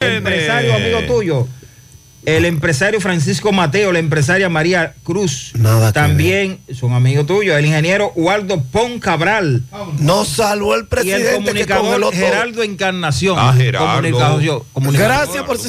empresario amigo tuyo, el empresario Francisco Mateo, la empresaria María Cruz, Nada también son amigos tuyos, el ingeniero Waldo Pon Cabral Nos salvó el y el presidente que Geraldo Encarnación. Ah, comunicador. Gracias por su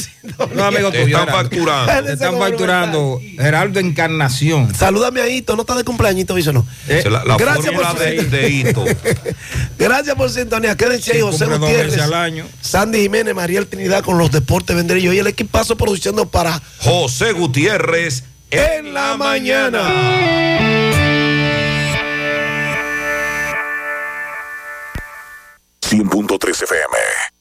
No, amigo tuyo. están Geraldo. facturando. Te están facturando Geraldo Encarnación. Salúdame a Hito, no está de cumpleañito, dice no. Eh, la, la Gracias por de, su- de hito. Gracias por sintonía. Quédense ahí, Sí, José Gutiérrez, veces al año. Sandy Jiménez, Mariel Trinidad con los deportes vendrillos y el equipazo produciendo para José Gutiérrez En la mañana. FM.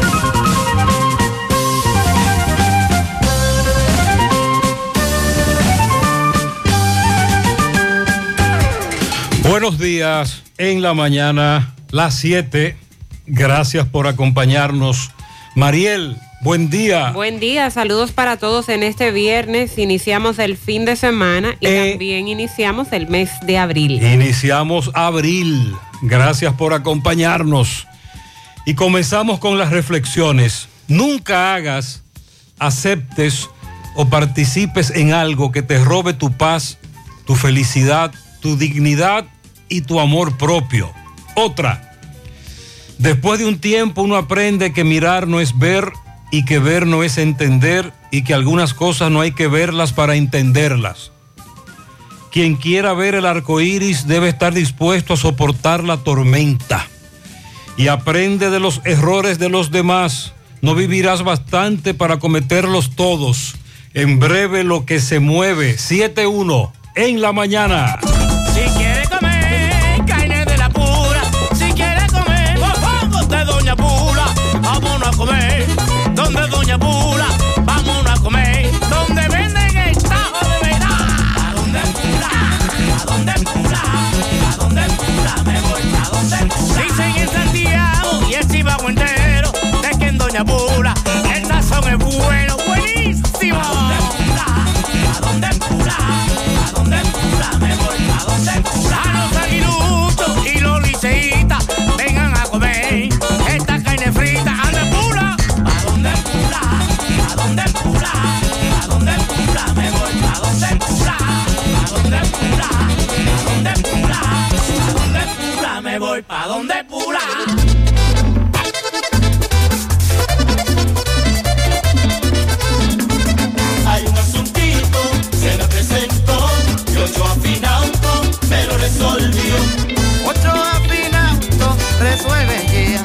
Buenos días en la mañana, las 7. Gracias por acompañarnos. Mariel, buen día. Buen día, saludos para todos en este viernes. Iniciamos el fin de semana y Eh. también iniciamos el mes de abril. Iniciamos abril. Gracias por acompañarnos. Y comenzamos con las reflexiones. Nunca hagas, aceptes o participes en algo que te robe tu paz, tu felicidad, tu dignidad y tu amor propio. Otra. Después de un tiempo uno aprende que mirar no es ver y que ver no es entender y que algunas cosas no hay que verlas para entenderlas. Quien quiera ver el arco iris debe estar dispuesto a soportar la tormenta. Y aprende de los errores de los demás. No vivirás bastante para cometerlos todos. En breve lo que se mueve. 7-1 en la mañana. vámonos a comer. Donde venden el tajo de verdad. ¿A dónde pula? ¿A dónde pula? ¿A dónde pula? Me voy a dónde pula. Dicen en Santiago y el chivago entero de que en Doña Bula el sazón es bueno, buenísimo. ¿A dónde pula? ¿A dónde pula? ¿A dónde pula? Me voy a dónde pula. ¿Pa dónde pula? ¿Pa dónde pula? Me voy pa' dónde pula. Hay un asuntito, se me presentó, y ocho afinauto me lo resolvió. Ocho afinauto resuelve ya,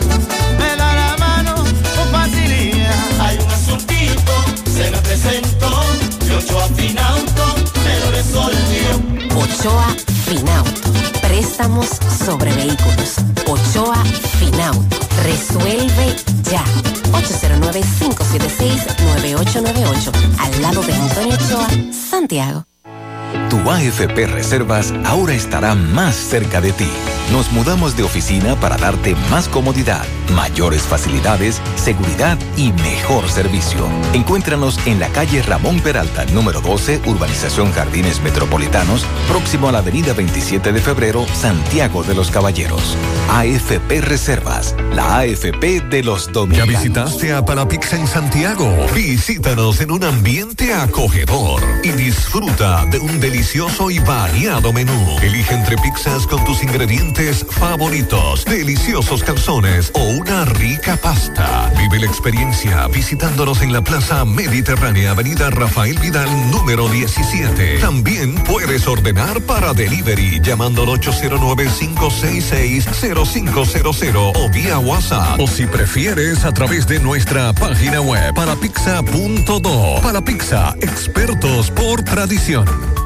me da la mano con facilidad. Hay un asuntito, se me presentó, y ocho afinauto me resolvió. Ochoa Finauto. Préstamos sobre vehículos. Ochoa Finauto. Resuelve ya. 809-576-9898. Al lado de Antonio Ochoa, Santiago. Tu AFP Reservas ahora estará más cerca de ti. Nos mudamos de oficina para darte más comodidad, mayores facilidades, seguridad y mejor servicio. Encuéntranos en la calle Ramón Peralta, número 12, Urbanización Jardines Metropolitanos, próximo a la avenida 27 de febrero, Santiago de los Caballeros. AFP Reservas, la AFP de los ¿Ya dominicanos. visitaste a Palapizza en Santiago? Visítanos en un ambiente acogedor y disfruta de un delicioso y variado menú. Elige entre pizzas con tus ingredientes favoritos, deliciosos calzones o una rica pasta. Vive la experiencia visitándonos en la Plaza Mediterránea, Avenida Rafael Vidal, número 17. También puedes ordenar para delivery llamando al 809-566-0500 o vía WhatsApp. O si prefieres, a través de nuestra página web palapizza.do. Para Pizza, expertos por tradición.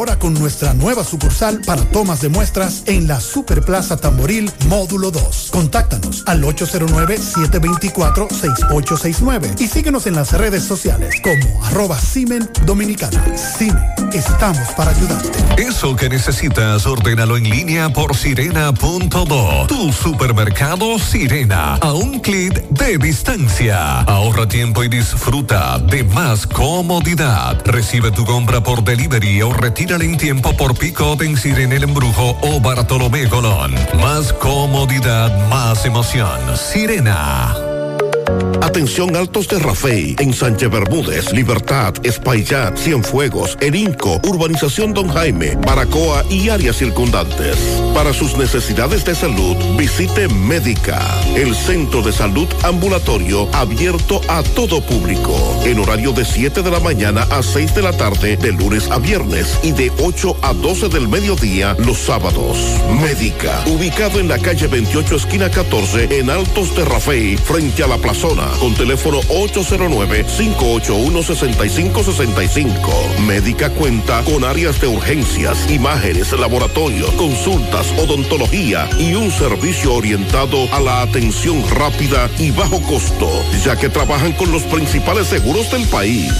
con nuestra nueva sucursal para tomas de muestras en la Superplaza Tamboril Módulo 2. Contáctanos al 809-724-6869 y síguenos en las redes sociales como arroba Simen Dominicana. Simen, estamos para ayudarte. Eso que necesitas, ordénalo en línea por sirena.do. Tu supermercado Sirena, a un clic de distancia. Ahorra tiempo y disfruta de más comodidad. Recibe tu compra por delivery o en tiempo por pick-up en Sirena El Embrujo o Bartolomé Colón. Más comodidad, más emoción. Sirena. Atención Altos de Rafey, en Sánchez Bermúdez, Libertad, Espaillat, Cienfuegos, El Inco, Urbanización Don Jaime, Baracoa y áreas circundantes. Para sus necesidades de salud, visite Médica, el centro de salud ambulatorio abierto a todo público, en horario de 7 de la mañana a 6 de la tarde, de lunes a viernes y de 8 a 12 del mediodía los sábados. Médica, ubicado en la calle 28, esquina 14, en Altos de Rafey, frente a la con teléfono 809-581-6565. Médica cuenta con áreas de urgencias, imágenes, laboratorio, consultas, odontología y un servicio orientado a la atención rápida y bajo costo, ya que trabajan con los principales seguros del país.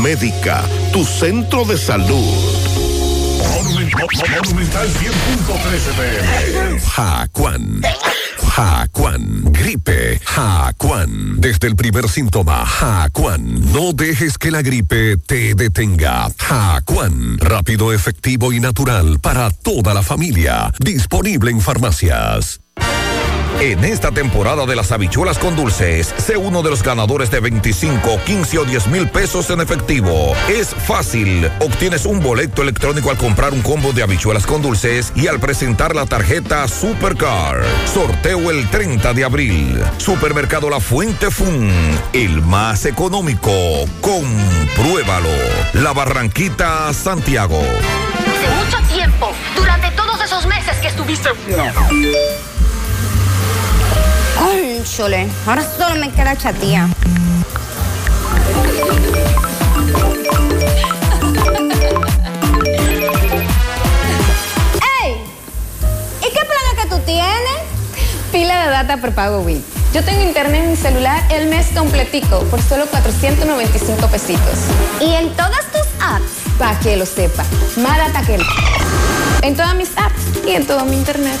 Médica, tu centro de salud. Monumental 100.13 pm. Jacuan. Jacuan. Gripe. Jacuan. Desde el primer síntoma, Jacuan. No dejes que la gripe te detenga. Jacuan. Rápido, efectivo y natural para toda la familia. Disponible en farmacias. En esta temporada de las habichuelas con dulces, sé uno de los ganadores de 25, 15 o 10 mil pesos en efectivo. Es fácil. Obtienes un boleto electrónico al comprar un combo de habichuelas con dulces y al presentar la tarjeta Supercar. Sorteo el 30 de abril. Supermercado La Fuente Fun. El más económico. Compruébalo. La Barranquita, Santiago. Hace mucho tiempo, durante todos esos meses que estuviste. Ay, chole, ahora solo me queda chatía. ¡Ey! ¿Y qué plan es que tú tienes? Pila de data prepago Win. Yo tengo internet en mi celular el mes completico por solo 495 pesitos. ¿Y en todas tus apps? Para que lo sepa. Más data que En todas mis apps y en todo mi internet.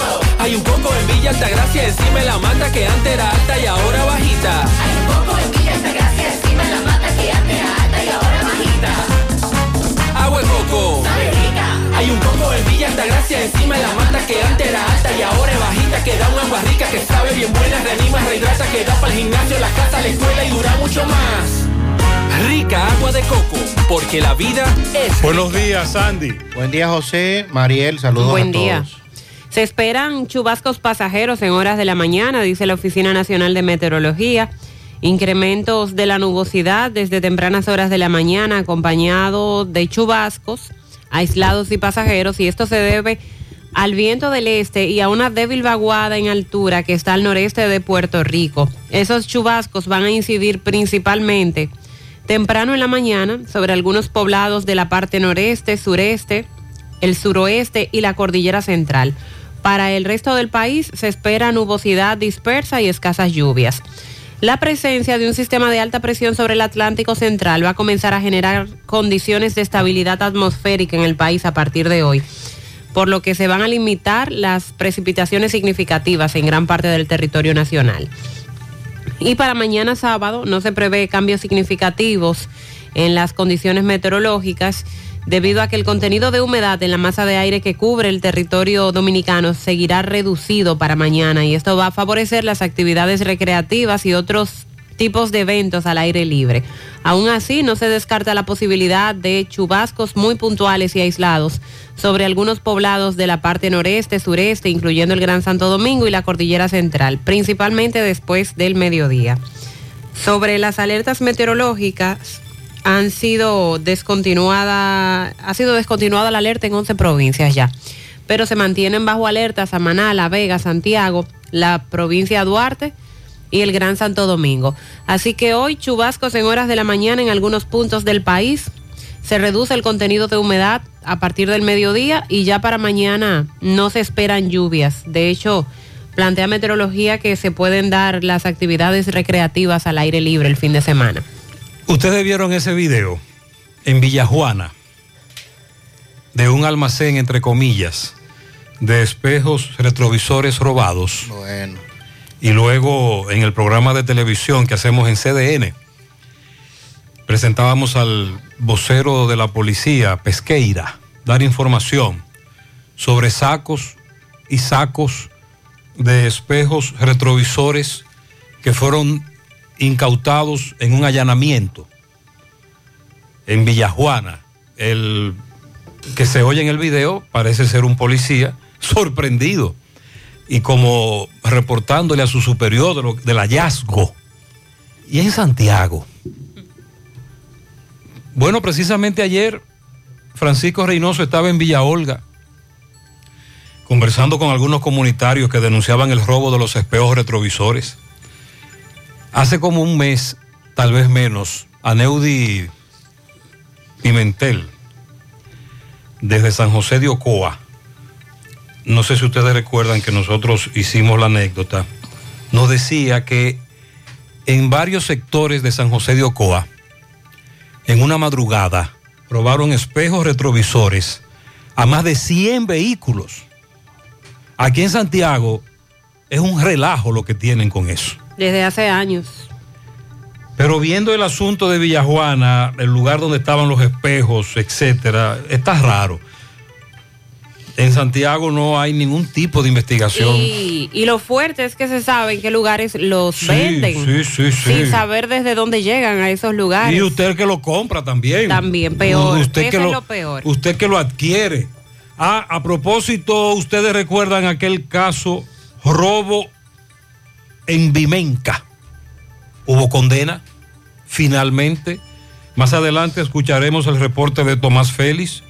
Hay un coco en Villa Altagracia, encima de la mata que antes era alta y ahora bajita. Hay un coco en Villa Altagracia, encima de la mata que antes era alta y ahora bajita. Agua de coco. Hay un coco en Villa Altagracia, encima de la mata que antes era alta y ahora es bajita. Que da un agua rica, que sabe bien buena, reanima, rehidrata, que da para el gimnasio, la casa, la escuela y dura mucho más. Rica agua de coco, porque la vida es. Buenos días, Sandy. Buen día, José. Mariel, saludos Buen a día. Se esperan chubascos pasajeros en horas de la mañana, dice la Oficina Nacional de Meteorología. Incrementos de la nubosidad desde tempranas horas de la mañana, acompañado de chubascos aislados y pasajeros, y esto se debe al viento del este y a una débil vaguada en altura que está al noreste de Puerto Rico. Esos chubascos van a incidir principalmente temprano en la mañana sobre algunos poblados de la parte noreste, sureste, el suroeste y la cordillera central. Para el resto del país se espera nubosidad dispersa y escasas lluvias. La presencia de un sistema de alta presión sobre el Atlántico Central va a comenzar a generar condiciones de estabilidad atmosférica en el país a partir de hoy, por lo que se van a limitar las precipitaciones significativas en gran parte del territorio nacional. Y para mañana sábado no se prevé cambios significativos en las condiciones meteorológicas debido a que el contenido de humedad en la masa de aire que cubre el territorio dominicano seguirá reducido para mañana y esto va a favorecer las actividades recreativas y otros tipos de eventos al aire libre. Aún así, no se descarta la posibilidad de chubascos muy puntuales y aislados sobre algunos poblados de la parte noreste, sureste, incluyendo el Gran Santo Domingo y la Cordillera Central, principalmente después del mediodía. Sobre las alertas meteorológicas, han sido descontinuada, ha sido descontinuada la alerta en 11 provincias ya, pero se mantienen bajo alerta Samaná, La Vega, Santiago, la provincia Duarte y el Gran Santo Domingo. Así que hoy chubascos en horas de la mañana en algunos puntos del país. Se reduce el contenido de humedad a partir del mediodía y ya para mañana no se esperan lluvias. De hecho, plantea meteorología que se pueden dar las actividades recreativas al aire libre el fin de semana. Ustedes vieron ese video en Villajuana de un almacén, entre comillas, de espejos retrovisores robados. Bueno. Y luego en el programa de televisión que hacemos en CDN, presentábamos al vocero de la policía, Pesqueira, dar información sobre sacos y sacos de espejos retrovisores que fueron incautados en un allanamiento en Villajuana. El que se oye en el video parece ser un policía sorprendido y como reportándole a su superior del hallazgo. Y en Santiago. Bueno, precisamente ayer Francisco Reynoso estaba en Villa Olga conversando con algunos comunitarios que denunciaban el robo de los espejos retrovisores. Hace como un mes, tal vez menos, Aneudi Pimentel, desde San José de Ocoa, no sé si ustedes recuerdan que nosotros hicimos la anécdota, nos decía que en varios sectores de San José de Ocoa, en una madrugada, robaron espejos retrovisores a más de 100 vehículos. Aquí en Santiago es un relajo lo que tienen con eso. Desde hace años. Pero viendo el asunto de Villajuana, el lugar donde estaban los espejos, etcétera, está raro. En Santiago no hay ningún tipo de investigación. Y, y lo fuerte es que se sabe en qué lugares los Sí, venden. sí, sí, sí. Sin saber desde dónde llegan a esos lugares. Y usted que lo compra también. También peor. Usted Eso que es lo, lo peor. Usted que lo adquiere. Ah, a propósito, ustedes recuerdan aquel caso robo en Vimenca. Hubo condena, finalmente. Más adelante escucharemos el reporte de Tomás Félix.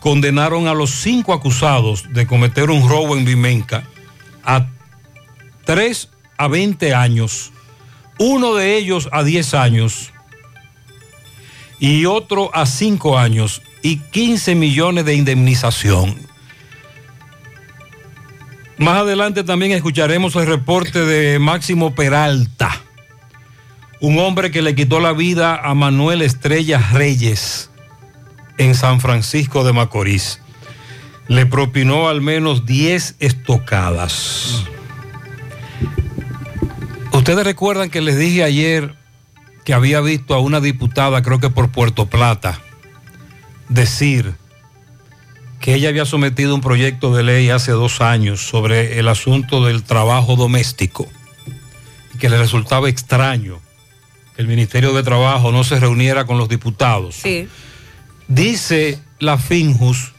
Condenaron a los cinco acusados de cometer un robo en Vimenca a 3 a 20 años, uno de ellos a 10 años y otro a 5 años y 15 millones de indemnización. Más adelante también escucharemos el reporte de Máximo Peralta, un hombre que le quitó la vida a Manuel Estrella Reyes en San Francisco de Macorís. Le propinó al menos 10 estocadas. Ustedes recuerdan que les dije ayer que había visto a una diputada, creo que por Puerto Plata, decir que ella había sometido un proyecto de ley hace dos años sobre el asunto del trabajo doméstico y que le resultaba extraño que el Ministerio de Trabajo no se reuniera con los diputados. Sí. Dice la Finjus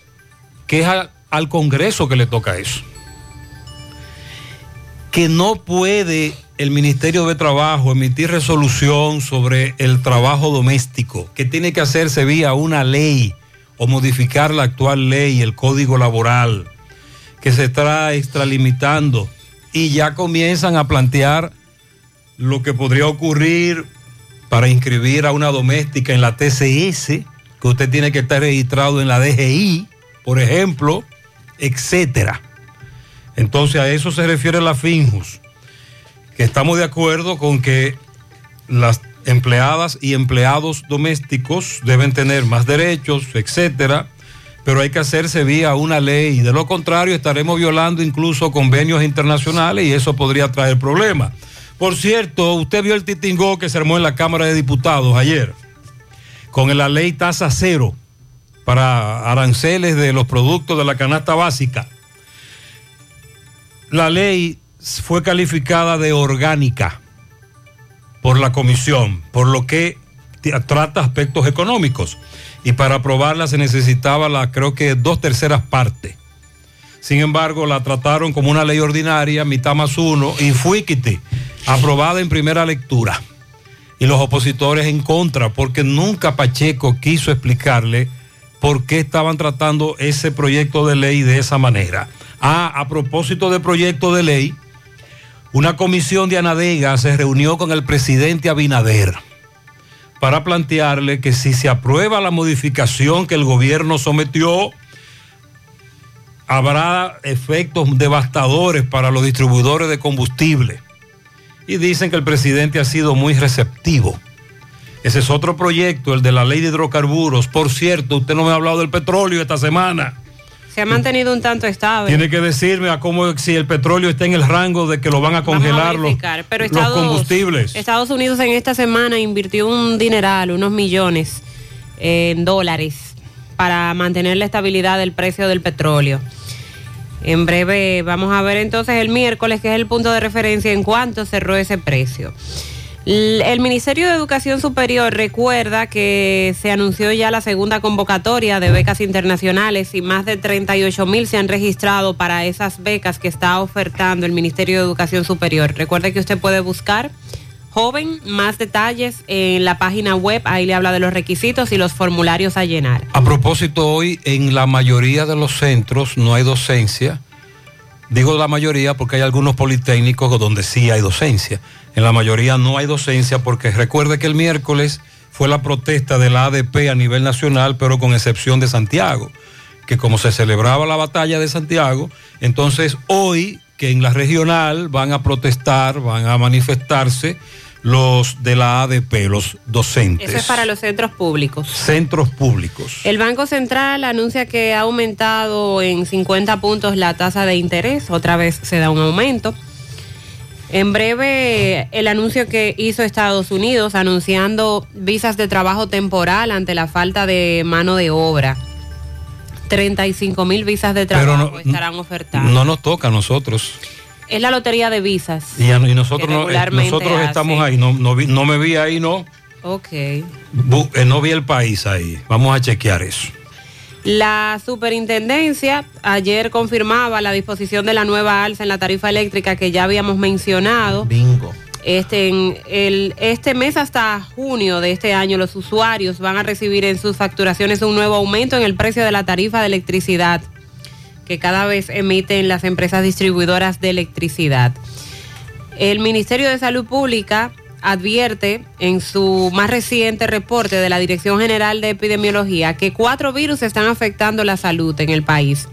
que es a- al Congreso que le toca eso. Que no puede el Ministerio de Trabajo emitir resolución sobre el trabajo doméstico, que tiene que hacerse vía una ley o modificar la actual ley, el Código Laboral, que se está extralimitando y ya comienzan a plantear lo que podría ocurrir para inscribir a una doméstica en la TCS, que usted tiene que estar registrado en la DGI, por ejemplo, etcétera. Entonces a eso se refiere la Finjus, que estamos de acuerdo con que las empleadas y empleados domésticos deben tener más derechos, etcétera, pero hay que hacerse vía una ley. De lo contrario, estaremos violando incluso convenios internacionales y eso podría traer problemas. Por cierto, usted vio el titingó que se armó en la Cámara de Diputados ayer con la ley tasa cero para aranceles de los productos de la canasta básica. La ley fue calificada de orgánica por la comisión, por lo que trata aspectos económicos. Y para aprobarla se necesitaba la, creo que dos terceras partes. Sin embargo, la trataron como una ley ordinaria, mitad más uno, infuíquite, aprobada en primera lectura. Y los opositores en contra, porque nunca Pacheco quiso explicarle por qué estaban tratando ese proyecto de ley de esa manera. Ah, a propósito de proyecto de ley, una comisión de Anadega se reunió con el presidente Abinader para plantearle que si se aprueba la modificación que el gobierno sometió, habrá efectos devastadores para los distribuidores de combustible. Y dicen que el presidente ha sido muy receptivo. Ese es otro proyecto, el de la ley de hidrocarburos. Por cierto, usted no me ha hablado del petróleo esta semana. Se ha mantenido un tanto estable. Tiene que decirme a cómo si el petróleo está en el rango de que lo van a Vamos a congelar pero los Estados- combustibles. Estados Unidos en esta semana invirtió un dineral, unos millones en dólares para mantener la estabilidad del precio del petróleo. En breve vamos a ver entonces el miércoles, que es el punto de referencia en cuánto cerró ese precio. El Ministerio de Educación Superior recuerda que se anunció ya la segunda convocatoria de becas internacionales y más de 38 mil se han registrado para esas becas que está ofertando el Ministerio de Educación Superior. Recuerde que usted puede buscar joven más detalles en la página web, ahí le habla de los requisitos y los formularios a llenar. A propósito, hoy en la mayoría de los centros no hay docencia. Digo la mayoría porque hay algunos politécnicos donde sí hay docencia. En la mayoría no hay docencia porque recuerde que el miércoles fue la protesta de la ADP a nivel nacional, pero con excepción de Santiago, que como se celebraba la batalla de Santiago, entonces hoy que en la regional van a protestar, van a manifestarse los de la ADP, los docentes. Eso es para los centros públicos. Centros públicos. El Banco Central anuncia que ha aumentado en 50 puntos la tasa de interés, otra vez se da un aumento. En breve, el anuncio que hizo Estados Unidos anunciando visas de trabajo temporal ante la falta de mano de obra. 35 mil visas de trabajo no- estarán ofertadas. No nos toca a nosotros. Es la lotería de visas. Y, a- y nosotros, no, eh, nosotros hace. estamos ahí. No, no, vi- no me vi ahí, no. Ok. Bu- eh, no vi el país ahí. Vamos a chequear eso. La superintendencia ayer confirmaba la disposición de la nueva alza en la tarifa eléctrica que ya habíamos mencionado. Bingo. Este, en el, este mes hasta junio de este año los usuarios van a recibir en sus facturaciones un nuevo aumento en el precio de la tarifa de electricidad que cada vez emiten las empresas distribuidoras de electricidad. El Ministerio de Salud Pública advierte en su más reciente reporte de la Dirección General de Epidemiología que cuatro virus están afectando la salud en el país.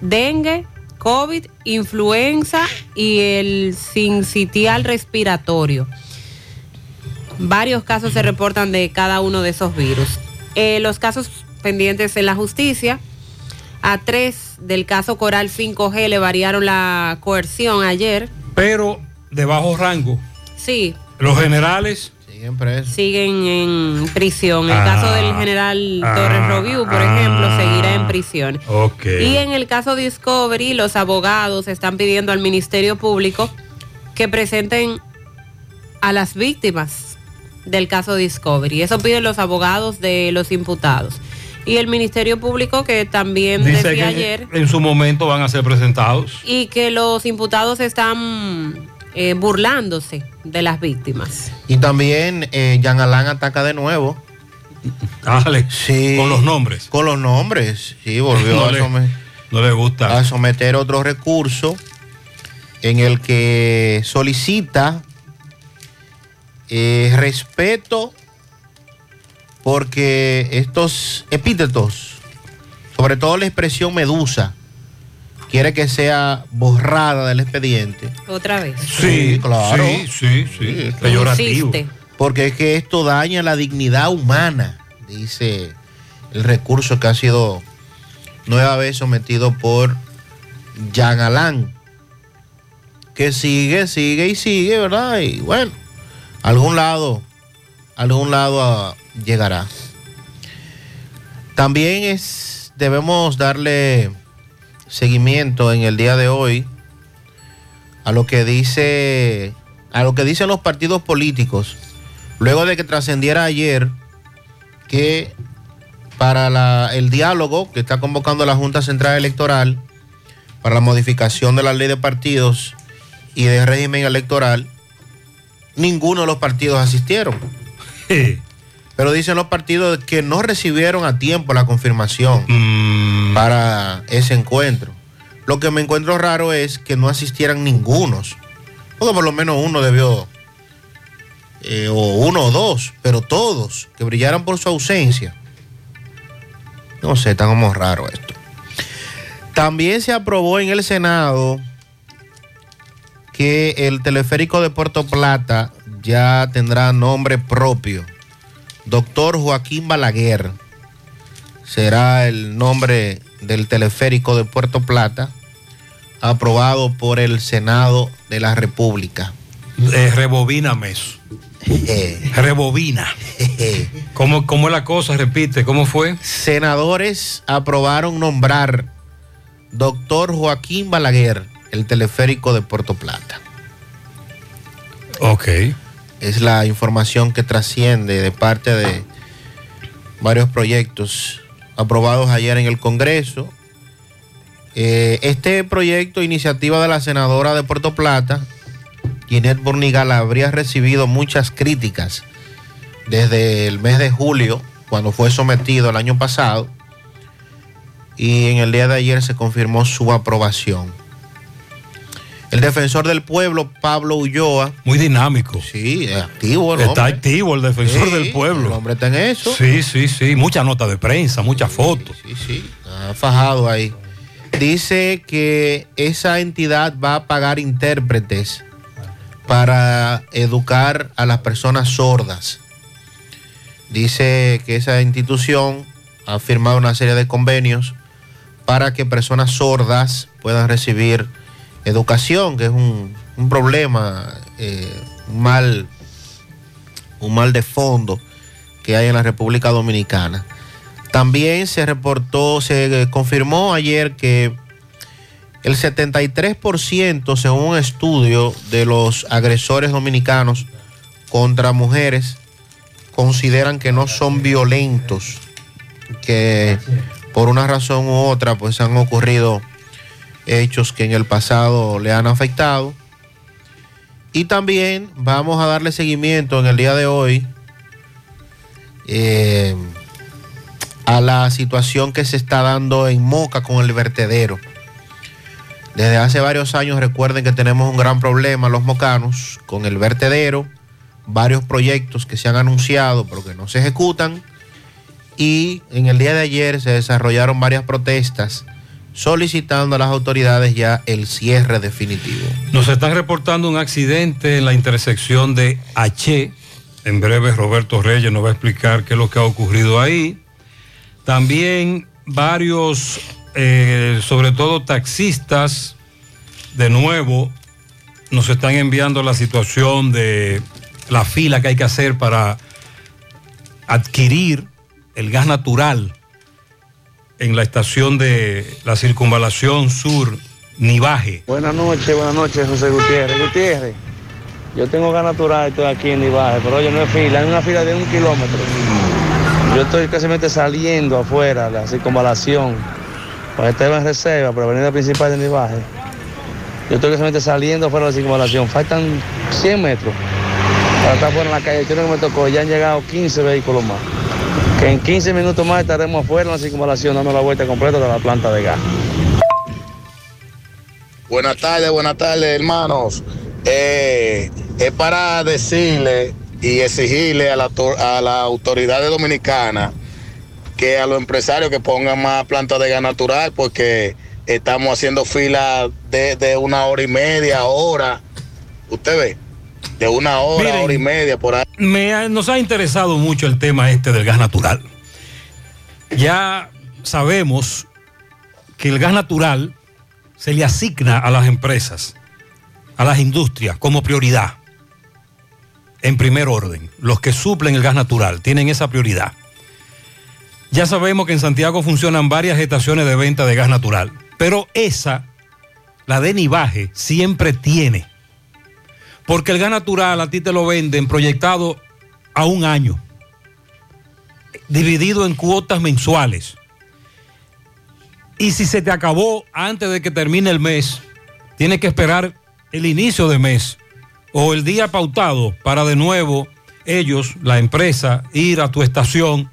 Dengue, COVID, influenza y el sincitial respiratorio. Varios casos se reportan de cada uno de esos virus. Eh, los casos pendientes en la justicia, a tres del caso Coral 5G le variaron la coerción ayer. Pero de bajo rango. Sí, Los generales. Siguen presos. siguen en prisión. El Ah, caso del general ah, Torres Roviu, por ejemplo, seguirá en prisión. Ok. Y en el caso Discovery, los abogados están pidiendo al Ministerio Público que presenten a las víctimas del caso Discovery. Eso piden los abogados de los imputados. Y el Ministerio Público que también Dice decía que ayer en su momento van a ser presentados. y que los imputados están eh, burlándose de las víctimas. Y también eh, Jean Alain ataca de nuevo. Dale. Sí. Con los nombres. Con los nombres. Sí, volvió No a, le- someter, No le gusta. a someter otro recurso en el que solicita eh, respeto porque estos epítetos, sobre todo la expresión medusa, quiere que sea borrada del expediente. Otra vez. Sí, claro. Sí, sí, sí. Peyorativo. Porque es que esto daña la dignidad humana, dice el recurso que ha sido nueva vez sometido por Jean Alain. Que sigue, sigue y sigue, ¿verdad? Y bueno, algún lado, algún lado ah, llegará. También es, debemos darle seguimiento en el día de hoy a lo que dice, a lo que dicen los partidos políticos, luego de que trascendiera ayer que para la- el diálogo que está convocando la Junta Central Electoral para la modificación de la ley de partidos y de régimen electoral, ninguno de los partidos asistieron. Pero dicen los partidos que no recibieron a tiempo la confirmación para ese encuentro. Lo que me encuentro raro es que no asistieran ningunos. Porque por lo menos uno debió, eh, o uno o dos, pero todos, que brillaran por su ausencia. No sé, está como raro esto. También se aprobó en el Senado que el teleférico de Puerto Plata ya tendrá nombre propio. Doctor Joaquín Balaguer será el nombre del teleférico de Puerto Plata, aprobado por el Senado de la República. Eh, rebobíname eso. Rebobina. ¿Cómo, ¿Cómo es la cosa? Repite, ¿cómo fue? Senadores aprobaron nombrar doctor Joaquín Balaguer el teleférico de Puerto Plata. Ok. Es la información que trasciende de parte de varios proyectos aprobados ayer en el Congreso. Eh, este proyecto, iniciativa de la senadora de Puerto Plata, Ginette Bornigal, habría recibido muchas críticas desde el mes de julio, cuando fue sometido el año pasado, y en el día de ayer se confirmó su aprobación. El defensor del pueblo, Pablo Ulloa. Muy dinámico. Sí, es activo el Está hombre. activo el defensor Sí, del pueblo. El hombre está en eso. Sí, sí, sí. Mucha nota de prensa, muchas fotos. Sí, sí. Está fajado ahí. Dice que esa entidad va a pagar intérpretes para educar a las personas sordas. Dice que esa institución ha firmado una serie de convenios para que personas sordas puedan recibir educación, que es un, un problema, eh, un mal, un mal de fondo que hay en la República Dominicana. También se reportó, se eh, confirmó ayer que el 73%, según un estudio de los agresores dominicanos contra mujeres, consideran que no son violentos, que por una razón u otra, pues han ocurrido hechos que en el pasado le han afectado. Y también vamos a darle seguimiento en el día de hoy eh, a la situación que se está dando en Moca con el vertedero. Desde hace varios años recuerden que tenemos un gran problema los mocanos con el vertedero, varios proyectos que se han anunciado pero que no se ejecutan y en el día de ayer se desarrollaron varias protestas solicitando a las autoridades ya el cierre definitivo. Nos están reportando un accidente en la intersección de H. En breve Roberto Reyes nos va a explicar qué es lo que ha ocurrido ahí. También varios, eh, sobre todo taxistas, de nuevo, nos están enviando la situación de la fila que hay que hacer para adquirir el gas natural en la estación de la circunvalación sur Nivaje. Buenas noches, buenas noches, José Gutiérrez. Gutiérrez, yo tengo gas natural, estoy aquí en Nivaje, pero oye, no es fila, es una fila de un kilómetro. Yo estoy casi saliendo afuera de la circunvalación, para estar en reserva, por la avenida principal de Nivaje. Yo estoy casi saliendo afuera de la circunvalación, faltan 100 metros para estar fuera en la calle. Yo no me tocó, ya han llegado 15 vehículos más. Que en 15 minutos más estaremos afuera en la circunvalación dando la vuelta completa de la planta de gas. Buenas tardes, buenas tardes, hermanos. Eh, es para decirle y exigirle a la, a las autoridades dominicanas que a los empresarios que pongan más plantas de gas natural porque estamos haciendo fila de, de una hora y media, hora. Usted ve, de una hora, Miren. hora y media por ahí. Me nos ha interesado mucho el tema este del gas natural. Ya sabemos que el gas natural se le asigna a las empresas, a las industrias, como prioridad. En primer orden, los que suplen el gas natural tienen esa prioridad. Ya sabemos que en Santiago funcionan varias estaciones de venta de gas natural, pero esa, la de Nivaje, siempre tiene. Porque el gas natural a ti te lo venden proyectado a un año, dividido en cuotas mensuales. Y si se te acabó antes de que termine el mes, tienes que esperar el inicio de mes o el día pautado para de nuevo ellos, la empresa, ir a tu estación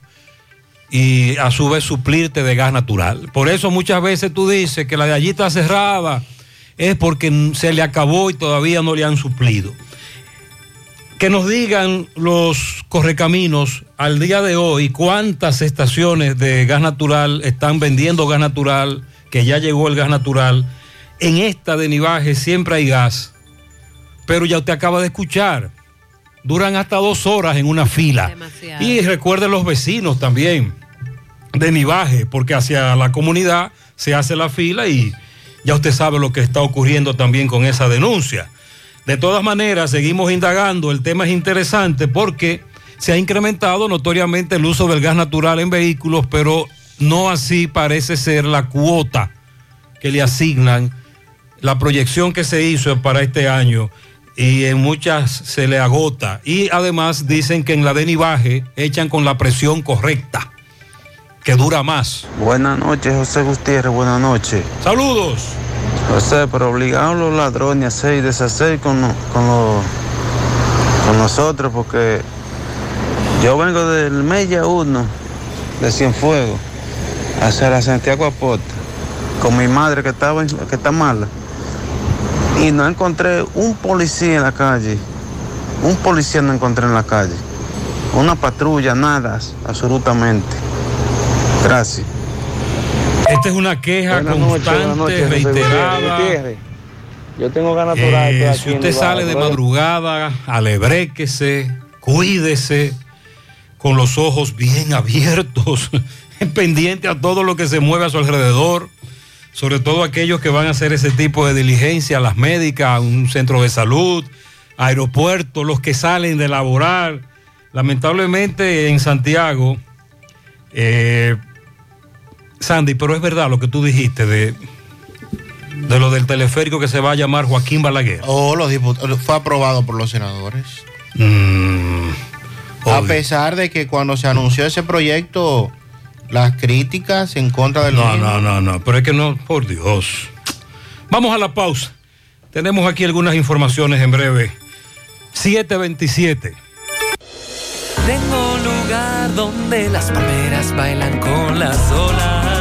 y a su vez suplirte de gas natural. Por eso muchas veces tú dices que la de allí está cerrada, es porque se le acabó y todavía no le han suplido. Que nos digan los correcaminos al día de hoy cuántas estaciones de gas natural están vendiendo gas natural, que ya llegó el gas natural. En esta de Nivaje siempre hay gas, pero ya usted acaba de escuchar, duran hasta dos horas en una fila. Y recuerde los vecinos también de Nivaje, porque hacia la comunidad se hace la fila y ya usted sabe lo que está ocurriendo también con esa denuncia. De todas maneras, seguimos indagando, el tema es interesante porque se ha incrementado notoriamente el uso del gas natural en vehículos, pero no así parece ser la cuota que le asignan, la proyección que se hizo para este año y en muchas se le agota. Y además dicen que en la de Nivaje echan con la presión correcta, que dura más. Buenas noches, José Gutiérrez, buenas noches. Saludos. José, pero obligaron los ladrones a hacer y deshacer con, con, lo- con nosotros porque yo vengo del Mella 1 de Cienfuegos hacia la Santiago Aporta con mi madre que, estaba que está mala y no encontré un policía en la calle, un policía no encontré en la calle, una patrulla, nada, absolutamente. Gracias. Esta es una queja Buenas constante, noches, reiterada. Gutiérrez. Yo tengo ganas. Eh, si usted sale de madrugada, alebréquese, cuídese, con los ojos bien abiertos, pendiente a todo lo que se mueve a su alrededor, sobre todo aquellos que van a hacer ese tipo de diligencia, las médicas, un centro de salud, aeropuertos, los que salen de laborar. Lamentablemente en Santiago, eh, Sandy, pero es verdad lo que tú dijiste de, de lo del teleférico que se va a llamar Joaquín Balaguer. Oh, los diputados, fue aprobado por los senadores. Mm, a pesar de que cuando se anunció ese proyecto, las críticas en contra del No, mismo. no, no, no, pero es que no, por Dios. Vamos a la pausa. Tenemos aquí algunas informaciones en breve. 727. Tengo un lugar donde las palmeras bailan con las olas.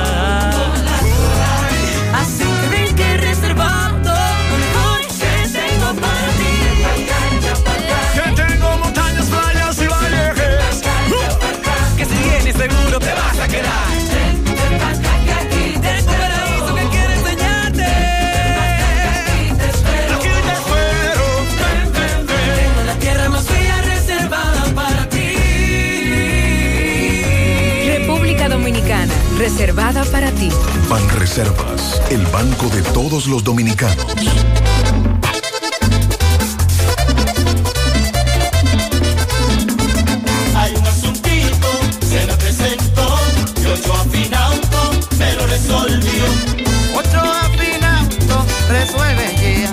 Reservada para ti. Ban Reservas, el banco de todos los dominicanos. Hay un asuntito, se me presentó. Y ocho afinauto me lo resolvió. Ocho afinauto resuelve ya.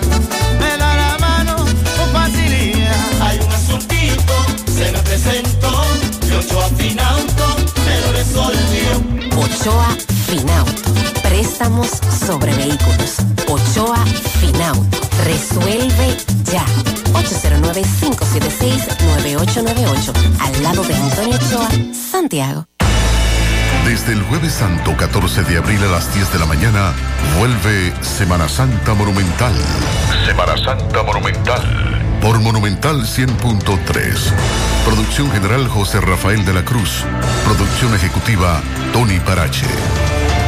Me da la mano con facilidad. Hay un asuntito, se me presentó. Y ocho afinauto me lo resolvió. Ochoa Finauto. Préstamos sobre vehículos. Ochoa Finauto. Resuelve ya. 809-576-9898. Al lado de Antonio Ochoa, Santiago. Desde el jueves santo 14 de abril a las 10 de la mañana, vuelve Semana Santa Monumental. Semana Santa Monumental. Por Monumental 100.3. Producción general José Rafael de la Cruz. Producción ejecutiva Tony Parache.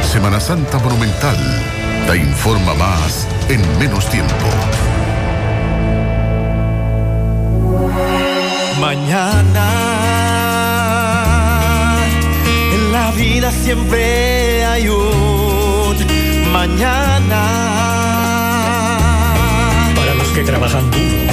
Semana Santa Monumental. Te informa más en menos tiempo. Mañana, en la vida siempre hay un mañana. Para los que trabajan duro,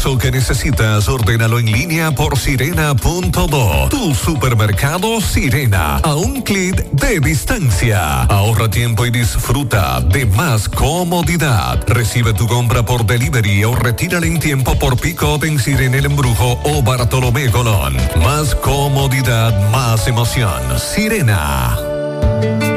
Eso que necesitas, ordénalo en línea por sirena.do. Tu supermercado Sirena. A un clic de distancia. Ahorra tiempo y disfruta de más comodidad. Recibe tu compra por delivery o retírala en tiempo por pick-up en Sirena El Embrujo o Bartolomé Colón. Más comodidad, más emoción. Sirena.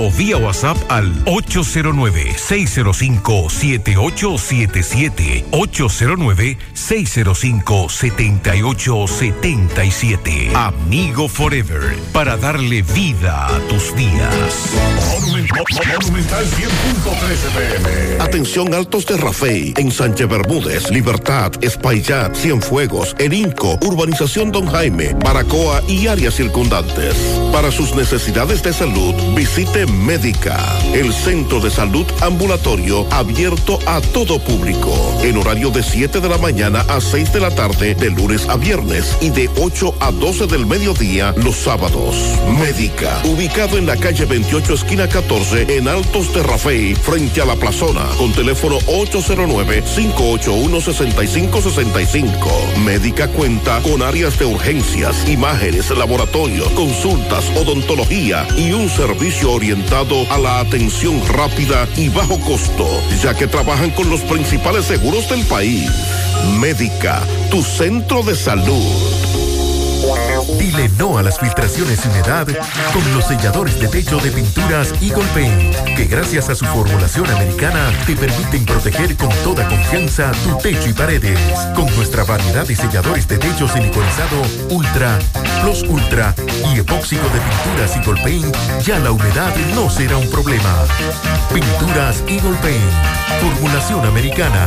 o vía WhatsApp al 809-605-7877. 809-605-7877. Amigo Forever, para darle vida a tus días. Monumental 100.13 pm. Atención Altos de Rafey, en Sánchez Bermúdez, Libertad, Espaillat, Cienfuegos, Erinco, Urbanización Don Jaime, Baracoa y áreas circundantes. Para sus necesidades de salud, visite Médica, el centro de salud ambulatorio abierto a todo público, en horario de 7 de la mañana a 6 de la tarde, de lunes a viernes y de 8 a 12 del mediodía los sábados. Médica, ubicado en la calle 28, esquina 14, en Altos de Rafey, frente a la plazona, con teléfono 809-581-6565. Médica cuenta con áreas de urgencias, imágenes, laboratorios, consultas, odontología y un servicio orientado a la atención rápida y bajo costo, ya que trabajan con los principales seguros del país. Médica, tu centro de salud. Dile no a las filtraciones y humedad con los selladores de techo de pinturas Eagle Paint, que gracias a su formulación americana te permiten proteger con toda confianza tu techo y paredes. Con nuestra variedad de selladores de techo siliconizado Ultra, Plus Ultra y epóxico de pinturas Eagle Paint, ya la humedad no será un problema. Pinturas Eagle Paint, formulación americana.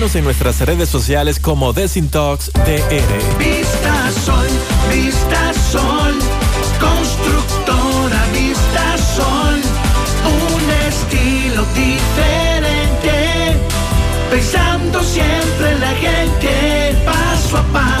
Síguenos en nuestras redes sociales como Desintox DR. Vista Sol, Vista Sol, constructora Vista Sol, un estilo diferente, pensando siempre en la gente, paso a paso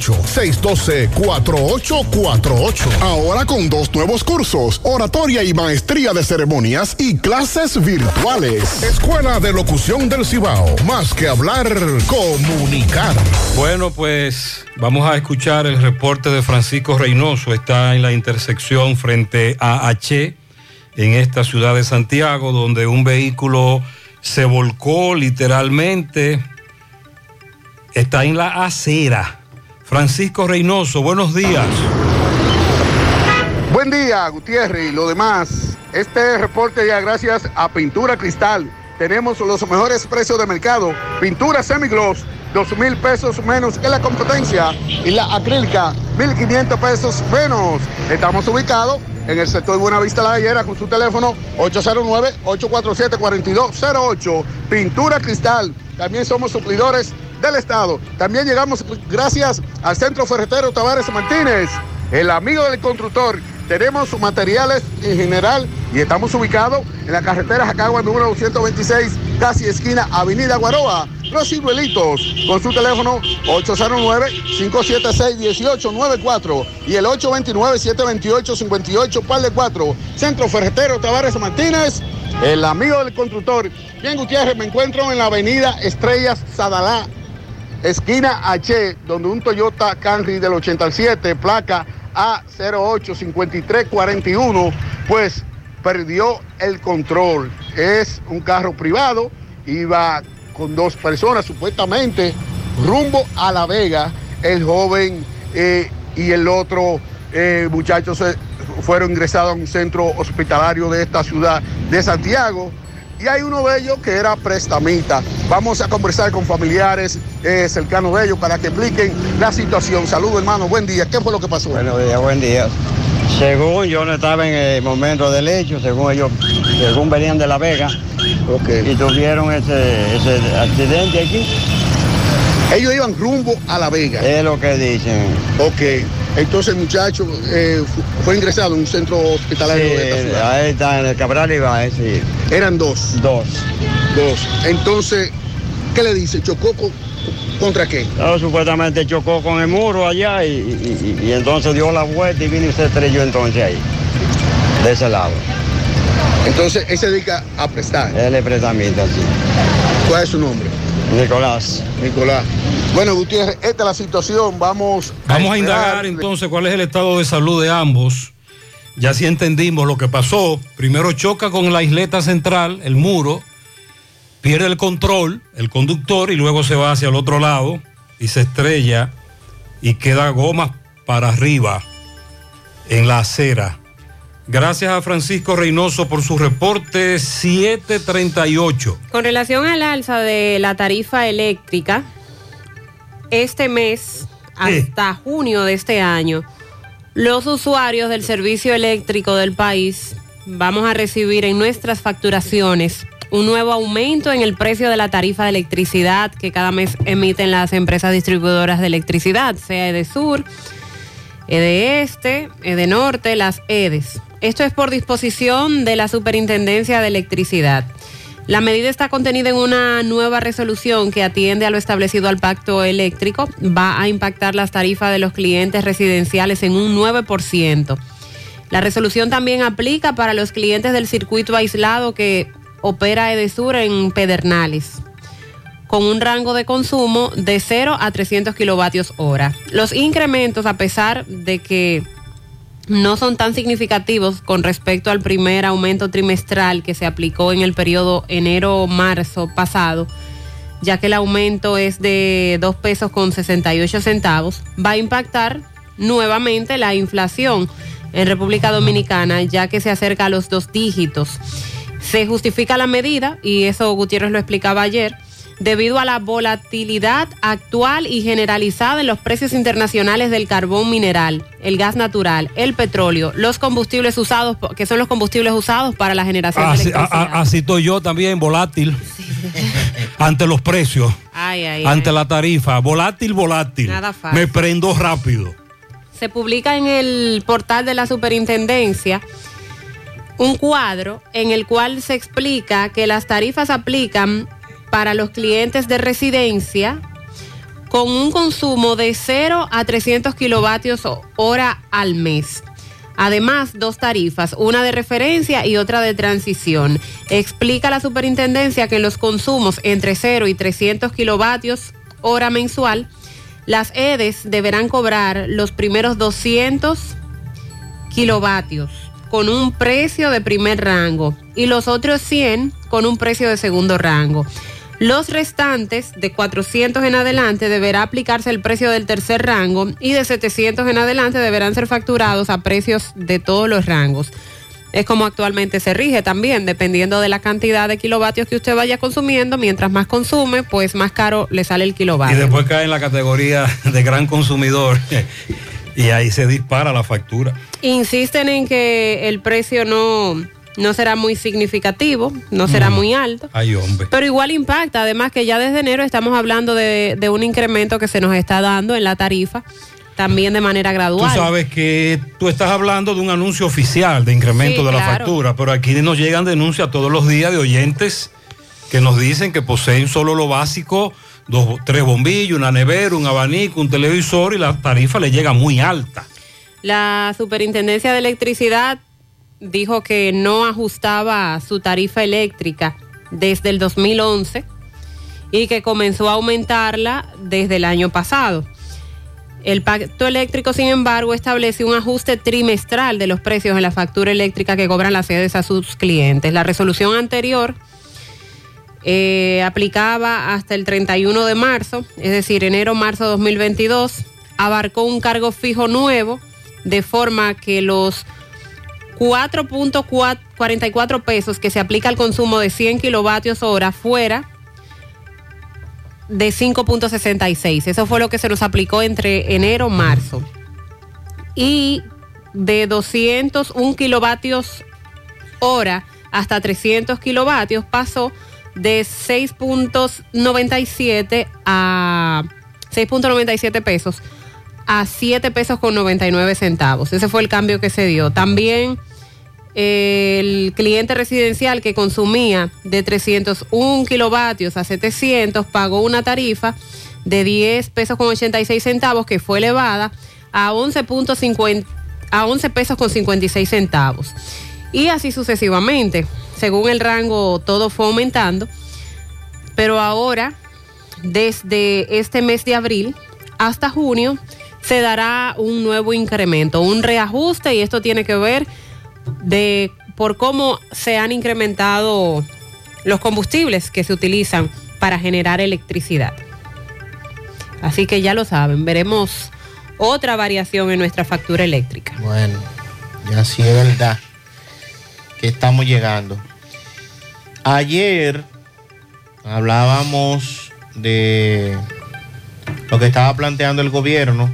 612-4848. Ahora con dos nuevos cursos, oratoria y maestría de ceremonias y clases virtuales. Escuela de Locución del Cibao. Más que hablar, comunicar. Bueno, pues vamos a escuchar el reporte de Francisco Reynoso. Está en la intersección frente a H, en esta ciudad de Santiago, donde un vehículo se volcó literalmente. Está en la acera. Francisco Reynoso, buenos días. Buen día, Gutiérrez y lo demás. Este reporte ya gracias a Pintura Cristal. Tenemos los mejores precios de mercado. Pintura semigloss, dos mil pesos menos que la competencia. Y la acrílica, 1.500 pesos menos. Estamos ubicados en el sector de Buenavista La Gallera con su teléfono 809-847-4208. Pintura Cristal. También somos suplidores del Estado. También llegamos gracias al Centro Ferretero Tavares Martínez, el amigo del constructor. Tenemos materiales en general y estamos ubicados en la carretera Jacagua número 226, casi esquina Avenida Guaroa. Los Ciruelitos, con su teléfono 809-576-1894 y el 829-728-58, par de 4. Centro Ferretero Tavares Martínez, el amigo del constructor. Bien, Gutiérrez, me encuentro en la avenida Estrellas Sadalá, esquina H, donde un Toyota Camry del 87, placa A085341, pues perdió el control. Es un carro privado, iba con dos personas supuestamente rumbo a La Vega. El joven eh, y el otro eh, muchacho fueron ingresados a un centro hospitalario de esta ciudad de Santiago. Y hay uno de ellos que era prestamita. Vamos a conversar con familiares eh, cercanos de ellos para que expliquen la situación. Saludos, hermano. Buen día. ¿Qué fue lo que pasó? Buenos días, buen día. Según yo no estaba en el momento del hecho, según ellos, según venían de La Vega, y tuvieron ese, ese accidente aquí. Ellos iban rumbo a La Vega. Es lo que dicen. Ok. Entonces el muchacho eh, fu- fue ingresado en un centro hospitalario Sí, de esta ciudad. ahí está en el Cabral Ibaez, sí. Eran dos. Dos. Dos. Entonces, ¿qué le dice? ¿Chocó con- contra qué? No, supuestamente chocó con el muro allá y, y- y- y entonces dio la vuelta y vino y se estrelló entonces ahí, de ese lado. Entonces, él se dedica a prestar. Él es prestamista, sí. ¿Cuál es su nombre? Nicolás. Nicolás. Bueno, Gutiérrez, esta es la situación. Vamos Vamos a indagar entonces cuál es el estado de salud de ambos. Ya sí entendimos lo que pasó. Primero choca con la isleta central, el muro, pierde el control, el conductor, y luego se va hacia el otro lado y se estrella y queda goma para arriba en la acera. Gracias a Francisco Reynoso por su reporte 738. Con relación al alza de la tarifa eléctrica, este mes hasta junio de este año, los usuarios del servicio eléctrico del país vamos a recibir en nuestras facturaciones un nuevo aumento en el precio de la tarifa de electricidad que cada mes emiten las empresas distribuidoras de electricidad, sea Edesur, Este, Edenorte, las EDES. Esto es por disposición de la Superintendencia de Electricidad. La medida está contenida en una nueva resolución que atiende a lo establecido al pacto eléctrico. Va a impactar las tarifas de los clientes residenciales en un 9%. La resolución también aplica para los clientes del circuito aislado que opera Edesur en Pedernales, con un rango de consumo de 0 a 300 kilovatios hora. Los incrementos, a pesar de que no son tan significativos con respecto al primer aumento trimestral que se aplicó en el periodo enero-marzo pasado, ya que el aumento es de 2 pesos con 68 centavos, va a impactar nuevamente la inflación en República Dominicana, ya que se acerca a los dos dígitos. Se justifica la medida, y eso Gutiérrez lo explicaba ayer, debido a la volatilidad actual y generalizada en los precios internacionales del carbón mineral, el gas natural, el petróleo, los combustibles usados, que son los combustibles usados para la generación de Así, a- electricidad. a- así estoy yo también, volátil, ante los precios, Ay, ay, ante ay. la tarifa, volátil, volátil. Nada fácil. Me prendo rápido. se publica en el portal de la superintendencia un cuadro en el cual se explica que las tarifas aplican para los clientes de residencia con un consumo de 0 a 300 kilovatios hora al mes. Además, dos tarifas, una de referencia y otra de transición. Explica la superintendencia que los consumos entre 0 y 300 kilovatios hora mensual, las EDES deberán cobrar los primeros 200 kilovatios con un precio de primer rango y los otros 100 con un precio de segundo rango. Los restantes de 400 en adelante deberá aplicarse el precio del tercer rango y de 700 en adelante deberán ser facturados a precios de todos los rangos. Es como actualmente se rige también, dependiendo de la cantidad de kilovatios que usted vaya consumiendo. Mientras más consume, pues más caro le sale el Y kilovatio. después cae en la categoría de gran consumidor y ahí se dispara la factura. Insisten en que el precio no, no será muy significativo, no será Mm. muy alto. Ay, hombre. Pero igual impacta, además que ya desde enero estamos hablando de, de un incremento que se nos está dando en la tarifa, también de manera Tú gradual. sabes que tú estás hablando de un anuncio oficial de incremento Sí, de la claro. factura, pero aquí nos llegan denuncias todos los días de oyentes que nos dicen que poseen solo lo básico, dos, tres bombillos, una nevera, un abanico, un televisor y la tarifa le llega muy alta. La Superintendencia de Electricidad dijo que no ajustaba su tarifa eléctrica desde el 2011 y que comenzó a aumentarla desde el año pasado. El pacto eléctrico, sin embargo, establece un ajuste trimestral de los precios en la factura eléctrica que cobran las sedes a sus clientes. La resolución anterior eh, aplicaba hasta el 31 de marzo, es decir, enero-marzo 2022, abarcó un cargo fijo nuevo, de forma que los 4.44 pesos que se aplica al consumo de 100 kilovatios hora fuera de 5.66. Eso fue lo que se nos aplicó entre enero y marzo. Y de 201 kilovatios hora hasta 300 kilovatios pasó de 6.97 a 6.97 pesos a 7 pesos con 99 centavos. Ese fue el cambio que se dio. También eh, el cliente residencial que consumía de 301 kilovatios a 700 pagó una tarifa de 10 pesos con 86 centavos que fue elevada a 11.50 a 11 pesos con 56 centavos. Y así sucesivamente. Según el rango todo fue aumentando. Pero ahora, desde este mes de abril hasta junio, se dará un nuevo incremento, un reajuste y esto tiene que ver de por cómo se han incrementado los combustibles que se utilizan para generar electricidad. Así que ya lo saben, veremos otra variación en nuestra factura eléctrica. Bueno, ya sí es verdad que estamos llegando. Ayer hablábamos de lo que estaba planteando el gobierno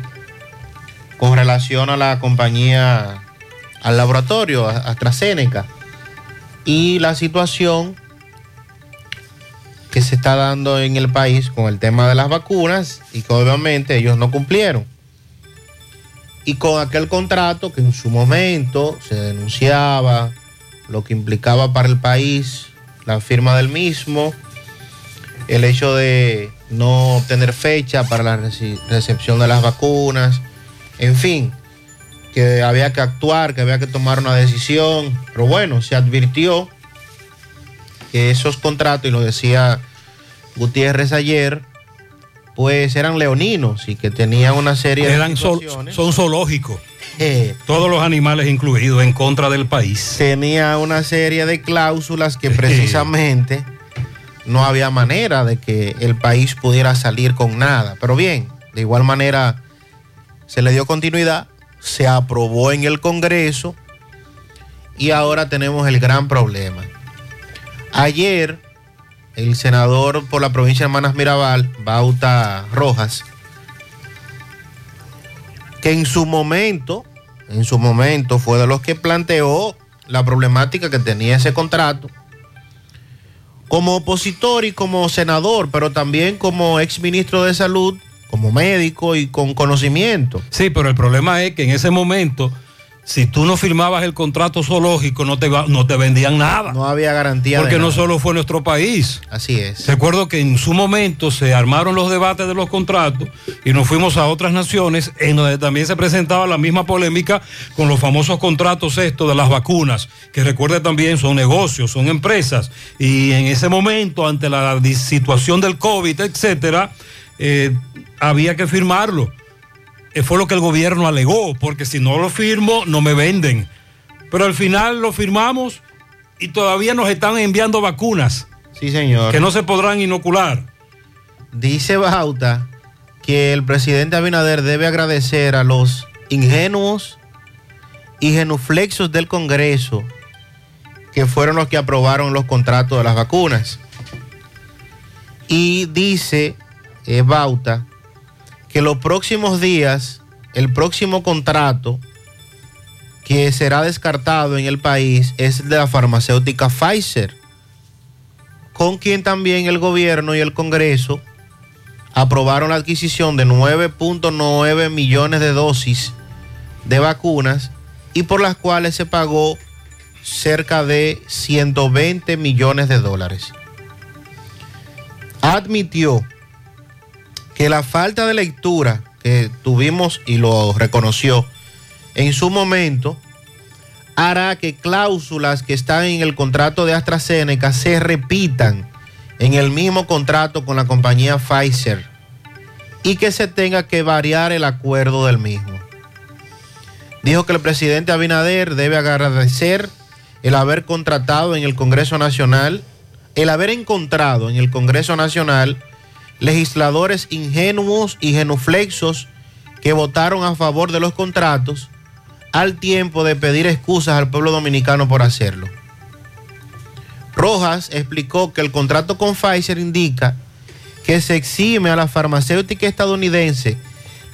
con relación a la compañía, al laboratorio AstraZeneca y la situación que se está dando en el país con el tema de las vacunas y que obviamente ellos no cumplieron. Y con aquel contrato que en su momento se denunciaba lo que implicaba para el país la firma del mismo, el hecho de no tener fecha para la recepción de las vacunas, en fin, que había que actuar, que había que tomar una decisión, pero bueno, se advirtió que esos contratos, y lo decía Gutiérrez ayer, pues eran leoninos y que tenían una serie de Eran sol- son zoológicos. Eh, Todos los animales incluidos en contra del país. tenía una serie de cláusulas que precisamente no había manera de que el país pudiera salir con nada. Pero bien, de igual manera se le dio continuidad, se aprobó en el Congreso y ahora tenemos el gran problema. Ayer, el senador por la provincia de Hermanas Mirabal, Bauta Rojas, que en su momento, en su momento fue de los que planteó la problemática que tenía ese contrato, como opositor y como senador, pero también como ex ministro de salud, como médico y con conocimiento. Sí, pero el problema es que en ese momento, si tú no firmabas el contrato zoológico, no te, va- no te vendían nada. No había garantía. Porque de no solo fue nuestro país. Así es. Recuerdo que en su momento se armaron los debates de los contratos y nos fuimos a otras naciones en donde también se presentaba la misma polémica con los famosos contratos estos de las vacunas, que recuerde también son negocios, son empresas. Y en ese momento, ante la situación del COVID, etcétera, eh, había que firmarlo. Eh, fue lo que el gobierno alegó, porque si no lo firmo, no me venden. Pero al final lo firmamos y todavía nos están enviando vacunas. Sí, señor. Que no se podrán inocular. Dice Bauta que el presidente Abinader debe agradecer a los ingenuos y genuflexos del Congreso que fueron los que aprobaron los contratos de las vacunas. Y dice eh, Bauta que los próximos días, el próximo contrato que será descartado en el país es el de la farmacéutica Pfizer, con quien también el gobierno y el Congreso aprobaron la adquisición de 9.9 millones de dosis de vacunas y por las cuales se pagó cerca de 120 millones de dólares. Admitió que la falta de lectura que tuvimos y lo reconoció en su momento hará que cláusulas que están en el contrato de AstraZeneca se repitan en el mismo contrato con la compañía Pfizer y que se tenga que variar el acuerdo del mismo. Dijo que el presidente Abinader debe agradecer el haber contratado en el Congreso Nacional, el haber encontrado en el Congreso Nacional legisladores ingenuos y genuflexos que votaron a favor de los contratos al tiempo de pedir excusas al pueblo dominicano por hacerlo. Rojas explicó que el contrato con Pfizer indica que se exime a la farmacéutica estadounidense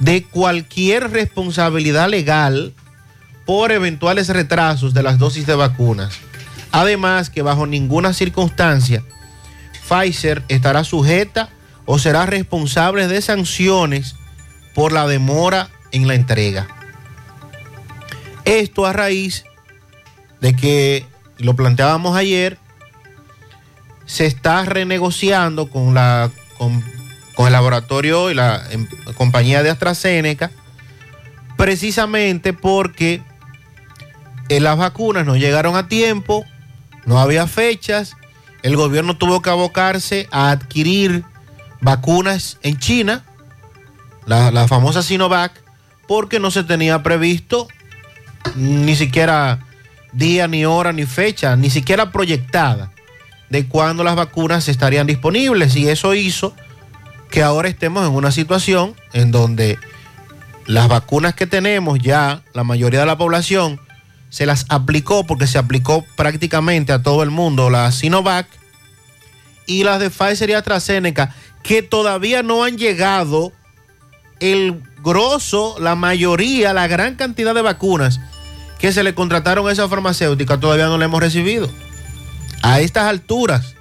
de cualquier responsabilidad legal por eventuales retrasos de las dosis de vacunas. Además que bajo ninguna circunstancia Pfizer estará sujeta o será responsable de sanciones por la demora en la entrega. Esto a raíz de que, lo planteábamos ayer, se está renegociando con, la, con, el laboratorio y la em, compañía de AstraZeneca, precisamente porque eh, las vacunas no llegaron a tiempo, no había fechas, el gobierno tuvo que abocarse a adquirir vacunas en China, la, la famosa Sinovac, porque no se tenía previsto ni siquiera día, ni hora, ni fecha, ni siquiera proyectada de cuándo las vacunas estarían disponibles. Y eso hizo que ahora estemos en una situación en donde las vacunas que tenemos ya, la mayoría de la población se las aplicó porque se aplicó prácticamente a todo el mundo la Sinovac y las de Pfizer y AstraZeneca que todavía no han llegado el grosso, la mayoría, la gran cantidad de vacunas que se le contrataron a esa farmacéutica todavía no la hemos recibido. A estas alturas.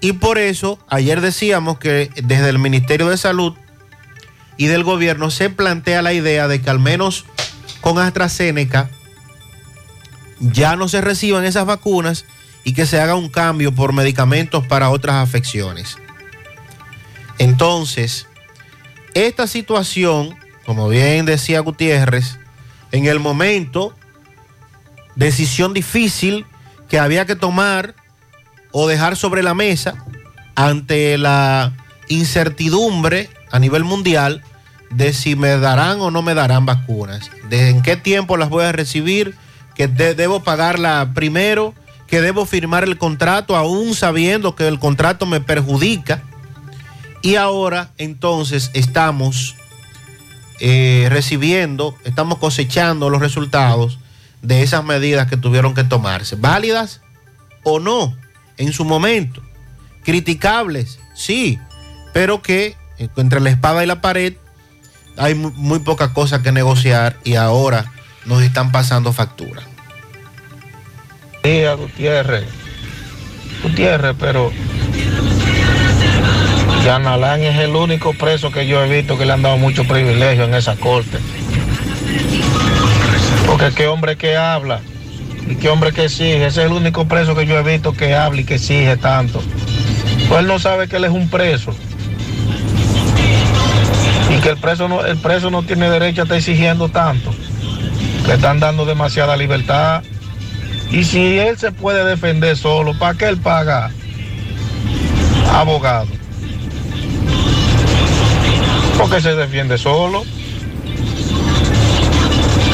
Y por eso ayer decíamos que desde el Ministerio de Salud y del gobierno se plantea la idea de que al menos con AstraZeneca ya no se reciban esas vacunas y que se haga un cambio por medicamentos para otras afecciones. Entonces, esta situación, como bien decía Gutiérrez, en el momento, decisión difícil que había que tomar o dejar sobre la mesa ante la incertidumbre a nivel mundial de si me darán o no me darán vacunas, de en qué tiempo las voy a recibir, que de- debo pagarla primero, que debo firmar el contrato aún sabiendo que el contrato me perjudica. Y ahora entonces estamos eh, recibiendo, estamos cosechando los resultados de esas medidas que tuvieron que tomarse. ¿Válidas o no? En su momento. Criticables, sí, pero que eh, entre la espada y la pared hay mu- muy poca cosa que negociar y ahora nos están pasando factura. Día, Gutiérrez. Gutiérrez, pero Jan Alain es el único preso que yo he visto que le han dado mucho privilegio en esa corte. Porque qué hombre que habla y qué hombre que exige. Ese es el único preso que yo he visto que habla y que exige tanto. Pues él no sabe que él es un preso. Y que el preso no, el preso no tiene derecho a estar exigiendo tanto. Le están dando demasiada libertad. Y si él se puede defender solo, ¿para qué él paga abogado? Porque se defiende solo.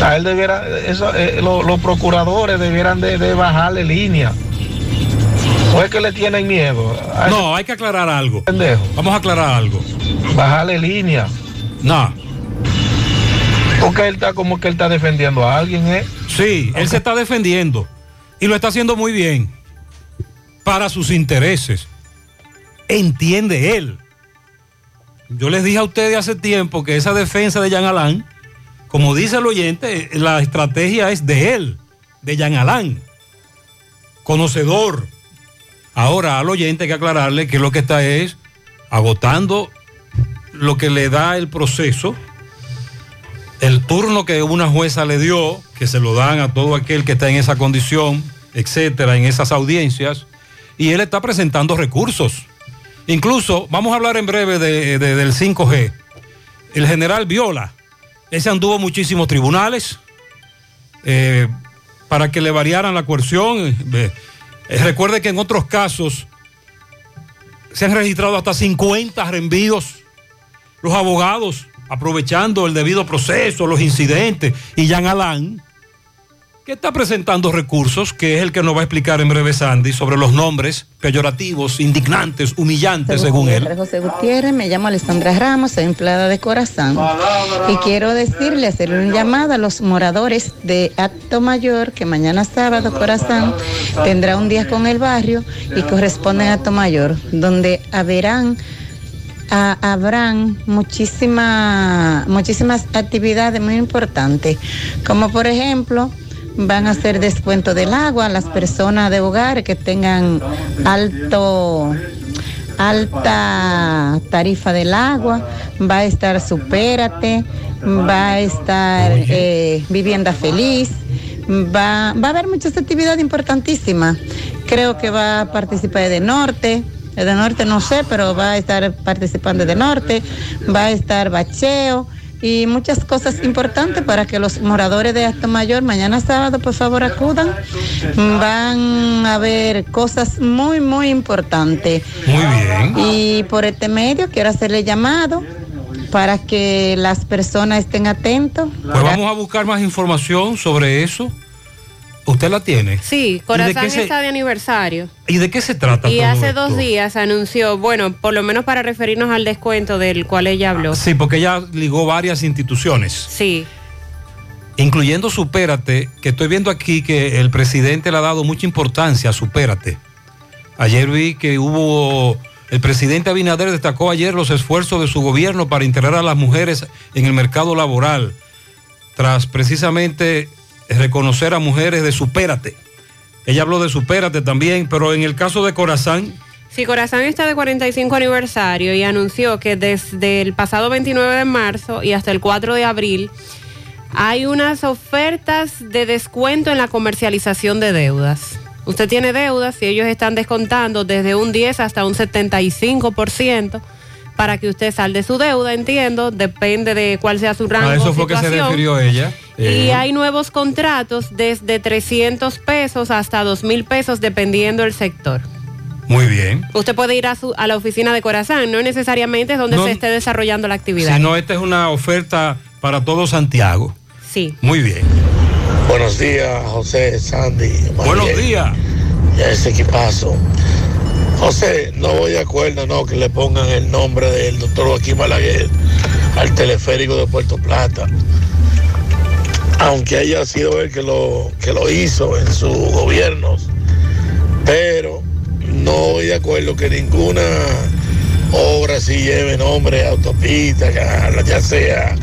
A él debiera, eso, eh, lo- los procuradores debieran de, de bajarle línea. ¿O es que le tienen miedo? No, hay que aclarar algo. pendejo. Vamos a aclarar algo. Bajarle línea. No. Porque él está como que él está defendiendo a alguien, ¿eh? Sí, él se está defendiendo y lo está haciendo muy bien para sus intereses. Entiende él. Yo les dije a ustedes hace tiempo que esa defensa de Jean Alain, como dice el oyente, la estrategia es de él, de Jean Alain, conocedor. Ahora al oyente hay que aclararle que lo que está es agotando lo que le da el proceso el turno que una jueza le dio, que se lo dan a todo aquel que está en esa condición, etcétera, en esas audiencias, y él está presentando recursos. Incluso, vamos a hablar en breve de- de- del 5G. El general Viola, ese anduvo muchísimos tribunales eh, para que le variaran la coerción. Eh, eh, recuerde que en otros casos se han registrado hasta 50 reenvíos. Los abogados, aprovechando el debido proceso, los incidentes, y Jean Alain, que está presentando recursos, que es el que nos va a explicar en breve Sandy, sobre los nombres peyorativos, indignantes, humillantes, según él. José Gutiérrez, me llamo Alessandra Ramos, soy empleada de Corazón. Y quiero decirle, hacerle un llamado a los moradores de Acto Mayor, que mañana sábado Corazón tendrá un día con el barrio y corresponde a Acto Mayor, donde haberán a- habrán muchísima- muchísimas actividades muy importantes, como por ejemplo van a hacer descuento del agua a las personas de hogares que tengan alto alta tarifa del agua, va a estar Supérate, va a estar eh, Vivienda Feliz, va, va a haber muchas actividades importantísimas. Creo que va a participar de Norte, de Norte no sé, pero va a estar participando de Norte, va a estar Bacheo y muchas cosas importantes para que los moradores de Acto Mayor mañana sábado por favor acudan. Van a ver cosas muy, muy importantes. Muy bien. Y por este medio quiero hacerle llamado para que las personas estén atentos. Pues vamos a buscar más información sobre eso. ¿Usted la tiene? Sí, ¿Y Corazón de se- está de aniversario. ¿Y de qué se trata Y todo hace esto? dos días anunció, bueno, por lo menos para referirnos al descuento del cual ella habló. Sí, porque ella ligó varias instituciones. Sí. Incluyendo Supérate, que estoy viendo aquí que el presidente le ha dado mucha importancia a Supérate. Ayer vi que hubo, el presidente Abinader destacó ayer los esfuerzos de su gobierno para integrar a las mujeres en el mercado laboral, tras precisamente reconocer a mujeres de Supérate. Ella habló de Supérate también, pero en el caso de Corazán, Sí, Corazón está de 45 aniversario y anunció que desde el pasado 29 de marzo y hasta el 4 de abril hay unas ofertas de descuento en la comercialización de deudas. Usted tiene deudas y ellos están descontando desde un 10 hasta un 75% para que usted salde su deuda, entiendo, depende de cuál sea su rango. a eso fue que se refirió ella. Y Eh, hay nuevos contratos desde 300 pesos hasta 2 mil pesos dependiendo del sector. Muy bien. Usted puede ir a, su- a la oficina de Corazán, no necesariamente es donde No- se esté desarrollando la actividad. Si no, esta es una oferta para todo Santiago. Sí. Muy bien. Buenos días, José, Sandy. Buenos días. Ya ese equipazo. José, no voy de acuerdo, no, que le pongan el nombre del doctor Joaquín Balaguer al teleférico de Puerto Plata. Aunque haya sido él que lo, que lo hizo en sus gobiernos. Pero no voy de acuerdo que ninguna obra si lleve nombre autopista, ya, sea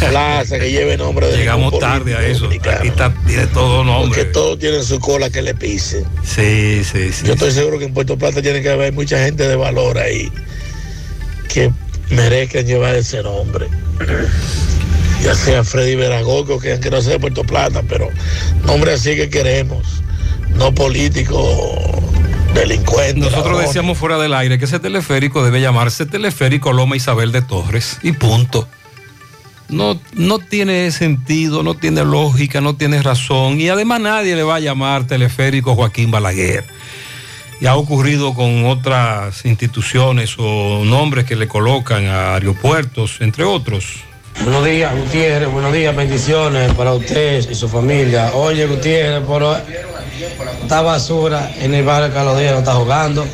plaza, que lleve nombre de Llegamos tarde a eso. Aquí está, tiene todo nombre. porque todos tienen su cola que le pise. Sí, sí, sí. Yo estoy seguro que en Puerto Plata tiene que haber mucha gente de valor ahí que merezcan llevar ese nombre. Ya sea Freddy Veragoco, que no sea de Puerto Plata, pero nombre así que queremos, no político delincuente. Nosotros decíamos fuera del aire que ese teleférico debe llamarse Teleférico Loma Isabel de Torres y punto. No, no tiene sentido, no tiene lógica, no tiene razón y además nadie le va a llamar Teleférico Joaquín Balaguer. Y ha ocurrido con otras instituciones o nombres que le colocan a aeropuertos, entre otros. Buenos días, Gutiérrez. Buenos días, bendiciones para usted y su familia. Oye, Gutiérrez, pero esta basura en el barrio Carlos Díaz no está jugando.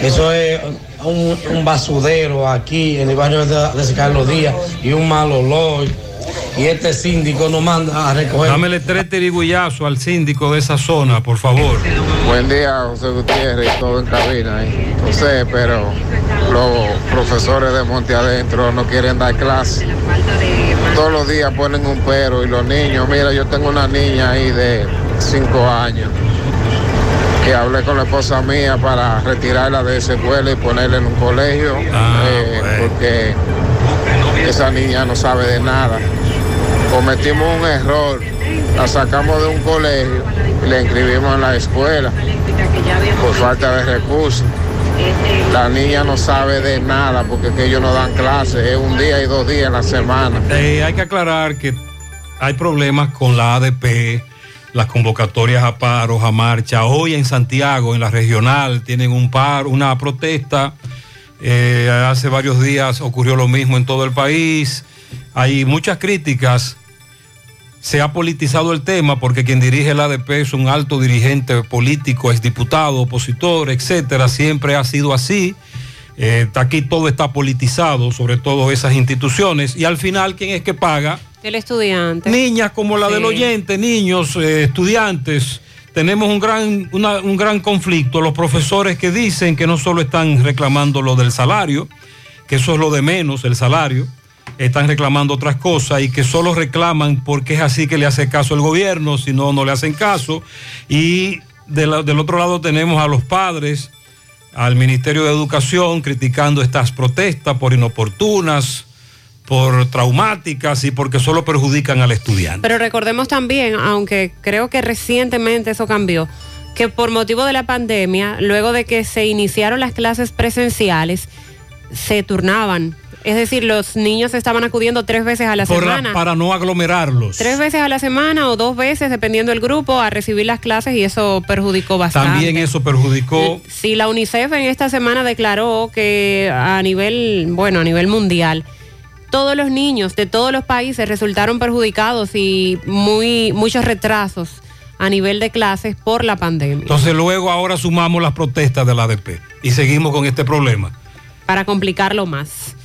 Eso es un, un basudero aquí en el barrio de, de Carlos Díaz y un mal olor. Y este síndico nos manda a recoger. Dámele tres tirigullazos al síndico de esa zona, por favor. Buen día, José Gutiérrez, y todo en cabina. ahí. José, pero los profesores de Monte Adentro no quieren dar clase. Todos los días ponen un pero y los niños, mira, yo tengo una niña ahí de 5 años que hablé con la esposa mía para retirarla de esa escuela y ponerla en un colegio, eh, porque esa niña no sabe de nada. Cometimos un error, la sacamos de un colegio y la inscribimos en la escuela por falta de recursos. La niña no sabe de nada porque es que ellos no dan clases, es un día y dos días en la semana. Eh, hay que aclarar que hay problemas con la ADP, las convocatorias a paros, a marcha. Hoy en Santiago, en la regional, tienen un paro, una protesta. Eh, hace varios días ocurrió lo mismo en todo el país. Hay muchas críticas. Se ha politizado el tema porque quien dirige el ADP es un alto dirigente político, es diputado, opositor, etcétera. Siempre ha sido así. Eh, aquí todo está politizado, sobre todo esas instituciones. Y al final, ¿quién es que paga? El estudiante. Niñas como la Sí. del oyente, niños, eh, estudiantes. Tenemos un gran, un gran conflicto. Los profesores que dicen que no solo están reclamando lo del salario, que eso es lo de menos, el salario, están reclamando otras cosas y que solo reclaman porque es así que le hace caso el gobierno, si no, no le hacen caso. Y del otro lado tenemos a los padres, al Ministerio de Educación criticando estas protestas por inoportunas, por traumáticas y porque solo perjudican al estudiante. Pero recordemos también, aunque creo que recientemente eso cambió, que por motivo de la pandemia, luego de que se iniciaron las clases presenciales, se turnaban. Es decir, los niños estaban acudiendo tres veces a la Por la- semana. para no aglomerarlos. Tres veces a la semana o dos veces, dependiendo del grupo, a recibir las clases y eso perjudicó bastante. También eso perjudicó. Sí, la UNICEF en esta semana declaró que a nivel, bueno, a nivel mundial, todos los niños de todos los países resultaron perjudicados y muy muchos retrasos a nivel de clases por la pandemia. Entonces luego ahora sumamos las protestas del ADP y seguimos con este problema. para complicarlo más.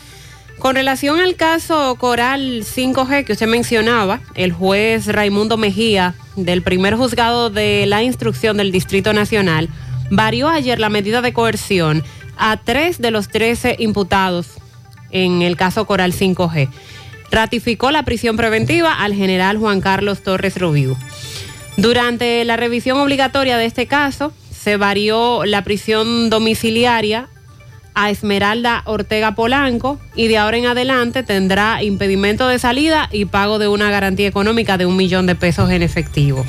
Con relación al caso Coral 5G que usted mencionaba, el juez Raimundo Mejía del primer juzgado de la instrucción del Distrito Nacional varió ayer la medida de coerción a tres de los 13 imputados en el caso Coral 5G. Ratificó la prisión preventiva al general Juan Carlos Torres Rubiú. Durante la revisión obligatoria de este caso, se varió la prisión domiciliaria a Esmeralda Ortega Polanco y de ahora en adelante tendrá impedimento de salida y pago de una garantía económica de un millón de pesos en efectivo.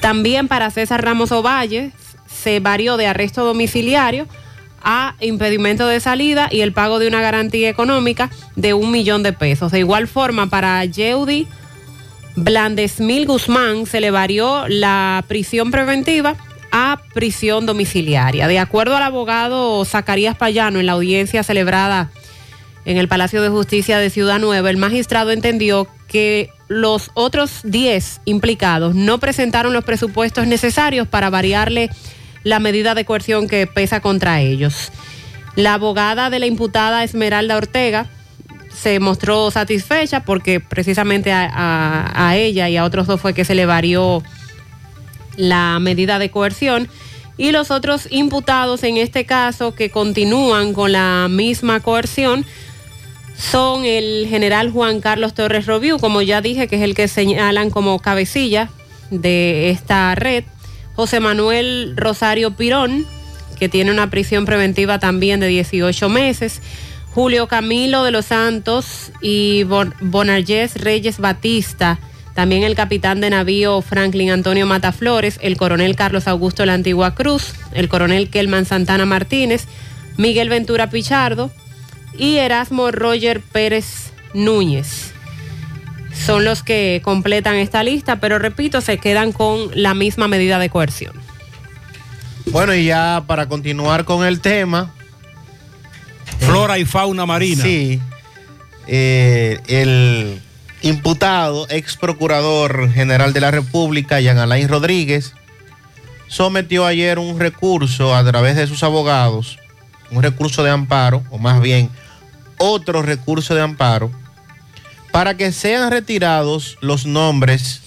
También para César Ramos Ovalle se varió de arresto domiciliario a impedimento de salida y el pago de una garantía económica de un millón de pesos. De igual forma, para Yeudi Blandesmil Guzmán se le varió la prisión preventiva a prisión domiciliaria. De acuerdo al abogado Zacarías Payano en la audiencia celebrada en el Palacio de Justicia de Ciudad Nueva, el magistrado entendió que los otros 10 implicados no presentaron los presupuestos necesarios para variarle la medida de coerción que pesa contra ellos. La abogada de la imputada Esmeralda Ortega se mostró satisfecha porque precisamente a, ella y a otros dos fue que se le varió la medida de coerción y los otros imputados en este caso que continúan con la misma coerción son el general Juan Carlos Torres Robiú, como ya dije, que es el que señalan como cabecilla de esta red, José Manuel Rosario Pirón, que tiene una prisión preventiva también de 18 meses, Julio Camilo de los Santos y Bon- Reyes Batista, también el capitán de navío Franklin Antonio Mataflores, el coronel Carlos Augusto La Antigua Cruz, el coronel Kelman Santana Martínez, Miguel Ventura Pichardo y Erasmo Roger Pérez Núñez. Son los que completan esta lista, pero repito, se quedan con la misma medida de coerción. Bueno, y ya para continuar con el tema. Flora y fauna marina. Sí. eh, el imputado, ex procurador general de la República, Jean Alain Rodríguez, sometió ayer un recurso a través de sus abogados, un recurso de amparo, o más bien otro recurso de amparo, para que sean retirados los nombres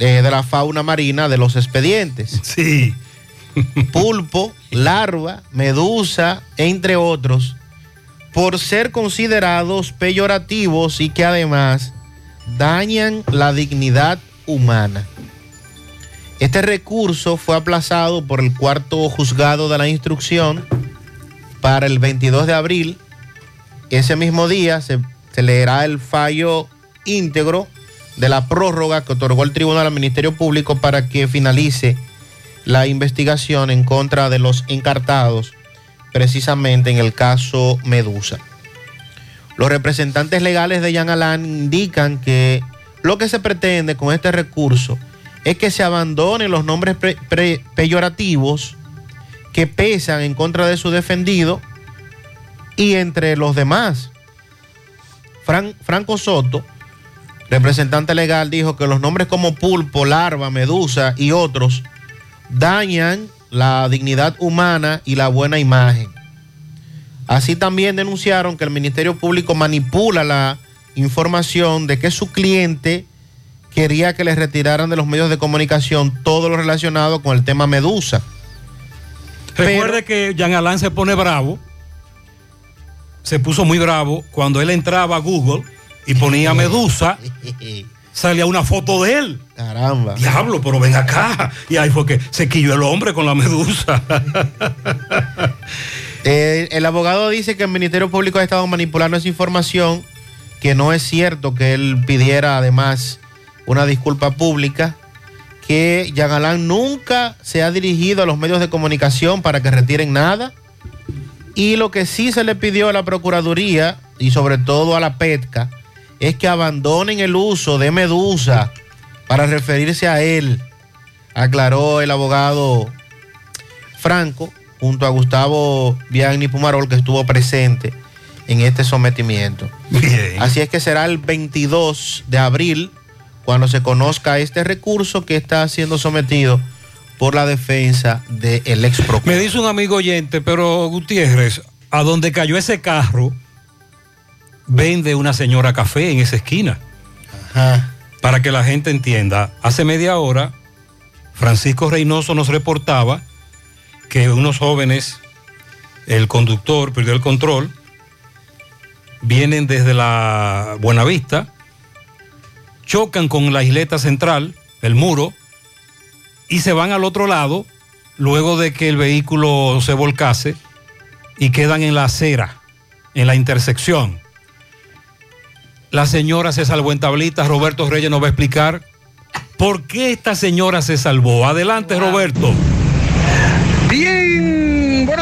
eh, de la fauna marina de los expedientes. Sí. Pulpo, larva, medusa, entre otros, por ser considerados peyorativos y que además dañan la dignidad humana. Este recurso fue aplazado por el cuarto juzgado de la instrucción para el 22 de abril. Ese mismo día se, se leerá el fallo íntegro de la prórroga que otorgó el Tribunal al Ministerio Público para que finalice la investigación en contra de los encartados, precisamente en el caso Medusa. Los representantes legales de Jean Alain indican que lo que se pretende con este recurso es que se abandonen los nombres peyorativos que pesan en contra de su defendido y entre los demás. Fran- Franco Soto, representante legal, dijo que los nombres como pulpo, larva, medusa y otros dañan la dignidad humana y la buena imagen. Así también denunciaron que el Ministerio Público manipula la información de que su cliente quería que le retiraran de los medios de comunicación todo lo relacionado con el tema Medusa. Recuerde que Jean Alain se pone bravo, se puso muy bravo cuando él entraba a Google y ponía Medusa, salía una foto de él. Caramba. Diablo, pero ven acá. Y ahí fue que se quilló el hombre con la medusa. Eh, el abogado dice que el Ministerio Público ha estado manipulando esa información, que no es cierto que él pidiera además una disculpa pública, que Yagalán nunca se ha dirigido a los medios de comunicación para que retiren nada, y lo que sí se le pidió a la Procuraduría y sobre todo a la PETCA es que abandonen el uso de Medusa para referirse a él, aclaró el abogado Franco junto a Gustavo Biagni Pumarol que estuvo presente en este sometimiento. Así es que será el 22 de abril cuando se conozca este recurso que está siendo sometido por la defensa del ex procurador. Me dice un amigo oyente, pero Gutiérrez, a donde cayó ese carro, vende una señora café en esa esquina. Para que la gente entienda, hace media hora, Francisco Reynoso nos reportaba que unos jóvenes, el conductor perdió el control, vienen desde la Buenavista, chocan con la isleta central, el muro, y se van al otro lado luego de que el vehículo se volcase y quedan en la acera, en la intersección. La señora se salvó en tablitas, Roberto Reyes nos va a explicar por qué esta señora se salvó. Adelante, Roberto.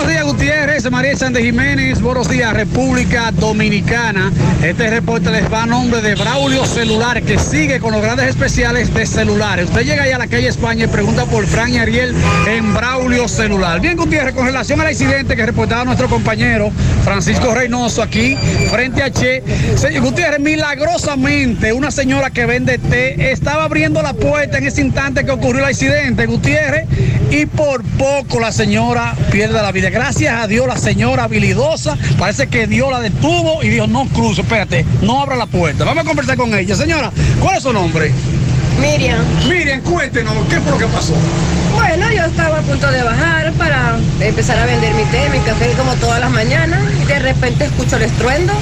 Buenos días Gutiérrez, María Sánchez Jiménez, buenos días República Dominicana. Este reporte les va a nombre de Braulio Celular, que sigue con los grandes especiales de celulares. Usted llega ahí a la calle España y pregunta por Fran y Ariel en Braulio Celular. Bien Gutiérrez, con relación al accidente que reportaba nuestro compañero Francisco Reynoso aquí, frente a Che. Señor Gutiérrez, milagrosamente, una señora que vende té estaba abriendo la puerta en ese instante que ocurrió el accidente, Gutiérrez, y por poco la señora pierde la vida. Gracias a Dios, la señora habilidosa parece que Dios la detuvo y dijo, no cruce, espérate, no abra la puerta. Vamos a conversar con ella. Señora, ¿cuál es su nombre? Miriam. Miriam, cuéntenos, ¿qué fue lo que pasó? Bueno, yo estaba a punto de bajar para empezar a vender mi té, mi café como todas las mañanas y de repente escucho el estruendo.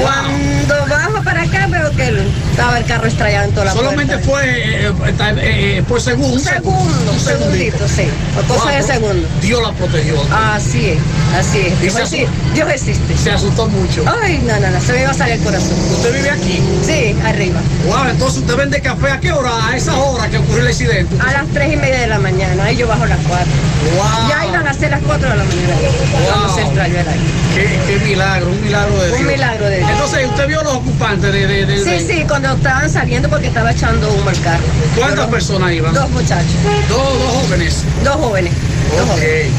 Cuando bajo para acá que estaba el carro estrellado en toda la Solamente puerta. fue eh, eh, eh, por segundo. Un segundo, un segundito, sí. Por cosa de Wow, segundo. Dios la protegió. Así es, así es. Dios, asustó. Dios existe. Se asustó mucho. Ay, no, no, no, se me iba a salir el corazón. ¿Usted vive aquí? Sí, arriba. Wow, entonces usted vende café a qué hora? A esa hora que ocurrió el accidente. A las tres y media de la mañana, ahí yo bajo a las cuatro. Wow. Ya iban a ser las cuatro de la mañana. Cuando se estrelló el aire. Qué, qué milagro, un milagro de Un Dios. milagro de Dios. Entonces, ¿usted vio los ocupantes de, de, de- Sí, sí, cuando estaban saliendo porque estaba echando humo el carro. ¿Cuántas personas iban? Dos muchachos. Dos, dos jóvenes. Dos jóvenes. Dos Ok. jóvenes.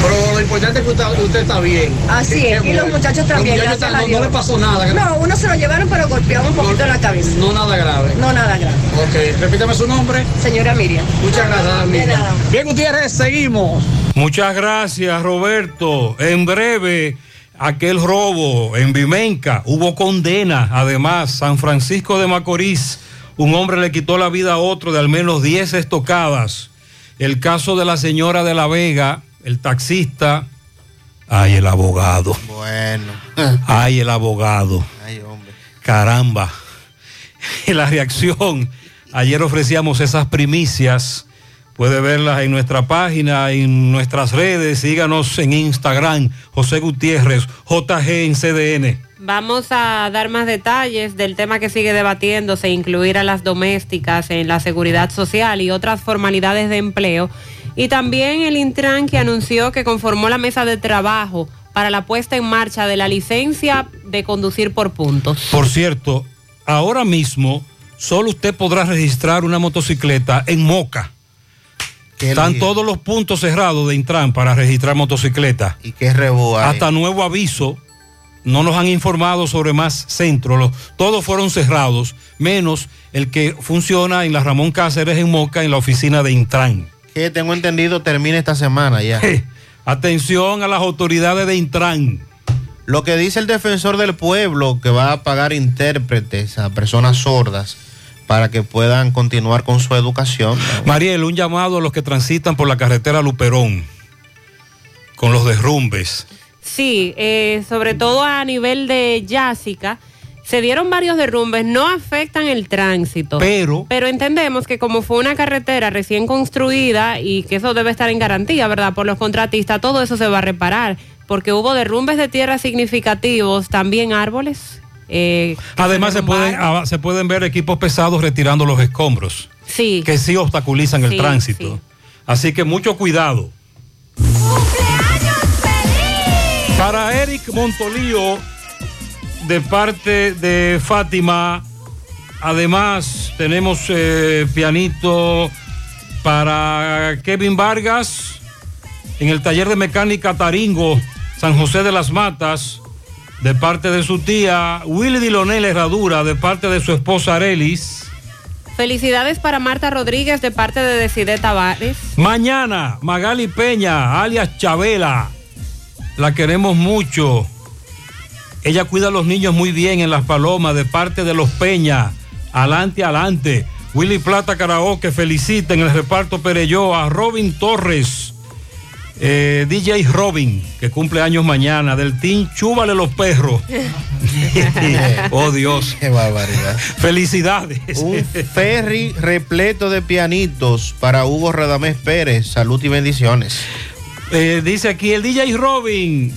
Pero lo importante es que usted, usted está bien. Así es, y los muchachos también, Los muchachos no, le pasó nada. No, uno se lo llevaron pero golpeaba un poquito la cabeza. No nada grave. No nada grave. Ok, repítame su nombre. Señora Miriam. Muchas gracias, Miriam. Bien, Gutiérrez, seguimos. Muchas gracias, Roberto. En breve, aquel robo en Vimenca, hubo condena. Además, San Francisco de Macorís, un hombre le quitó la vida a otro de al menos 10 estocadas. El caso de la señora de La Vega, el taxista. Ay, el abogado. Bueno. Ay, el abogado. Ay, hombre. Caramba. Y la reacción. Ayer ofrecíamos esas primicias. Puede verlas en nuestra página, en nuestras redes. Síganos en Instagram. José Gutiérrez, JG en CDN. Vamos a dar más detalles del tema que sigue debatiéndose, incluir a las domésticas en la seguridad social y otras formalidades de empleo. Y también el Intran que anunció que conformó la mesa de trabajo para la puesta en marcha de la licencia de conducir por puntos. Por cierto, ahora mismo solo usted podrá registrar una motocicleta en Moca. Están todos los puntos cerrados de Intran para registrar motocicletas. ¿Y qué rebo hay? Hasta nuevo aviso, no nos han informado sobre más centros. Los- todos fueron cerrados, menos el que funciona en la Ramón Cáceres en Moca, en la oficina de Intran. Que tengo entendido termina esta semana ya. Atención a las autoridades de Intran. Lo que dice el defensor del pueblo, que va a pagar intérpretes a personas sordas para que puedan continuar con su educación. Mariel, un llamado a los que transitan por la carretera Luperón con los derrumbes. Sí, eh, sobre todo a nivel de Yásica, se dieron varios derrumbes, no afectan el tránsito. Pero- Pero entendemos que como fue una carretera recién construida y que eso debe estar en garantía, ¿verdad? Por los contratistas, todo eso se va a reparar, porque hubo derrumbes de tierra significativos, también árboles. Eh, Además se pueden, derrumbaron. ah, se pueden ver equipos pesados retirando los escombros, Sí. que sí obstaculizan el Sí, tránsito. Así que mucho cuidado. Para Eric Montolío, de parte de Fátima, además tenemos eh, pianito para Kevin Vargas en el taller de mecánica Taringo, San José de las Matas, de parte de su tía Willy Dilonel Herradura, de parte de su esposa Arelis. Felicidades para Marta Rodríguez de parte de Decide Tavares. Mañana, Magali Peña, alias Chabela. La queremos mucho. Ella cuida a los niños muy bien en Las Palomas, de parte de los Peña. Adelante, adelante. Willy Plata Karaoke felicita en el reparto Pereyó a Robin Torres, eh, DJ Robin, que cumple años mañana, del team Chúbale los Perros. oh Dios. Qué barbaridad. Felicidades. Un ferry repleto de pianitos para Hugo Radamés Pérez. Salud y bendiciones. Eh, dice aquí el DJ Robin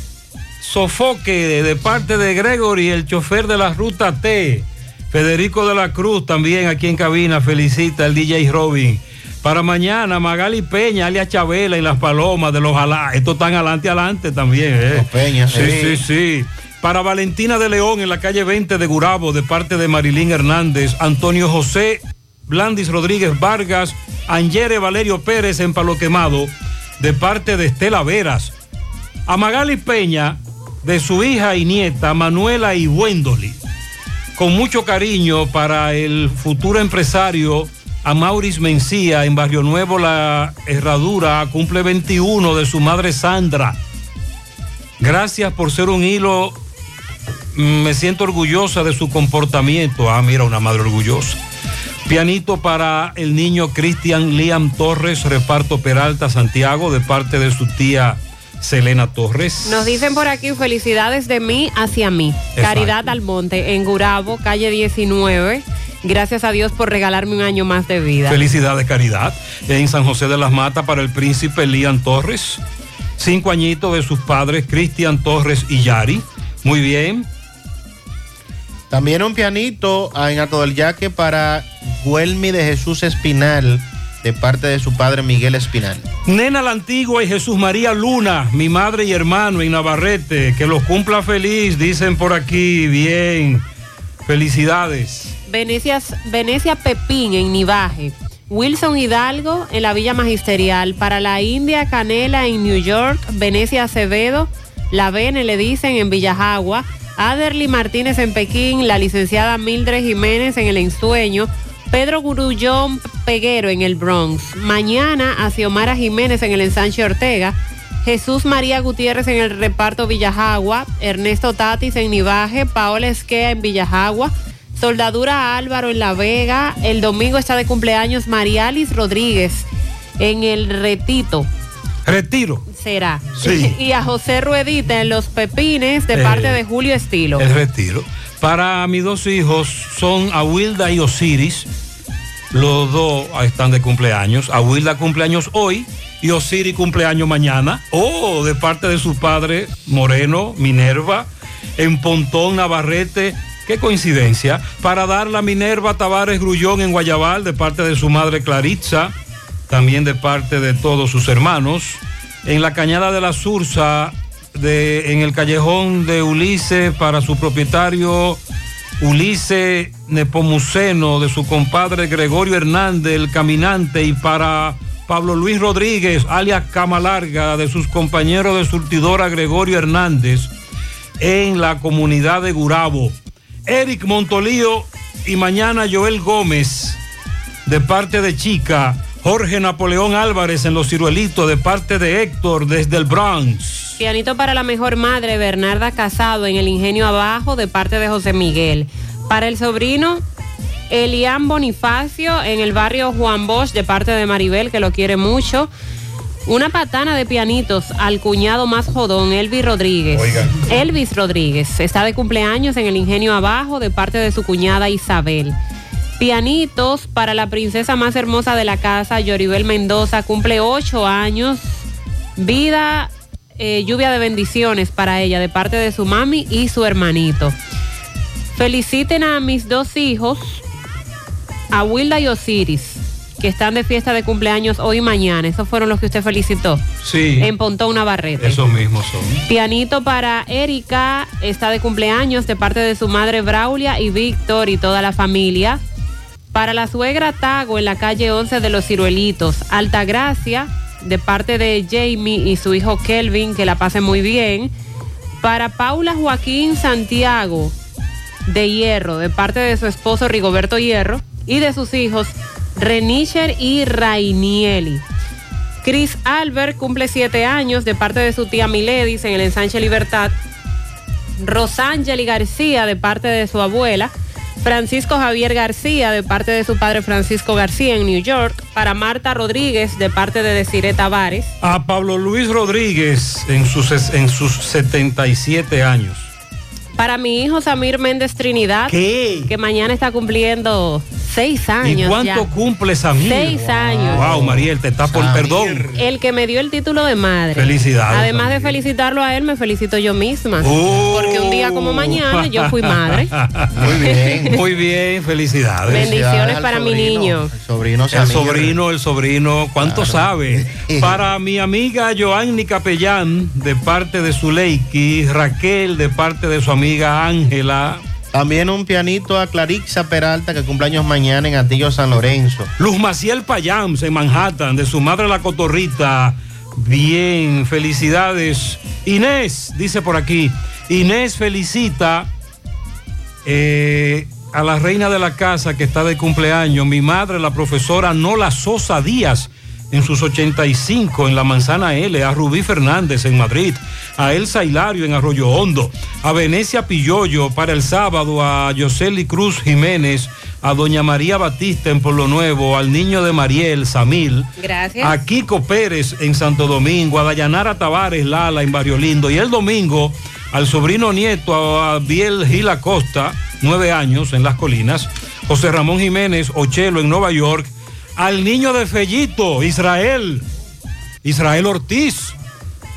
Sofoque de parte de Gregory, el chofer de la ruta T. Federico de la Cruz también aquí en cabina felicita al DJ Robin. Para mañana, Magali Peña, alias Chabela y las Palomas de los Alá. Estos están adelante, adelante también. ¿eh? Los Peña, sí, sí. sí, sí. Para Valentina de León en la calle 20 de Gurabo, de parte de Marilín Hernández, Antonio José Blandis Rodríguez Vargas, Angere Valerio Pérez en Palo Quemado, de parte de Estela Veras. A Magali Peña, de su hija y nieta, Manuela y Wendoli. Con mucho cariño para el futuro empresario a Maurice Mencía en Barrio Nuevo La Herradura, cumple 21 de su madre Sandra. Gracias por ser un hilo. Mm, Me siento orgullosa de su comportamiento. Ah, mira, una madre orgullosa. Pianito para el niño Cristian Liam Torres, reparto Peralta, Santiago, de parte de su tía Selena Torres. Nos dicen por aquí felicidades de mí hacia mí. Exacto. Caridad Almonte en Gurabo, calle 19. Gracias a Dios por regalarme un año más de vida. Felicidades, Caridad. En San José de las Matas para el príncipe Liam Torres. Cinco añitos de sus padres, Cristian Torres y Yari. Muy bien. También un pianito ah, en Alto del Yaque para Guelmi de Jesús Espinal, de parte de su padre Miguel Espinal. Nena la Antigua y Jesús María Luna, mi madre y hermano en Navarrete. Que los cumpla feliz, dicen por aquí. Bien. Felicidades. Venecia, Pepín en Nivaje. Wilson Hidalgo en la Villa Magisterial. Para la India Canela en New York. Venecia Acevedo. La Vene le dicen en Villajagua. Aderly Martínez en Pekín. La licenciada Mildred Jiménez en El Ensueño. Pedro Gurullón Peguero en el Bronx. Mañana a Xiomara Jiménez en el Ensanche Ortega. Jesús María Gutiérrez en el reparto Villajagua. Ernesto Tatis en Nivaje. Paola Esquea en Villajagua. Soldadura Álvaro en La Vega. El domingo está de cumpleaños Marialis Rodríguez en el Retito. Retiro. Será. Sí. y a José Ruedita en Los Pepines de Eh, parte de Julio Estilo. El retiro. Para mis dos hijos son Awilda y Osiris. Los dos están de cumpleaños. Awilda cumpleaños hoy y Osiris cumpleaños mañana. Oh, de parte de su padre Moreno, Minerva, en Pontón, Navarrete. Qué coincidencia. Para dar la Minerva Tavares Grullón en Guayabal, de parte de su madre Claritza. También de parte de todos sus hermanos. En la cañada de la Sursa, de, en el callejón de Ulises, para su propietario Ulises Nepomuceno, de su compadre Gregorio Hernández, el caminante, y para Pablo Luis Rodríguez, alias Cama Larga, de sus compañeros de surtidora Gregorio Hernández, en la comunidad de Gurabo. Eric Montolío y mañana Joel Gómez, de parte de Chica. Jorge Napoleón Álvarez en Los Ciruelitos, de parte de Héctor, desde el Bronx. Pianito para la mejor madre, Bernarda Casado, en el Ingenio Abajo, de parte de José Miguel. Para el sobrino, Elian Bonifacio, en el barrio Juan Bosch, de parte de Maribel, que lo quiere mucho. Una patana de pianitos al cuñado más jodón, Elvis Rodríguez. Elvis Rodríguez está de cumpleaños en el Ingenio Abajo, de parte de su cuñada Isabel. Pianitos para la princesa más hermosa de la casa, Yoribel Mendoza, cumple ocho años. Vida, eh, lluvia de bendiciones para ella de parte de su mami y su hermanito. Feliciten a mis dos hijos, a Wilda y Osiris, que están de fiesta de cumpleaños hoy y mañana. Esos fueron los que usted felicitó. Sí. En Pontón Navarrete. Esos mismos son. Pianito para Erika, está de cumpleaños de parte de su madre Braulia y Víctor y toda la familia. Para la suegra Tago en la calle 11 de los Ciruelitos, Altagracia, de parte de Jamie y su hijo Kelvin, que la pase muy bien. Para Paula Joaquín Santiago de Hierro, de parte de su esposo Rigoberto Hierro y de sus hijos Renisher y Rainieli. Chris Albert cumple siete años de parte de su tía Miledis en el ensanche Libertad. Rosángeli García de parte de su abuela. Francisco Javier García de parte de su padre Francisco García en New York. Para Marta Rodríguez de parte de Desiree Tavares. A Pablo Luis Rodríguez en sus, en sus 77 años. Para mi hijo Samir Méndez Trinidad. ¿Qué? Que mañana está cumpliendo seis años. ¿Y cuánto ya. cumple Samir? Seis años. Wow, Mariel, te está por perdón. El que me dio el título de madre. Felicidades, Además de felicitarlo a él, me felicito yo misma. Oh. Porque un día como mañana yo fui madre. Muy bien. Muy bien, felicidades. Bendiciones para mi niño. Sobrino El sobrino, el sobrino, ¿cuánto sabe? Para mi amiga Joanny Capellán, de parte de Zuleiki, Raquel, de parte de su amiga Ángela. También un pianito a Clarixa Peralta, que cumpleaños mañana en Antillo San Lorenzo. Luz Maciel Payams en Manhattan, de su madre la cotorrita. Bien, felicidades. Inés, dice por aquí. Inés felicita eh, a la reina de la casa que está de cumpleaños, mi madre, la profesora Nola Sosa Díaz, en sus 85 en la Manzana L, a Rubí Fernández en Madrid, a Elsa Hilario en Arroyo Hondo, a Venecia Pilloyo para el sábado, a Yoseli Cruz Jiménez, a Doña María Batista en Pueblo Nuevo, al niño de Mariel, Samil, Gracias. a Kiko Pérez en Santo Domingo, a Dayanara Tavares Lala en Barrio Lindo y el domingo al sobrino nieto a Biel Gil Acosta, nueve años en Las Colinas, José Ramón Jiménez Ochelo en Nueva York, al niño de Fellito, Israel, Israel Ortiz,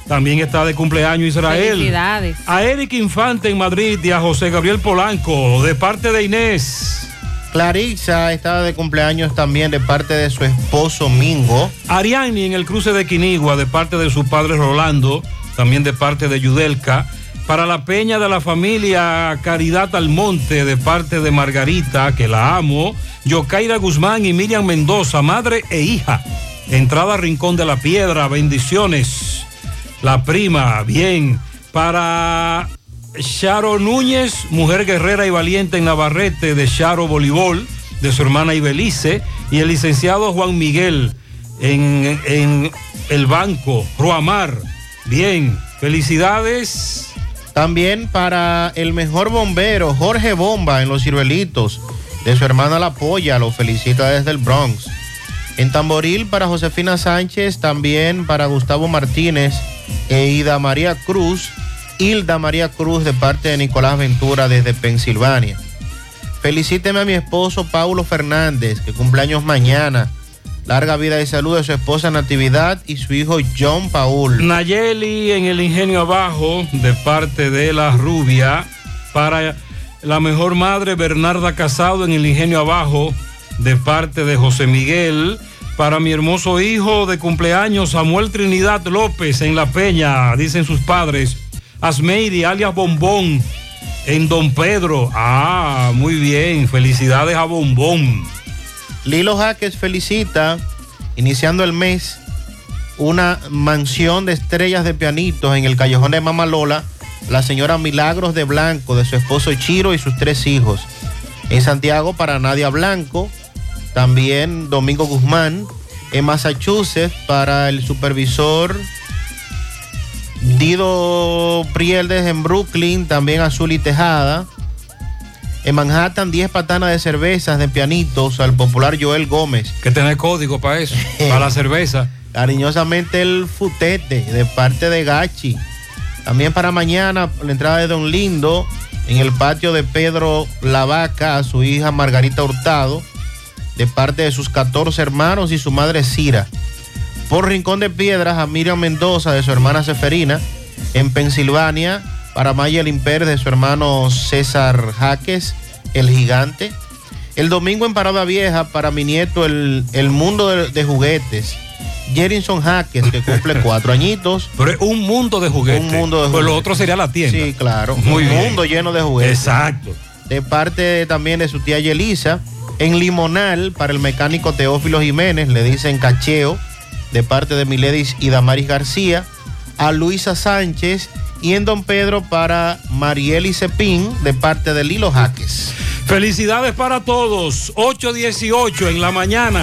también está de cumpleaños Israel. Felicidades. A Eric Infante en Madrid y a José Gabriel Polanco, de parte de Inés. Clarixa está de cumpleaños también de parte de su esposo Mingo. Ariani en el cruce de Quinigua, de parte de su padre Rolando, también de parte de Yudelka. Para la peña de la familia Caridad Almonte, de parte de Margarita, que la amo. Yocaira Guzmán y Miriam Mendoza, madre e hija. Entrada Rincón de la Piedra, bendiciones. La prima, bien. Para Charo Núñez, mujer guerrera y valiente en Navarrete, de Charo Voleibol, de su hermana Ibelice. Y el licenciado Juan Miguel en, en el banco, Ruamar. Bien, felicidades. También para el mejor bombero, Jorge Bomba, en Los Ciruelitos, de su hermana La Polla, lo felicita desde el Bronx. En Tamboril para Josefina Sánchez, también para Gustavo Martínez e Ida María Cruz, Hilda María Cruz de parte de Nicolás Ventura desde Pensilvania. Felicíteme a mi esposo Paulo Fernández, que cumpleaños mañana. Larga vida y salud de su esposa Natividad y su hijo John Paul. Nayeli en el Ingenio Abajo, de parte de la rubia. Para la mejor madre Bernarda Casado en el Ingenio Abajo, de parte de José Miguel. Para mi hermoso hijo de cumpleaños Samuel Trinidad López en La Peña, dicen sus padres. Asmeiri, alias Bombón, en Don Pedro. Ah, muy bien. Felicidades a Bombón. Lilo Jaques felicita, iniciando el mes, una mansión de estrellas de pianitos en el callejón de Mamalola, la señora Milagros de Blanco, de su esposo Chiro y sus tres hijos. En Santiago para Nadia Blanco, también Domingo Guzmán. En Massachusetts para el supervisor Dido Prieldes en Brooklyn, también Azul y Tejada. En Manhattan, 10 patanas de cervezas de pianitos al popular Joel Gómez. Que tener código para eso, para la cerveza. Cariñosamente el futete de parte de Gachi. También para mañana, la entrada de Don Lindo en el patio de Pedro Lavaca a su hija Margarita Hurtado, de parte de sus 14 hermanos y su madre Cira. Por Rincón de Piedras a Miriam Mendoza de su hermana Seferina. En Pensilvania para Mayelin Pérez de su hermano César Jaques, el gigante. El domingo en Parada Vieja para mi nieto el, el mundo de, de juguetes. Jerinson Jaques, que cumple cuatro añitos. Pero es un mundo de juguetes. Un mundo de Pues lo juguetes. otro sería la tienda. Sí, claro. Muy un bien. mundo lleno de juguetes. Exacto. De parte también de su tía Yelisa. En Limonal, para el mecánico Teófilo Jiménez, le dicen cacheo, de parte de Miledis y Damaris García. A Luisa Sánchez. Y en Don Pedro para Marieli Cepín, de parte de Lilo Jaques. Felicidades para todos. 8.18 en la mañana.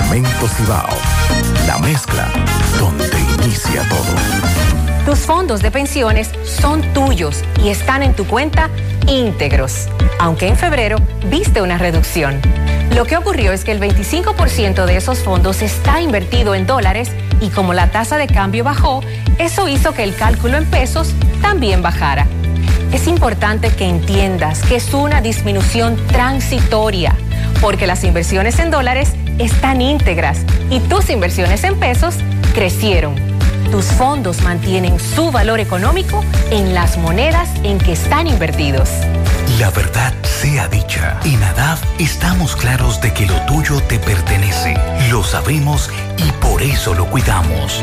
Cemento Cibao, la mezcla donde inicia todo. Tus fondos de pensiones son tuyos y están en tu cuenta íntegros, aunque en febrero viste una reducción. Lo que ocurrió es que el 25% de esos fondos está invertido en dólares y como la tasa de cambio bajó, eso hizo que el cálculo en pesos también bajara. Es importante que entiendas que es una disminución transitoria, porque las inversiones en dólares están íntegras y tus inversiones en pesos crecieron. Tus fondos mantienen su valor económico en las monedas en que están invertidos. La verdad sea dicha, en ADAV estamos claros de que lo tuyo te pertenece. Lo sabemos y por eso lo cuidamos.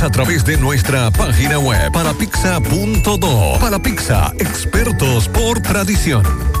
a través de nuestra página web parapizza.do. Para expertos por tradición.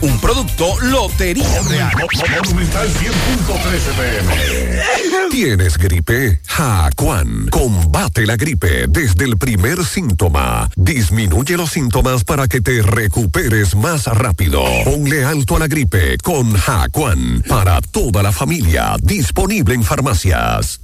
Un producto Lotería Real. Monumental 100.13 pm. ¿Tienes gripe? Jacuan. Combate la gripe desde el primer síntoma. Disminuye los síntomas para que te recuperes más rápido. Ponle alto a la gripe con Jacuan. Para toda la familia. Disponible en farmacias.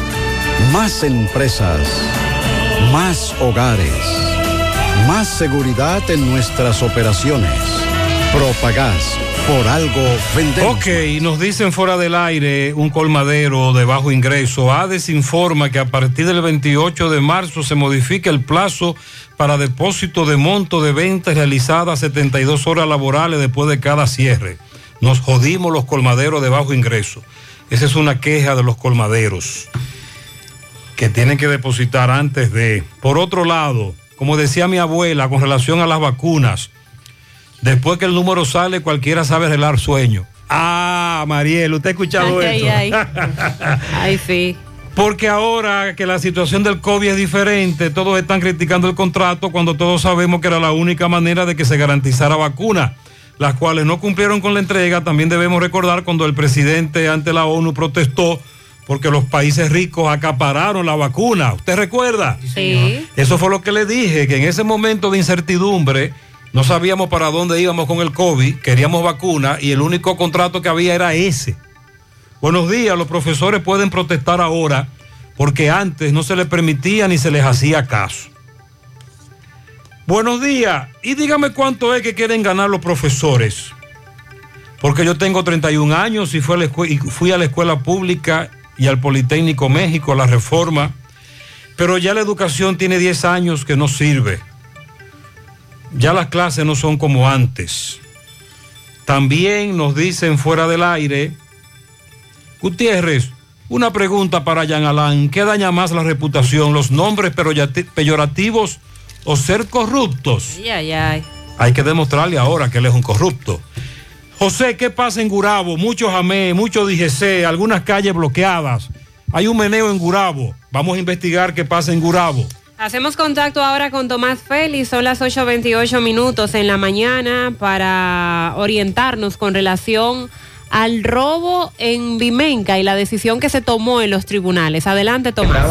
Más empresas. Más hogares. Más seguridad en nuestras operaciones. Propagás. Por algo vendemos. Ok, nos dicen fuera del aire un colmadero de bajo ingreso. ADES informa que a partir del 28 de marzo se modifica el plazo para depósito de monto de ventas realizadas 72 horas laborales después de cada cierre. Nos jodimos los colmaderos de bajo ingreso. Esa es una queja de los colmaderos que tienen que depositar antes de... Por otro lado, como decía mi abuela con relación a las vacunas, después que el número sale, cualquiera sabe arreglar sueño. Ah, Mariel, ¿usted ha escuchado Ay, esto? ay, Ay, sí. Porque ahora que la situación del COVID es diferente, todos están criticando el contrato cuando todos sabemos que era la única manera de que se garantizara vacuna, las cuales no cumplieron con la entrega. También debemos recordar cuando el presidente ante la ONU protestó porque los países ricos acapararon la vacuna. ¿Usted recuerda? Sí. Eso fue lo que le dije, que en ese momento de incertidumbre no sabíamos para dónde íbamos con el COVID, queríamos vacuna y el único contrato que había era ese. Buenos días, los profesores pueden protestar ahora porque antes no se les permitía ni se les hacía caso. Buenos días, y dígame cuánto es que quieren ganar los profesores. Porque yo tengo 31 años y fui a la, escue- y fui a la escuela pública y al Politécnico México, la reforma, pero ya la educación tiene 10 años que no sirve. Ya las clases no son como antes. También nos dicen fuera del aire, Gutiérrez, una pregunta para Jean Alain, ¿qué daña más la reputación, los nombres peyorati- peyorativos o ser corruptos? Ay, ay, ay. Hay que demostrarle ahora que él es un corrupto. José, ¿qué pasa en Gurabo? Muchos AME, muchos DGC, algunas calles bloqueadas. Hay un meneo en Gurabo. Vamos a investigar qué pasa en Gurabo. Hacemos contacto ahora con Tomás Félix, son las 8.28 minutos en la mañana para orientarnos con relación al robo en Vimenca y la decisión que se tomó en los tribunales. Adelante, Tomás.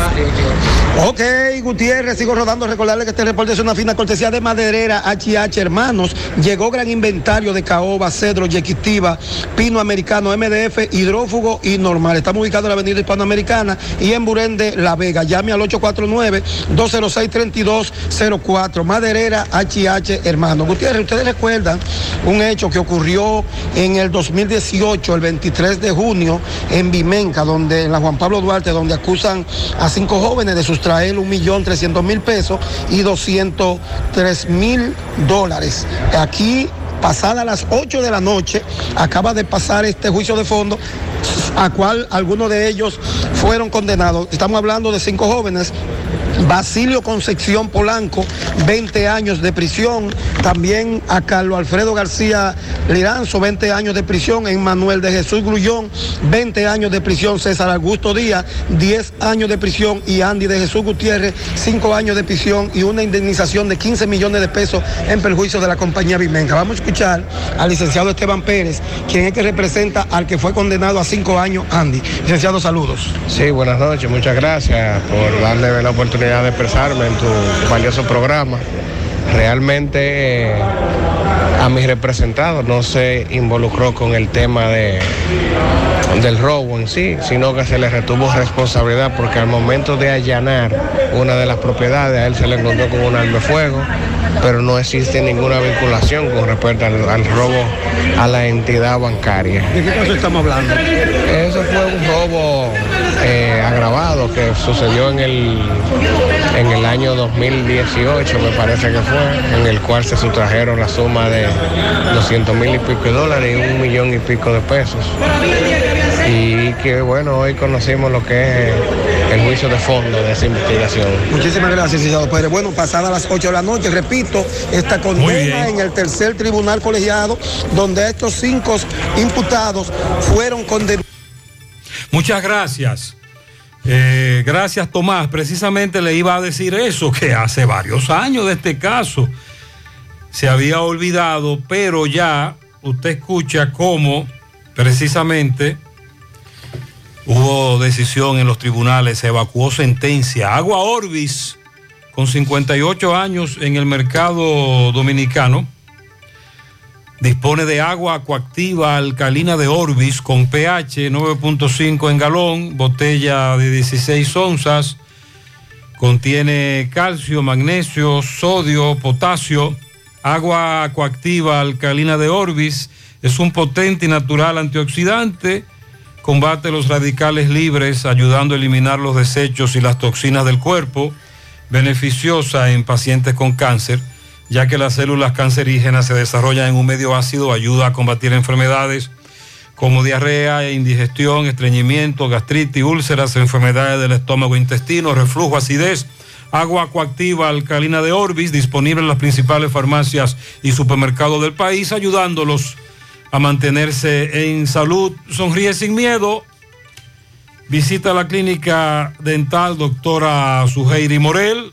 Ok, Gutiérrez, sigo rodando. Recordarle que este reporte es una fina cortesía de Maderera HH Hermanos. Llegó gran inventario de caoba, cedro, yequitiva, pino americano, MDF, hidrófugo y normal. Estamos ubicados en la avenida hispanoamericana y en Burende, La Vega. Llame al 849-206-3204. Maderera HH Hermanos. Gutiérrez, ustedes recuerdan un hecho que ocurrió en el 2018, el 23 de junio, en Vimenca, donde en la Juan Pablo Duarte, donde acusan a cinco jóvenes de sustraer un millón trescientos mil pesos y 203 mil dólares. Aquí pasada las 8 de la noche, acaba de pasar este juicio de fondo, a cual algunos de ellos fueron condenados. Estamos hablando de cinco jóvenes. Basilio Concepción Polanco, 20 años de prisión. También a Carlos Alfredo García Liranzo, 20 años de prisión. Emmanuel de Jesús Grullón, 20 años de prisión. César Augusto Díaz, 10 años de prisión. Y Andy de Jesús Gutiérrez, 5 años de prisión y una indemnización de 15 millones de pesos en perjuicio de la compañía Vimenca. Vamos a escuchar al licenciado Esteban Pérez, quien es que representa al que fue condenado a 5 años, Andy. Licenciado, saludos. Sí, buenas noches, muchas gracias por darle la oportunidad de expresarme en tu valioso programa. Realmente eh, a mi representado no se involucró con el tema de, del robo en sí, sino que se le retuvo responsabilidad porque al momento de allanar una de las propiedades a él se le encontró con un arma de fuego, pero no existe ninguna vinculación con respecto al, al robo a la entidad bancaria. ¿De qué caso estamos hablando? Eso fue un robo agravado que sucedió en el, en el año 2018, me parece que fue, en el cual se sustrajeron la suma de 200 mil y pico de dólares y un millón y pico de pesos. Y que bueno, hoy conocimos lo que es el juicio de fondo de esa investigación. Muchísimas gracias, licenciado Pérez. Bueno, pasada las 8 de la noche, repito, esta condena en el tercer tribunal colegiado, donde estos cinco imputados fueron condenados. Muchas gracias. Eh, gracias Tomás. Precisamente le iba a decir eso, que hace varios años de este caso se había olvidado, pero ya usted escucha cómo precisamente hubo decisión en los tribunales, se evacuó sentencia. Agua Orbis, con 58 años en el mercado dominicano, dispone de agua acuactiva alcalina de Orbis con pH 9.5 en galón, botella de 16 onzas, contiene calcio, magnesio, sodio, potasio. Agua acuactiva alcalina de Orbis es un potente y natural antioxidante, combate los radicales libres, ayudando a eliminar los desechos y las toxinas del cuerpo, beneficiosa en pacientes con cáncer ya que las células cancerígenas se desarrollan en un medio ácido, ayuda a combatir enfermedades como diarrea, indigestión, estreñimiento, gastritis, úlceras, enfermedades del estómago, intestino, reflujo, acidez, agua coactiva alcalina de Orbis, disponible en las principales farmacias y supermercados del país, ayudándolos a mantenerse en salud. Sonríe sin miedo. Visita la clínica dental doctora Suheiri Morel.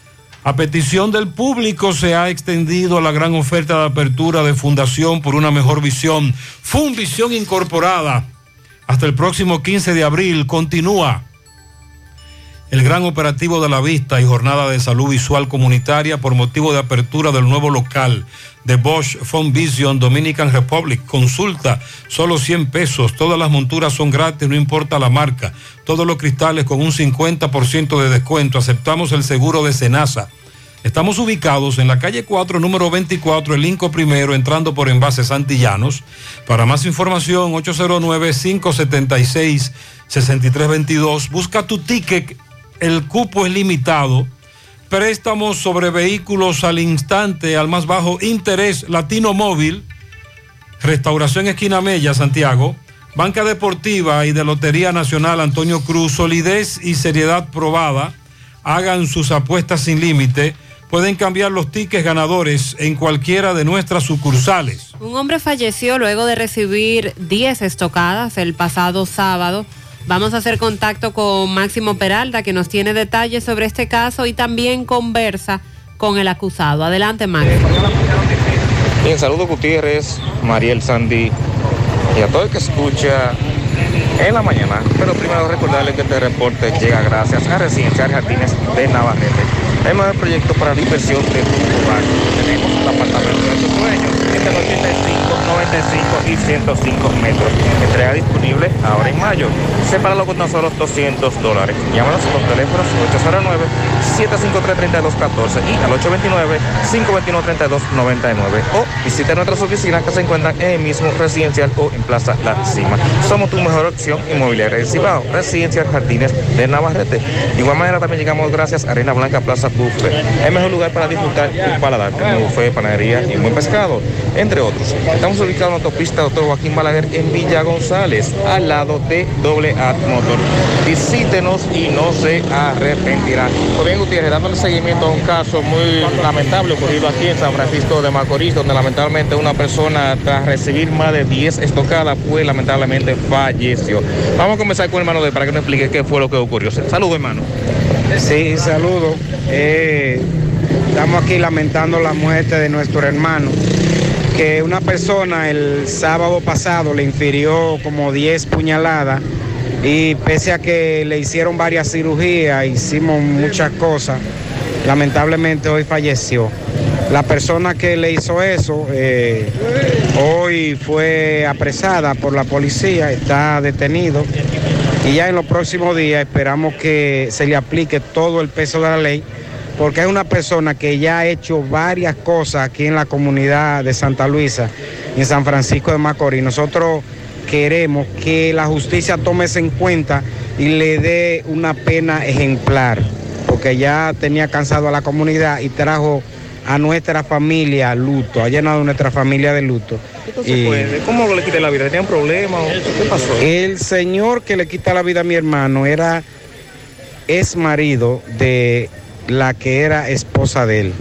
A petición del público se ha extendido la gran oferta de apertura de Fundación por una mejor visión. Funvisión Incorporada. Hasta el próximo 15 de abril continúa el gran operativo de la vista y jornada de salud visual comunitaria por motivo de apertura del nuevo local de Bosch Phone Vision Dominican Republic. Consulta, solo 100 pesos. Todas las monturas son gratis, no importa la marca. Todos los cristales con un 50% de descuento. Aceptamos el seguro de Senasa. Estamos ubicados en la calle 4, número 24, el Inco Primero, entrando por envases Santillanos. Para más información, 809-576-6322. Busca tu ticket, el cupo es limitado. Préstamos sobre vehículos al instante, al más bajo interés, Latino Móvil, Restauración Esquina Mella, Santiago, Banca Deportiva y de Lotería Nacional Antonio Cruz, solidez y seriedad probada. Hagan sus apuestas sin límite. Pueden cambiar los tickets ganadores en cualquiera de nuestras sucursales. Un hombre falleció luego de recibir 10 estocadas el pasado sábado. Vamos a hacer contacto con Máximo Peralta, que nos tiene detalles sobre este caso y también conversa con el acusado. Adelante, Máximo. Bien, saludos Gutiérrez, Mariel Sandy y a todo el que escucha en la mañana. Pero primero recordarles que este reporte llega gracias a Residencial Jardines de Navarrete. El mejor proyecto para la inversión de tu hogar. Tenemos un apartamento de tus sueños entre 85, 95 y 105 metros. Entrega disponible ahora en mayo. Sepáralo con solo 200 dólares. Llámanos por teléfonos 809-753-3214 y al 829-521-3299. O visita nuestras oficinas que se encuentran en el mismo residencial o en Plaza La Cima. Somos tu mejor opción inmobiliaria del Cibao. Residencial Jardines de Navarrete. De igual manera también llegamos gracias a Arena Blanca Plaza Buffet. El mejor lugar para disfrutar tu paladar. Como buffet, panadería y un buen pescado, entre otros. Estamos ubicados en la autopista Doctor Joaquín Balaguer en Villa González, al lado de Doble A Motor. Visítenos y no se arrepentirá. Pues bien, Gutiérrez, dándole seguimiento a un caso muy lamentable ocurrido aquí en San Francisco de Macorís, donde lamentablemente una persona, tras recibir más de 10 estocadas, pues lamentablemente falleció. Vamos a comenzar con el hermano de para que nos explique qué fue lo que ocurrió. Saludos, hermano. Sí, saludo. Eh, estamos aquí lamentando la muerte de nuestro hermano, que una persona el sábado pasado le infirió como 10 puñaladas y pese a que le hicieron varias cirugías, hicimos muchas cosas, lamentablemente hoy falleció. La persona que le hizo eso eh, hoy fue apresada por la policía, está detenido y ya en los próximos días esperamos que se le aplique todo el peso de la ley porque es una persona que ya ha hecho varias cosas aquí en la comunidad de Santa Luisa, en San Francisco de Macorís. Nosotros queremos que la justicia tome eso en cuenta y le dé una pena ejemplar, porque ya tenía cansado a la comunidad y trajo a nuestra familia luto, ha llenado nuestra familia de luto. Y- pues, ¿cómo le quité la vida? ¿Tenía un problema? ¿Qué pasó? El señor que le quita la vida a mi hermano era ex marido de la que era esposa de él.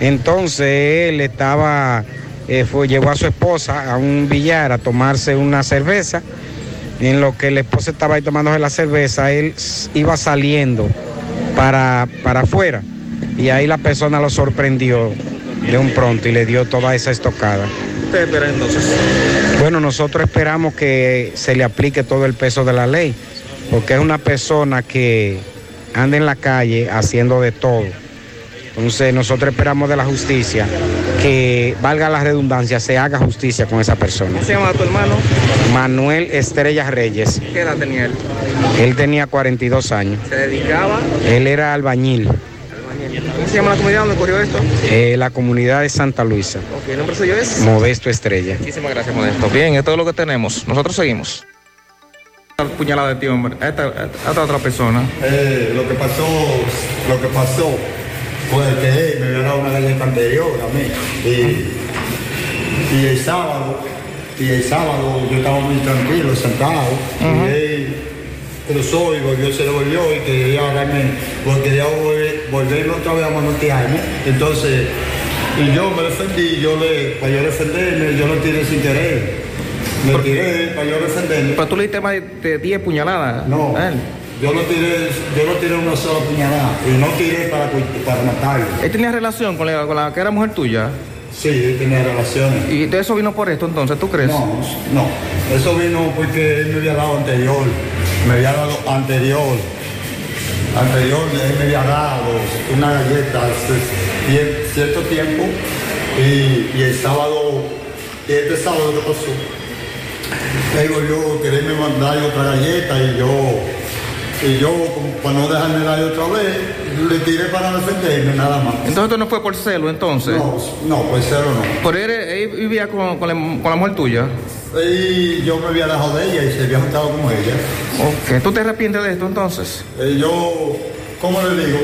Entonces él estaba, eh, fue, llevó a su esposa a un billar a tomarse una cerveza. En lo que la esposa estaba ahí tomándose la cerveza, él iba saliendo para, para afuera. Y ahí la persona lo sorprendió de un pronto y le dio toda esa estocada. ¿Usted espera entonces? Bueno, nosotros esperamos que se le aplique todo el peso de la ley, porque es una persona que anda en la calle haciendo de todo. Entonces nosotros esperamos de la justicia que, valga la redundancia, se haga justicia con esa persona. ¿Cómo se llama tu hermano? Manuel Estrella Reyes. ¿Qué edad tenía él? Él tenía 42 años. ¿Se dedicaba? Él era albañil. ¿Cómo se llama la comunidad donde ocurrió esto? Eh, la comunidad de Santa Luisa. Ok, ¿el nombre suyo es? Modesto Estrella. Muchísimas gracias, Modesto. Bien, esto es lo que tenemos. Nosotros seguimos. Puñalada de ti, hombre. Esta, otra persona. Eh, lo que pasó, lo que pasó fue que él me había dado una galleta anterior a mí. Y, y el sábado, y el sábado yo estaba muy tranquilo, sentado. Y él cruzó y volvió, se devolvió y quería darme, porque quería volver, volverme otra vez a manotearme. Entonces, y yo me defendí, yo le, para yo defenderme, yo lo tiré sin querer. Me tiré para yo defenderme. Pero tú le diste más de 10 puñaladas. No. a él. Yo no tiré, yo no tiré una sola puñalada y no tiré para, para matarlo. ¿Él tenía relación con la, con la que era mujer tuya? Sí, él tenía relaciones. ¿Y de eso vino por esto entonces, tú crees? No, no. Eso vino porque él me había dado anterior. Me había dado anterior. Anterior, él me había dado una galleta hace cierto tiempo. Y, y el sábado, y este sábado que pasó, volvió a quererme mandar otra galleta y yo, y yo, como para no dejarme dar otra vez, le tiré para defenderme nada más. Entonces esto no fue por celo entonces. No, no, por celo no. Pero él, él vivía con, con la, con la mujer tuya. Y yo me había dejado de ella y se había juntado con ella. Ok, ¿tú te arrepientes de esto entonces? Eh, yo, ¿cómo le digo?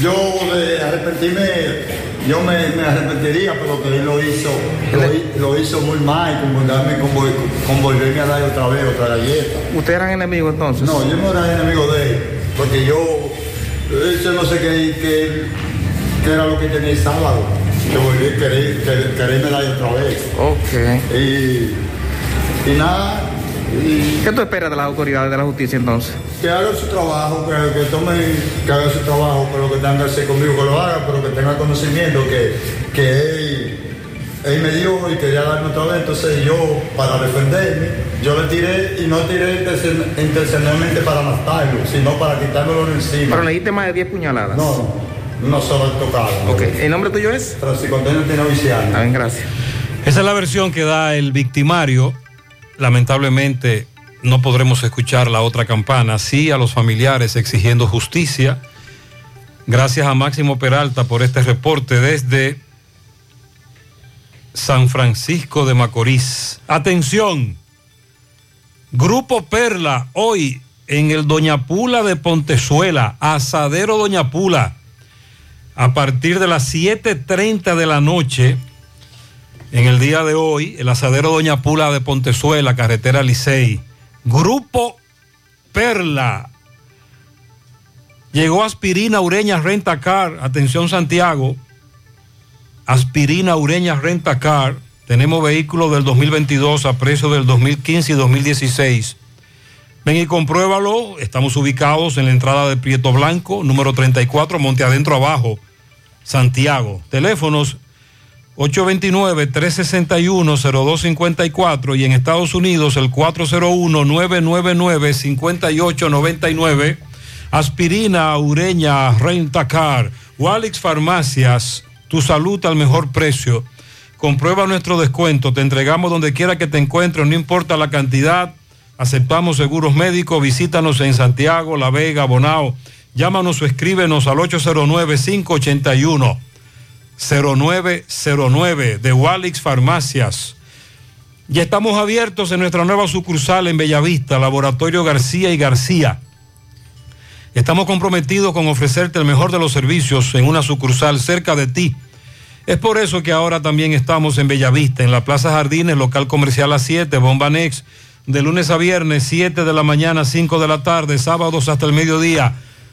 Yo de arrepentirme, yo me, me arrepentiría, pero que él lo hizo, lo, hi- lo hizo muy mal, con, darme, con volverme a dar otra vez otra galleta. ¿Ustedes eran enemigos entonces? No, yo no era enemigo de él, porque yo, yo no sé qué, qué, qué era lo que tenía el sábado, que volví a querer, querer- quererme dar otra vez. Ok. Y, y nada, y ¿Qué tú esperas de las autoridades de la justicia entonces? que haga su trabajo, que, que tome, que haga su trabajo, que lo que tenga que hacer conmigo, que lo haga, pero que tenga conocimiento, que, que él, él me dio y quería darme otra vez, entonces yo, para defenderme, yo le tiré y no tiré intencion- intencionalmente para matarlo, sino para quitármelo de encima. Pero le diste más de 10 puñaladas. No, no solo tocado. Ok, ¿el nombre tuyo es? Francisco Antonio Tino Viciano. Ah, bien, gracias. Esa es la versión que da el victimario. Lamentablemente no podremos escuchar la otra campana. Sí a los familiares exigiendo justicia. Gracias a Máximo Peralta por este reporte desde San Francisco de Macorís. Atención. Grupo Perla, hoy en el Doña Pula de Pontezuela, Asadero Doña Pula, a partir de las 7.30 de la noche, en el día de hoy, el Asadero Doña Pula de Pontezuela, carretera Licey, Grupo Perla. Llegó aspirina Ureña Renta Car, atención Santiago, aspirina Ureña Renta Car. Tenemos vehículos del 2022 a precio del 2015 y 2016. Ven y compruébalo. Estamos ubicados en la entrada de Prieto Blanco, número 34, Monte Adentro Abajo, Santiago. Teléfonos 829-361-0254 y en Estados Unidos el 401-999-5899. Aspirina, Ureña, Rentacar, Walix Farmacias, tu salud al mejor precio. Comprueba nuestro descuento, te entregamos donde quiera que te encuentres, no importa la cantidad. Aceptamos seguros médicos, visítanos en Santiago, La Vega, Bonao. Llámanos o escríbenos al 809-581. 0909 de Walix Farmacias. Ya estamos abiertos en nuestra nueva sucursal en Bellavista, Laboratorio García y García. Estamos comprometidos con ofrecerte el mejor de los servicios en una sucursal cerca de ti. Es por eso que ahora también estamos en Bellavista, en la Plaza Jardines, local comercial a 7, Bomba Next, de lunes a viernes, 7 de la mañana, 5 de la tarde, sábados hasta el mediodía.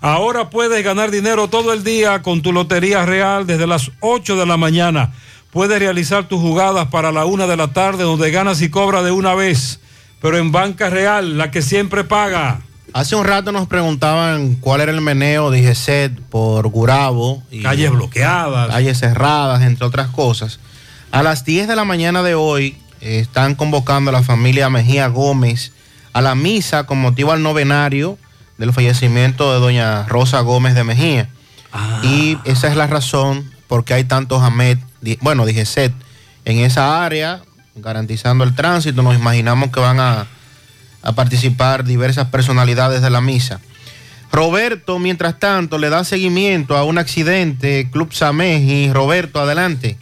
Ahora puedes ganar dinero todo el día con tu Lotería Real desde las 8 de la mañana. Puedes realizar tus jugadas para la una de la tarde donde ganas y cobras de una vez. pero en banca real, la que siempre paga. Hace un rato nos preguntaban cuál era el meneo de IGESET por Gurabo. Y Calles bloqueadas. Calles cerradas, entre otras cosas. A las 10 de la mañana de hoy eh, están convocando a la familia Mejía Gómez a la misa con motivo al novenario del fallecimiento de doña Rosa Gómez de Mejía. Y esa es la razón por qué hay tantos AMET, bueno, dije SET, en esa área, garantizando el tránsito. Nos imaginamos que van a, a participar diversas personalidades de la misa. Roberto, mientras tanto, le da seguimiento a un accidente, Club Sameji. Roberto, adelante.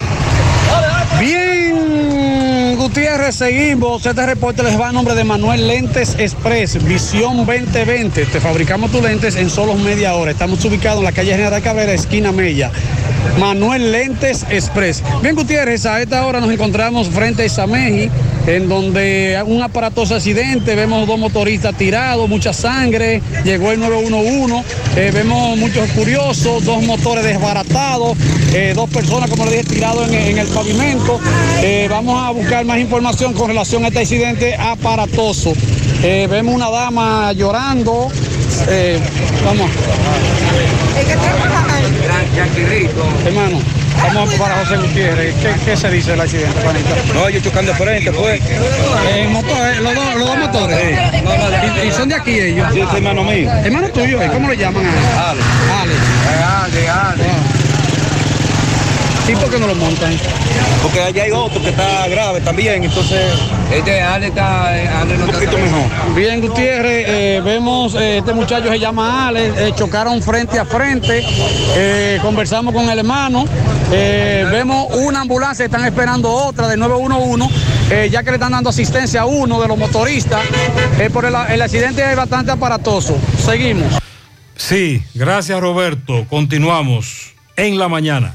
Gutiérrez, seguimos. Este reporte les va a nombre de Manuel Lentes Express, Visión 2020. Te fabricamos tus lentes en solo media hora. Estamos ubicados en la calle General Cabrera, esquina Mella. Manuel Lentes Express. Bien, Gutiérrez, a esta hora nos encontramos frente a Isameji, en donde un aparatoso accidente, vemos dos motoristas tirados, mucha sangre, llegó el 911, eh, vemos muchos curiosos, dos motores desbaratados, eh, dos personas, como le dije, tirados en, en el pavimento. Eh, vamos a buscar más información con relación a este accidente aparatoso. Eh, vemos una dama llorando. Eh, vamos. Hermano, vamos para José Gutiérrez. ¿Qué, qué se dice del accidente, Juanito? No, yo chocando de frente, pues. Eh, motor, eh, los, dos, los dos motores. ¿Y, y son de aquí ellos? Sí, es hermano mío. Hermano tuyo. ¿cómo le llaman a él? Ale. Ale. Ale, Ale. ¿Y por qué no lo montan? Porque allá hay otro que está grave también, entonces. Este Ale está un poquito mejor. Bien, Gutiérrez, eh, vemos, eh, este muchacho se llama Ale, eh, chocaron frente a frente, eh, conversamos con el hermano, eh, vemos una ambulancia, están esperando otra de 911, eh, ya que le están dando asistencia a uno de los motoristas, eh, por el, el accidente es bastante aparatoso. Seguimos. Sí, gracias Roberto. Continuamos en la mañana.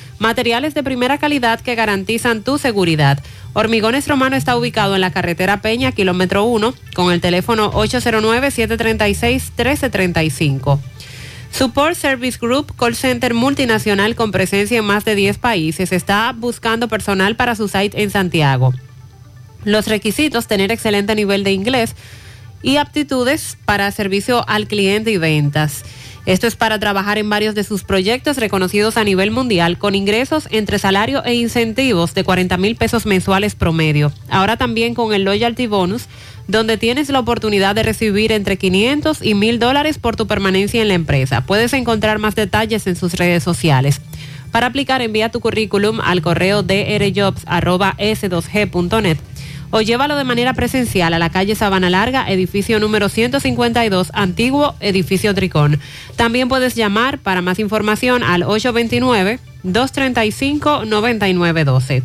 Materiales de primera calidad que garantizan tu seguridad. Hormigones Romano está ubicado en la carretera Peña, kilómetro 1, con el teléfono 809-736-1335. Support Service Group, call center multinacional con presencia en más de 10 países, está buscando personal para su site en Santiago. Los requisitos, tener excelente nivel de inglés y aptitudes para servicio al cliente y ventas. Esto es para trabajar en varios de sus proyectos reconocidos a nivel mundial con ingresos entre salario e incentivos de 40 mil pesos mensuales promedio. Ahora también con el Loyalty Bonus, donde tienes la oportunidad de recibir entre 500 y 1000 dólares por tu permanencia en la empresa. Puedes encontrar más detalles en sus redes sociales. Para aplicar, envía tu currículum al correo drjobs.s2g.net o llévalo de manera presencial a la calle Sabana Larga, edificio número 152, antiguo edificio Tricón. También puedes llamar para más información al 829-235-9912.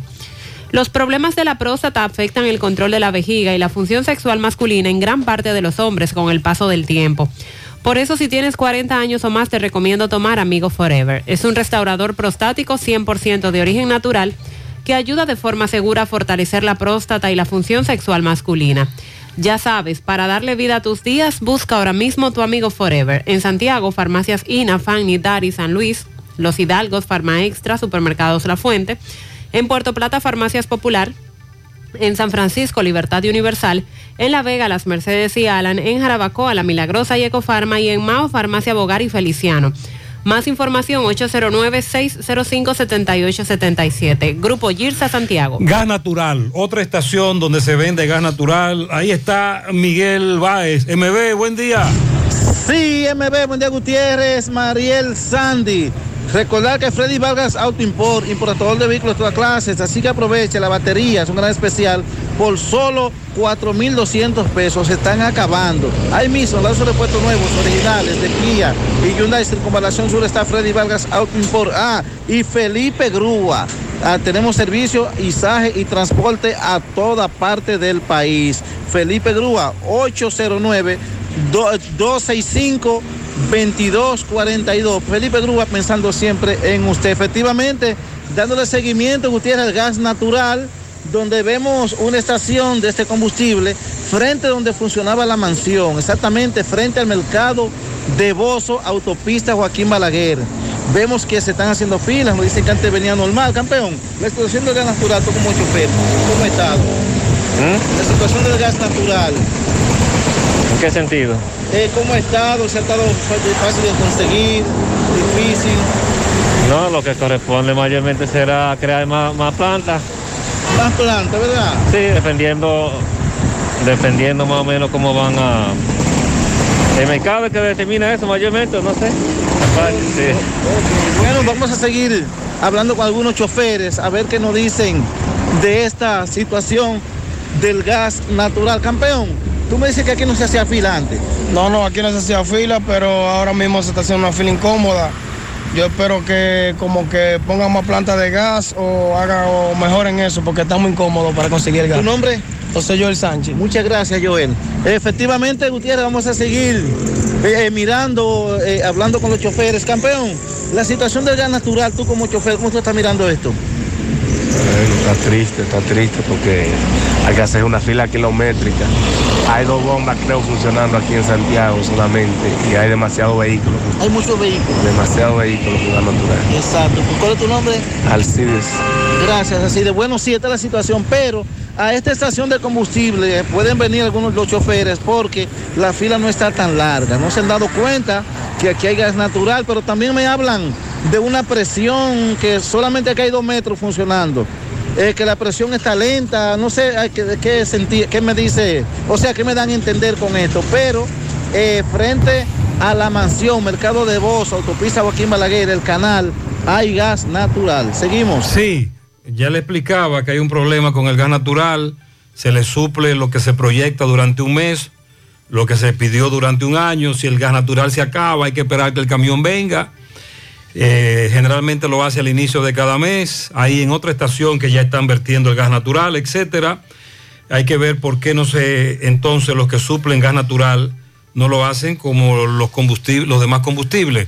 Los problemas de la próstata afectan el control de la vejiga y la función sexual masculina en gran parte de los hombres con el paso del tiempo. Por eso si tienes 40 años o más te recomiendo tomar Amigo Forever. Es un restaurador prostático 100% de origen natural que ayuda de forma segura a fortalecer la próstata y la función sexual masculina. Ya sabes, para darle vida a tus días, busca ahora mismo tu amigo Forever. En Santiago, farmacias INA, Fanny, Dari, San Luis, Los Hidalgos, Farma Extra, Supermercados La Fuente. En Puerto Plata, Farmacias Popular. En San Francisco, Libertad Universal. En La Vega, Las Mercedes y Alan. En Jarabacoa, La Milagrosa y Ecofarma. Y en Mao, Farmacia Bogar y Feliciano. Más información 809-605-7877. Grupo Girsa Santiago. Gas Natural, otra estación donde se vende gas natural. Ahí está Miguel Báez. MB, buen día. Sí, MB, buen día Gutiérrez, Mariel Sandy. Recordar que Freddy Vargas Auto Import, importador de vehículos de todas clases, así que aproveche la batería, es un gran especial, por solo 4.200 pesos, se están acabando. Ahí mismo, los repuestos nuevos, originales, de Kia y Hyundai Circunvalación Sur está Freddy Vargas Auto Import. Ah, y Felipe Grúa. Ah, tenemos servicio, izaje y transporte a toda parte del país. Felipe Grúa, 809 265 2242. Felipe Grúa pensando siempre en usted. Efectivamente, dándole seguimiento, Gutiérrez, gas natural, donde vemos una estación de este combustible frente donde funcionaba la mansión, exactamente frente al mercado de Bozo, autopista Joaquín Balaguer. Vemos que se están haciendo filas, nos dicen que antes venía normal. Campeón, la situación del gas natural, tú como chofer, ¿cómo ha estado? La situación del gas natural, ¿En qué sentido? eh, ¿cómo ha estado? ¿Se ha estado fácil de conseguir? ¿Difícil? No, lo que corresponde mayormente será crear más, más plantas. Más plantas, ¿verdad? Sí, dependiendo, dependiendo más o menos cómo van a... El mercado es que determina eso mayormente, no sé. Sí. Bueno, vamos a seguir hablando con algunos choferes a ver qué nos dicen de esta situación del gas natural. Campeón, tú me dices que aquí no se hacía fila antes. No, no, aquí no se hacía fila, pero ahora mismo se está haciendo una fila incómoda. Yo espero que como que pongan más plantas de gas o hagan o mejoren eso, porque está muy incómodo para conseguir el gas. ¿Tu nombre? José Joel Sánchez. Muchas gracias, Joel. Efectivamente, Gutiérrez, vamos a seguir eh, eh, mirando, eh, hablando con los choferes. Campeón, la situación del gas natural, tú como chofer, ¿cómo tú estás mirando esto? Bueno, está triste, está triste porque hay que hacer una fila kilométrica. Hay dos bombas, creo, funcionando aquí en Santiago solamente y hay demasiados vehículos, Hay muchos vehículos. demasiados vehículos con gas natural. Exacto. ¿Cuál es tu nombre? Alcides. Gracias, de bueno, sí, esta es la situación, pero a esta estación de combustible pueden venir algunos de los choferes porque la fila no está tan larga. No se han dado cuenta que aquí hay gas natural, pero también me hablan de una presión que solamente aquí hay dos metros funcionando. Eh, que la presión está lenta, no sé qué, qué, senti- qué me dice, o sea, qué me dan a entender con esto, pero eh, frente a la mansión, Mercado de Voz, Autopista Joaquín Balaguer, el canal, hay gas natural. Seguimos. Sí, ya le explicaba que hay un problema con el gas natural, se le suple lo que se proyecta durante un mes, lo que se pidió durante un año, si el gas natural se acaba hay que esperar que el camión venga. Eh, generalmente lo hace al inicio de cada mes, ahí en otra estación que ya están vertiendo el gas natural, etcétera. Hay que ver por qué no se, entonces los que suplen gas natural no lo hacen como los combustibles, los demás combustibles,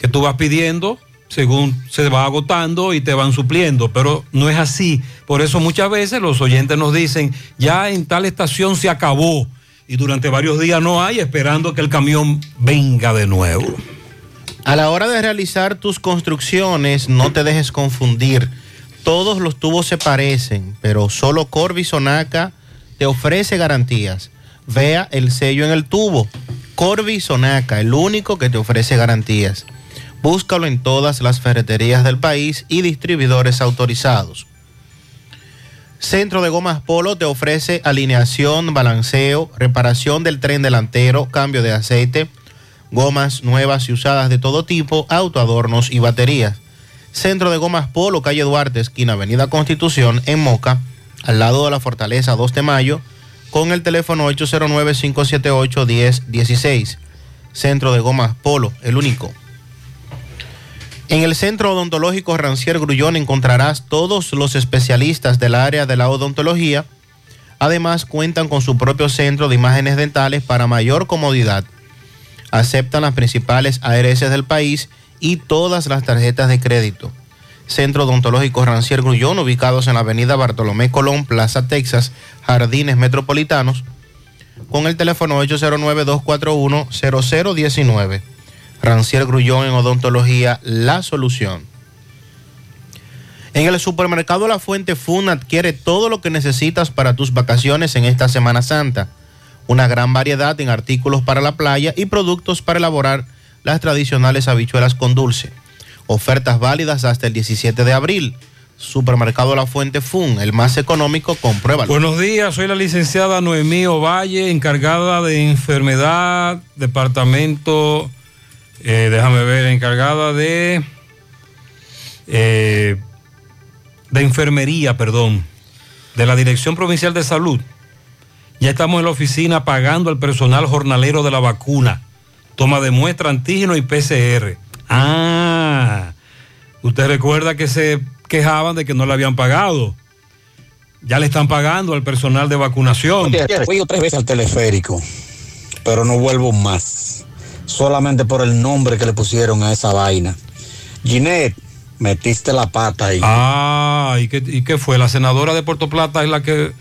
que tú vas pidiendo según se va agotando y te van supliendo, pero no es así. Por eso muchas veces los oyentes nos dicen, ya en tal estación se acabó y durante varios días no hay, esperando que el camión venga de nuevo. A la hora de realizar tus construcciones, no te dejes confundir. Todos los tubos se parecen, pero solo Corby Sonaca te ofrece garantías. Vea el sello en el tubo. Corby Sonaca, el único que te ofrece garantías. Búscalo en todas las ferreterías del país y distribuidores autorizados. Centro de Gomas Polo te ofrece alineación, balanceo, reparación del tren delantero, cambio de aceite, gomas nuevas y usadas de todo tipo, autoadornos y baterías. Centro de Gomas Polo, calle Duarte, esquina Avenida Constitución, en Moca, al lado de la Fortaleza 2 de Mayo, con el teléfono 809-578-1016. Centro de Gomas Polo, el único. En el Centro Odontológico Rancier Grullón encontrarás todos los especialistas del área de la odontología. Además, cuentan con su propio centro de imágenes dentales para mayor comodidad. Aceptan las principales ARS del país y todas las tarjetas de crédito. Centro Odontológico Rancier Grullón, ubicados en la avenida Bartolomé Colón, Plaza Texas, Jardines Metropolitanos, con el teléfono 809-241-0019. Rancier Grullón en Odontología, la solución. En el supermercado La Fuente Fun adquiere todo lo que necesitas para tus vacaciones en esta Semana Santa. Una gran variedad en artículos para la playa y productos para elaborar las tradicionales habichuelas con dulce. Ofertas válidas hasta el 17 de abril. Supermercado La Fuente Fun, el más económico, compruébalo. Buenos días, soy la licenciada Noemí Ovalle, encargada de enfermedad, departamento, eh, déjame ver, encargada de eh, de enfermería, perdón, de la Dirección Provincial de Salud. Ya estamos en la oficina pagando al personal jornalero de la vacuna. Toma de muestra, antígeno y PCR. Ah, usted recuerda que se quejaban de que no le habían pagado. Ya le están pagando al personal de vacunación. Fui yo tres veces al teleférico, pero no vuelvo más. Solamente por el nombre que le pusieron a esa vaina. Ginette, metiste la pata ahí. Ah, ¿y qué, y qué fue? La senadora de Puerto Plata es la que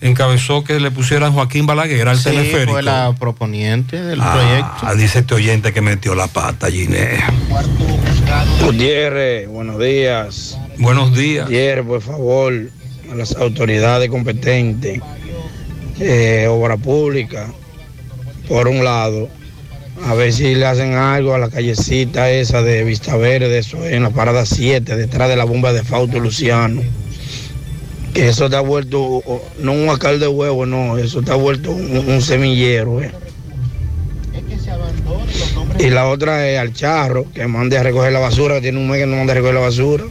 encabezó que le pusieran Joaquín Balaguer al Sí, teleférico. fue la proponiente del Ah, proyecto. dice este oyente que metió la pata, Ginés. Gutiérrez, buenos días. Buenos días. Gutiérrez, por favor, a las autoridades competentes, eh, obra pública, por un lado, a ver si le hacen algo a la callecita esa de Vista Verde, eso es en la parada 7, detrás de la bomba de Fausto Luciano. Que eso está vuelto, no un alcalde de huevo, no, eso está vuelto un, un semillero. eh. Y la otra es al charro, que mande a recoger la basura, que tiene un mes que no manda a recoger la basura.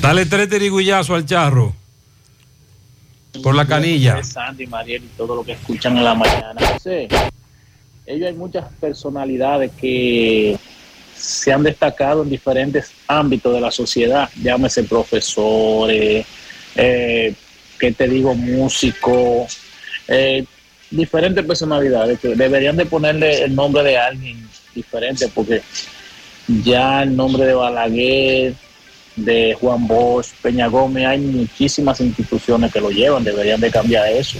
Dale tres tirigullazos al charro. Por la canilla. Sandy, Mariel y todo lo que escuchan en la mañana. José, ellos hay muchas personalidades que se han destacado en diferentes ámbitos de la sociedad, llámese profesores, eh, que te digo, músicos, eh, diferentes personalidades que deberían de ponerle el nombre de alguien diferente porque ya el nombre de Balaguer, de Juan Bosch, Peña Gómez, hay muchísimas instituciones que lo llevan, deberían de cambiar eso,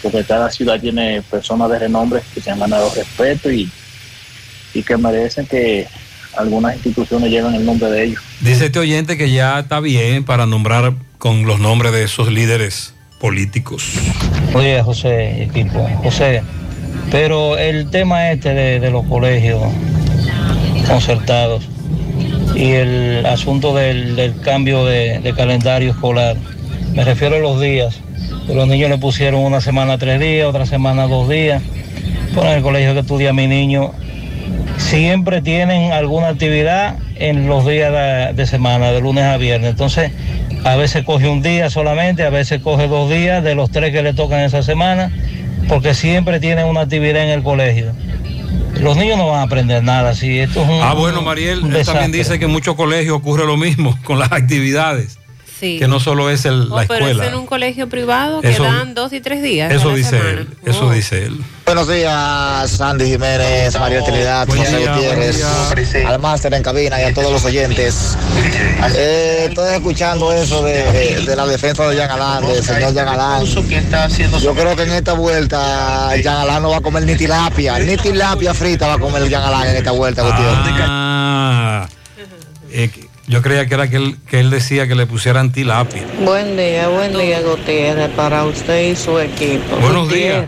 porque cada ciudad tiene personas de renombre que se han ganado respeto y, y que merecen que algunas instituciones lleven el nombre de ellos. Dice este oyente que ya está bien para nombrar con los nombres de esos líderes políticos. Oye, José, equipo, José, pero el tema este de, de los colegios concertados y el asunto del, del cambio de, de calendario escolar, me refiero a los días, que los niños le pusieron una semana tres días, otra semana dos días, por el colegio que estudia mi niño, siempre tienen alguna actividad en los días de, de semana, de lunes a viernes, entonces a veces coge un día solamente, a veces coge dos días de los tres que le tocan esa semana, porque siempre tienen una actividad en el colegio. Los niños no van a aprender nada, si esto es un Ah, bueno, Mariel, un él también dice que en muchos colegios ocurre lo mismo con las actividades, Sí. que no solo es el- Oh, la pero escuela. es en un colegio privado que Eso- dan dos y tres días. a Eso la dice semana. él, eso dice él. Buenos días, Sandy Jiménez, María Trinidad, Buen José día, Gutiérrez, al máster en cabina y a todos los oyentes. Eh, estoy escuchando eso de, de- de la defensa de Jean Alain, del señor Jean Alain. Yo creo que en esta vuelta Jean Alain no va a comer ni tilapia, ni tilapia frita va a comer Jean Alain en esta vuelta, Gutiérrez. Ah, eh, yo creía que era que él, que él decía que le pusieran tilapia. Buen día, buen día Gutiérrez, para usted y su equipo. Buenos días.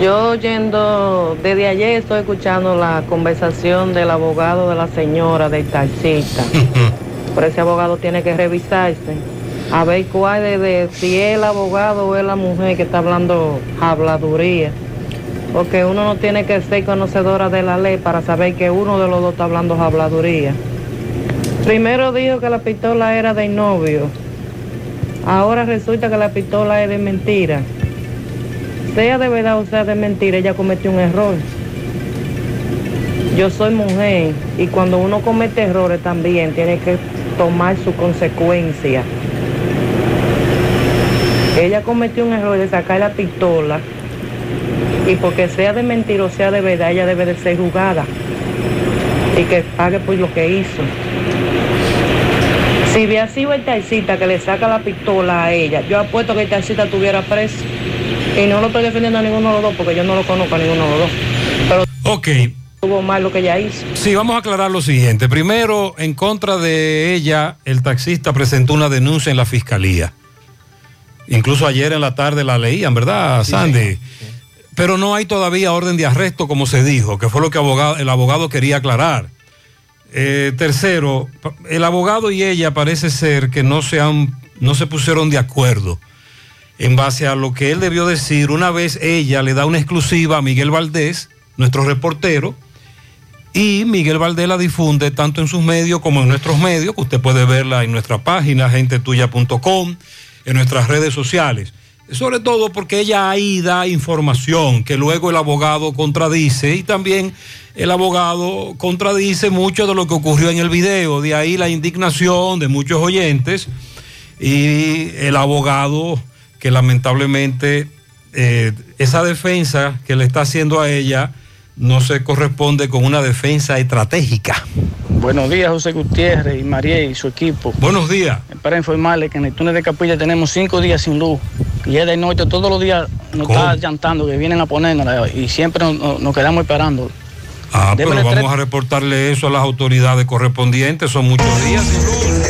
Yo yendo, desde ayer estoy escuchando la conversación del abogado de la señora del taxista. Pero ese abogado tiene que revisarse. A ver cuál es de, si es el abogado o es la mujer que está hablando habladuría. Porque uno no tiene que ser conocedora de la ley para saber que uno de los dos está hablando habladuría. Primero dijo que la pistola era del novio. Ahora resulta que la pistola es de mentira. Sea de verdad o sea de mentira, ella cometió un error. Yo soy mujer y cuando uno comete errores también tiene que tomar su consecuencia. Ella cometió un error de sacar la pistola y porque sea de mentira o sea de verdad, ella debe de ser juzgada y que pague por lo que hizo. Si hubiera sido el taxista que le saca la pistola a ella, yo apuesto que el taxista estuviera preso. Y no lo estoy defendiendo a ninguno de los dos porque yo no lo conozco a ninguno de los dos. Pero Ok, tuvo mal lo que ella hizo. sí, vamos a aclarar lo siguiente. Primero, en contra de ella, el taxista presentó una denuncia en la fiscalía. Incluso ayer en la tarde la leían, ¿verdad, Sandy? Pero no hay todavía orden de arresto, como se dijo, que fue lo que abogado- el abogado quería aclarar. Eh, tercero, el abogado y ella parece ser que no se, han, no se pusieron de acuerdo en base a lo que él debió decir una vez ella le da una exclusiva a Miguel Valdés, nuestro reportero, Y Miguel Valdés la difunde tanto en sus medios como en nuestros medios, que usted puede verla en nuestra página, gentetuya.com, en nuestras redes sociales. Sobre todo porque ella ahí da información que luego el abogado contradice y también el abogado contradice mucho de lo que ocurrió en el video. De ahí la indignación de muchos oyentes y el abogado que lamentablemente eh, esa defensa que le está haciendo a ella no se corresponde con una defensa estratégica. Buenos días, José Gutiérrez y María y su equipo. Buenos días. Para informarle que en el túnel de Capilla tenemos cinco días sin luz. Y es de noche, todos los días nos ¿Cómo? está llantando que vienen a ponernos y siempre nos, quedamos esperando. Ah, pero vamos tres- a reportarle eso a las autoridades correspondientes, son muchos días.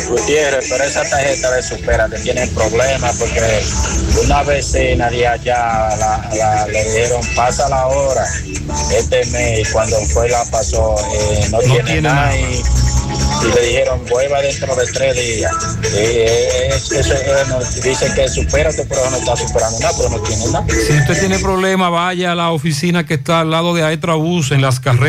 Gutiérrez, pero esa tarjeta de Supérate tiene problemas porque una vecina de allá la, la- le dijeron pasa la hora este mes y cuando fue la pasó eh, no, tiene, tiene nada, nada. Y, y le dijeron vuelva dentro de tres días. Y, eh, es- no- dice que supérate pero no está superando nada, pero no tiene nada. Si usted tiene problema, vaya a la oficina que está al lado de Aetra Bus en las carreras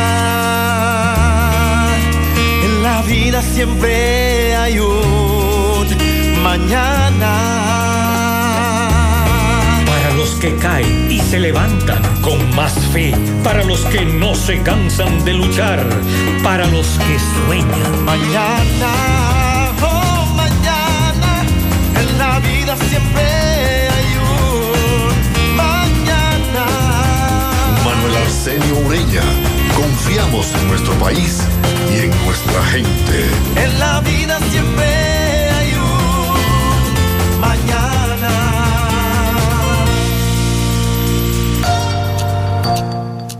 la vida siempre hay un mañana. Para los que caen y se levantan con más fe, para los que no se cansan de luchar, para los que sueñan. Mañana, oh mañana, en la vida siempre hay un mañana. Manuel Arsenio Ureña. Confiamos en nuestro país y en nuestra gente. En la vida siempre hay un mañana.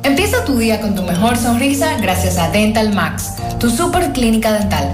Empieza tu día con tu mejor sonrisa gracias a Dental Max, tu super clínica dental.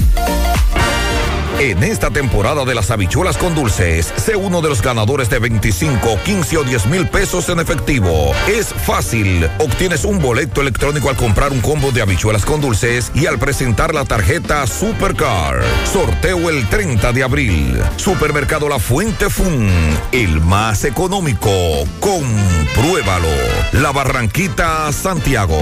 En esta temporada de las habichuelas con dulces, sé uno de los ganadores de 25, 15 o 10 mil pesos en efectivo. Es fácil. Obtienes un boleto electrónico al comprar un combo de habichuelas con dulces y al presentar la tarjeta Supercar. Sorteo el 30 de abril. Supermercado La Fuente Fun. El más económico. Compruébalo. La Barranquita, Santiago.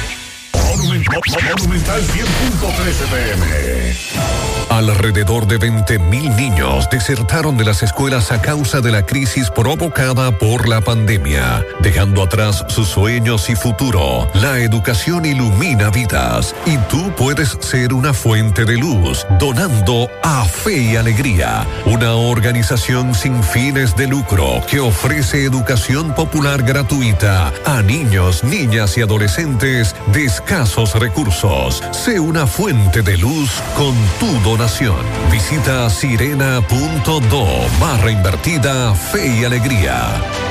Monumental 100.13 pm. Alrededor de 20.000 niños desertaron de las escuelas a causa de la crisis provocada por la pandemia, dejando atrás sus sueños y futuro. La educación ilumina vidas y tú puedes ser una fuente de luz donando a Fe y Alegría, una organización sin fines de lucro que ofrece educación popular gratuita a niños, niñas y adolescentes de escasos recursos. Sé una fuente de luz con tu donación. Visita sirena.do barra invertida Fe y Alegría.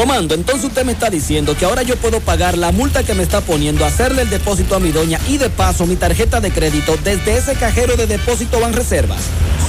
Comando, entonces usted me está diciendo que ahora yo puedo pagar la multa que me está poniendo, hacerle el depósito a mi doña y de paso mi tarjeta de crédito desde ese cajero de depósito Banreservas.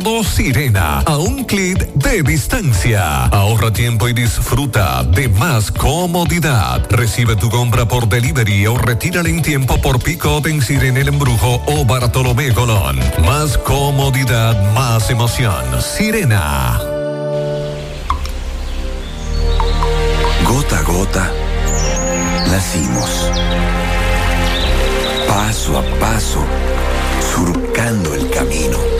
Sirena, a un clic de distancia. Ahorra tiempo y disfruta de más comodidad. Recibe tu compra por delivery o retírala en tiempo por pick-up en Sirena El Embrujo o Bartolomé Colón. Más comodidad, más emoción. Sirena. Gota a gota, nacimos. Paso a paso, surcando el camino.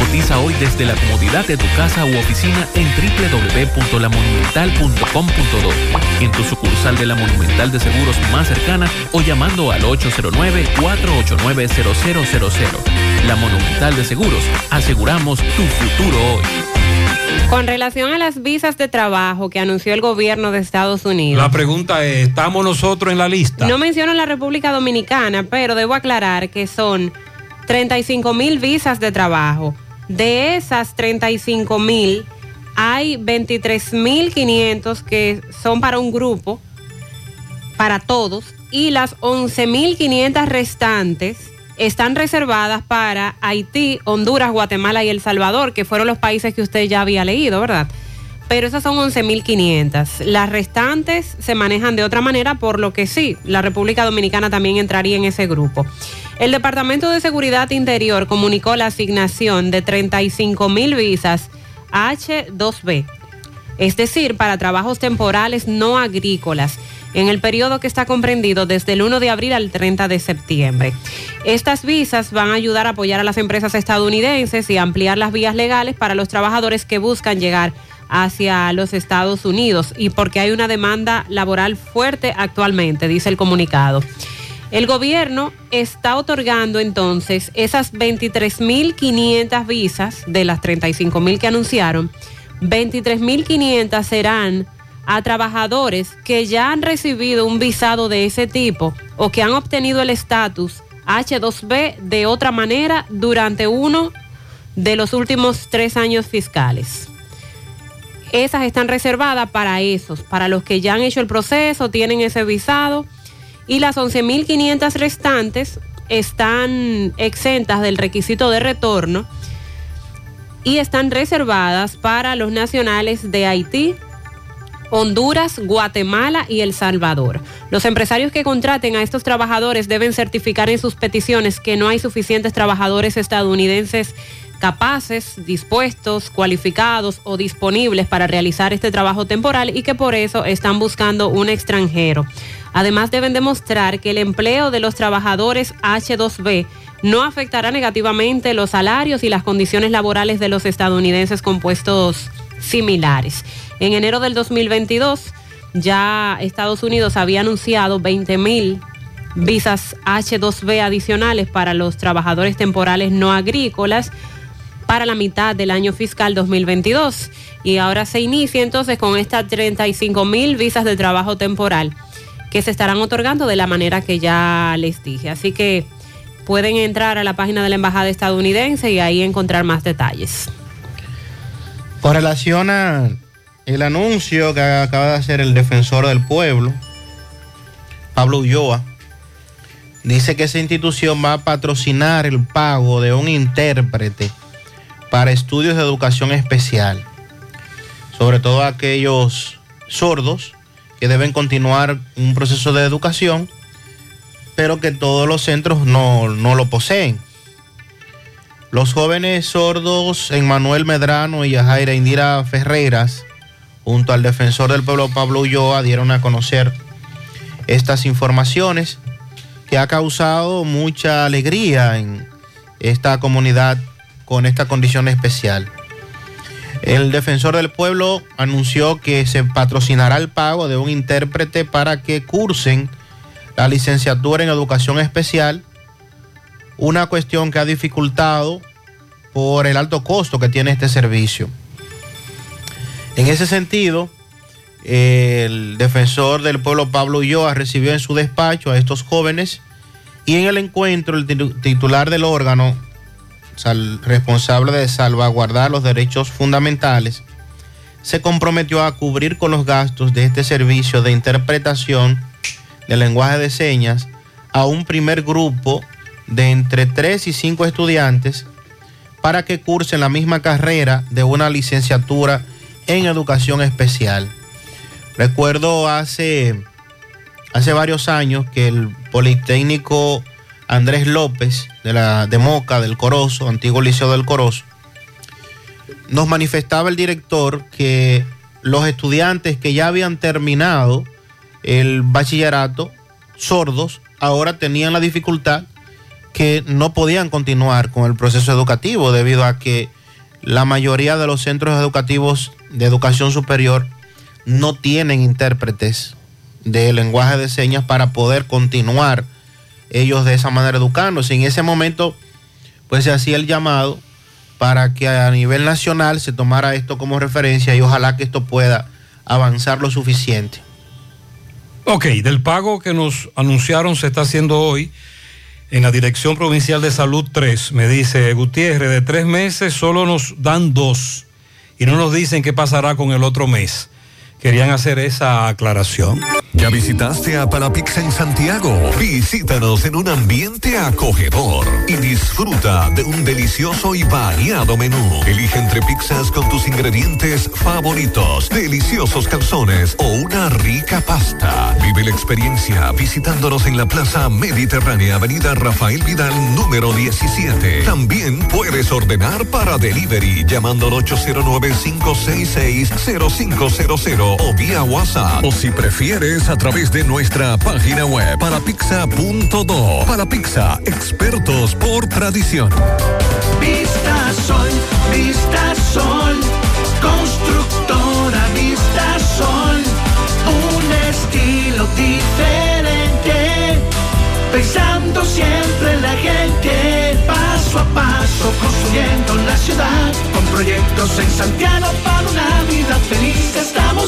Cotiza hoy desde la comodidad de tu casa u oficina en www.lamonumental.com.do, en tu sucursal de la Monumental de Seguros más cercana o llamando al 809-489-0000. La Monumental de Seguros, aseguramos tu futuro hoy. Con relación a las visas de trabajo que anunció el gobierno de Estados Unidos. La pregunta es, ¿estamos nosotros en la lista? No menciono la República Dominicana, pero debo aclarar que son 35 mil visas de trabajo. De esas 35 mil, hay 23 mil 500 que son para un grupo, para todos, y las 11 mil 500 restantes están reservadas para Haití, Honduras, Guatemala y El Salvador, que fueron los países que usted ya había leído, ¿verdad? Pero esas son 11.500. Las restantes se manejan de otra manera, por lo que sí, la República Dominicana también entraría en ese grupo. El Departamento de Seguridad Interior comunicó la asignación de 35.000 visas H2B, es decir, para trabajos temporales no agrícolas en el periodo que está comprendido desde el 1 de abril al 30 de septiembre. Estas visas van a ayudar a apoyar a las empresas estadounidenses y ampliar las vías legales para los trabajadores que buscan llegar hacia los Estados Unidos y porque hay una demanda laboral fuerte actualmente, dice el comunicado. El gobierno está otorgando entonces esas 23.500 visas de las 35.000 que anunciaron. 23.500 serán a trabajadores que ya han recibido un visado de ese tipo o que han obtenido el estatus H2B de otra manera durante uno de los últimos tres años fiscales. Esas están reservadas para esos, para los que ya han hecho el proceso, tienen ese visado y las 11.500 restantes están exentas del requisito de retorno y están reservadas para los nacionales de Haití, Honduras, Guatemala y El Salvador. Los empresarios que contraten a estos trabajadores deben certificar en sus peticiones que no hay suficientes trabajadores estadounidenses capaces, dispuestos, cualificados o disponibles para realizar este trabajo temporal y que por eso están buscando un extranjero. Además deben demostrar que el empleo de los trabajadores H2B no afectará negativamente los salarios y las condiciones laborales de los estadounidenses con puestos similares. En enero del 2022 ya Estados Unidos había anunciado 20 mil visas H2B adicionales para los trabajadores temporales no agrícolas para la mitad del año fiscal 2022. Y ahora se inicia entonces con estas 35 mil visas de trabajo temporal que se estarán otorgando de la manera que ya les dije. Así que pueden entrar a la página de la Embajada estadounidense y ahí encontrar más detalles. Con relación a el anuncio que acaba de hacer el defensor del pueblo, Pablo Ulloa, dice que esa institución va a patrocinar el pago de un intérprete para estudios de educación especial, sobre todo aquellos sordos que deben continuar un proceso de educación, pero que todos los centros no, no lo poseen. Los jóvenes sordos Emmanuel Medrano y Jaira Indira Ferreras junto al defensor del pueblo Pablo Ulloa, dieron a conocer estas informaciones que ha causado mucha alegría en esta comunidad con esta condición especial. El defensor del pueblo anunció que se patrocinará el pago de un intérprete para que cursen la licenciatura en educación especial, una cuestión que ha dificultado por el alto costo que tiene este servicio. En ese sentido, el defensor del pueblo Pablo Ulloa recibió en su despacho a estos jóvenes y en el encuentro el titular del órgano, responsable de salvaguardar los derechos fundamentales, se comprometió a cubrir con los gastos de este servicio de interpretación del lenguaje de señas a un primer grupo de entre 3 y 5 estudiantes para que cursen la misma carrera de una licenciatura en educación especial. Recuerdo hace, hace varios años que el Politécnico Andrés López de, la, de Moca, del Corozo, antiguo Liceo del Corozo, nos manifestaba el director que los estudiantes que ya habían terminado el bachillerato, sordos, ahora tenían la dificultad que no podían continuar con el proceso educativo debido a que la mayoría de los centros educativos de educación superior no tienen intérpretes de lenguaje de señas para poder continuar ellos de esa manera educándose. En ese momento, pues se hacía el llamado para que a nivel nacional se tomara esto como referencia y ojalá que esto pueda avanzar lo suficiente. Ok, del pago que nos anunciaron se está haciendo hoy en la Dirección Provincial de Salud 3. Me dice Gutiérrez, de tres meses solo nos dan dos y no nos dicen qué pasará con el otro mes. Querían hacer esa aclaración. ¿Ya visitaste a Palapizza en Santiago? Visítanos en un ambiente acogedor y disfruta de un delicioso y variado menú. Elige entre pizzas con tus ingredientes favoritos, deliciosos calzones o una rica pasta. Vive la experiencia visitándonos en la Plaza Mediterránea, Avenida Rafael Vidal, número 17. También puedes ordenar para delivery llamando al 809-566-0500 o vía WhatsApp. O si prefieres, a través de nuestra página web palapizza.do. Para Pizza, expertos por tradición. Vista Sol, Vista Sol, constructora Vista Sol, un estilo diferente, pensando siempre en la gente, paso a paso construyendo la ciudad, con proyectos en Santiago para una vida feliz, estamos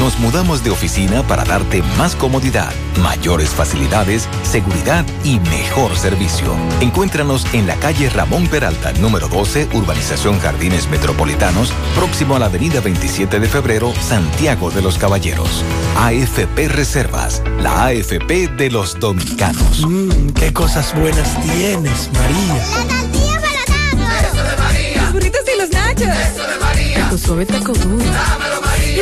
Nos mudamos de oficina para darte más comodidad, mayores facilidades, seguridad y mejor servicio. Encuéntranos en la calle Ramón Peralta, número 12, Urbanización Jardines Metropolitanos, próximo a la avenida 27 de febrero, Santiago de los Caballeros. AFP Reservas, la AFP de los dominicanos. Mmm, qué cosas buenas tienes, María. Eso de María. Los burritos y los nachos. Eso de María. Tu suave taco duro.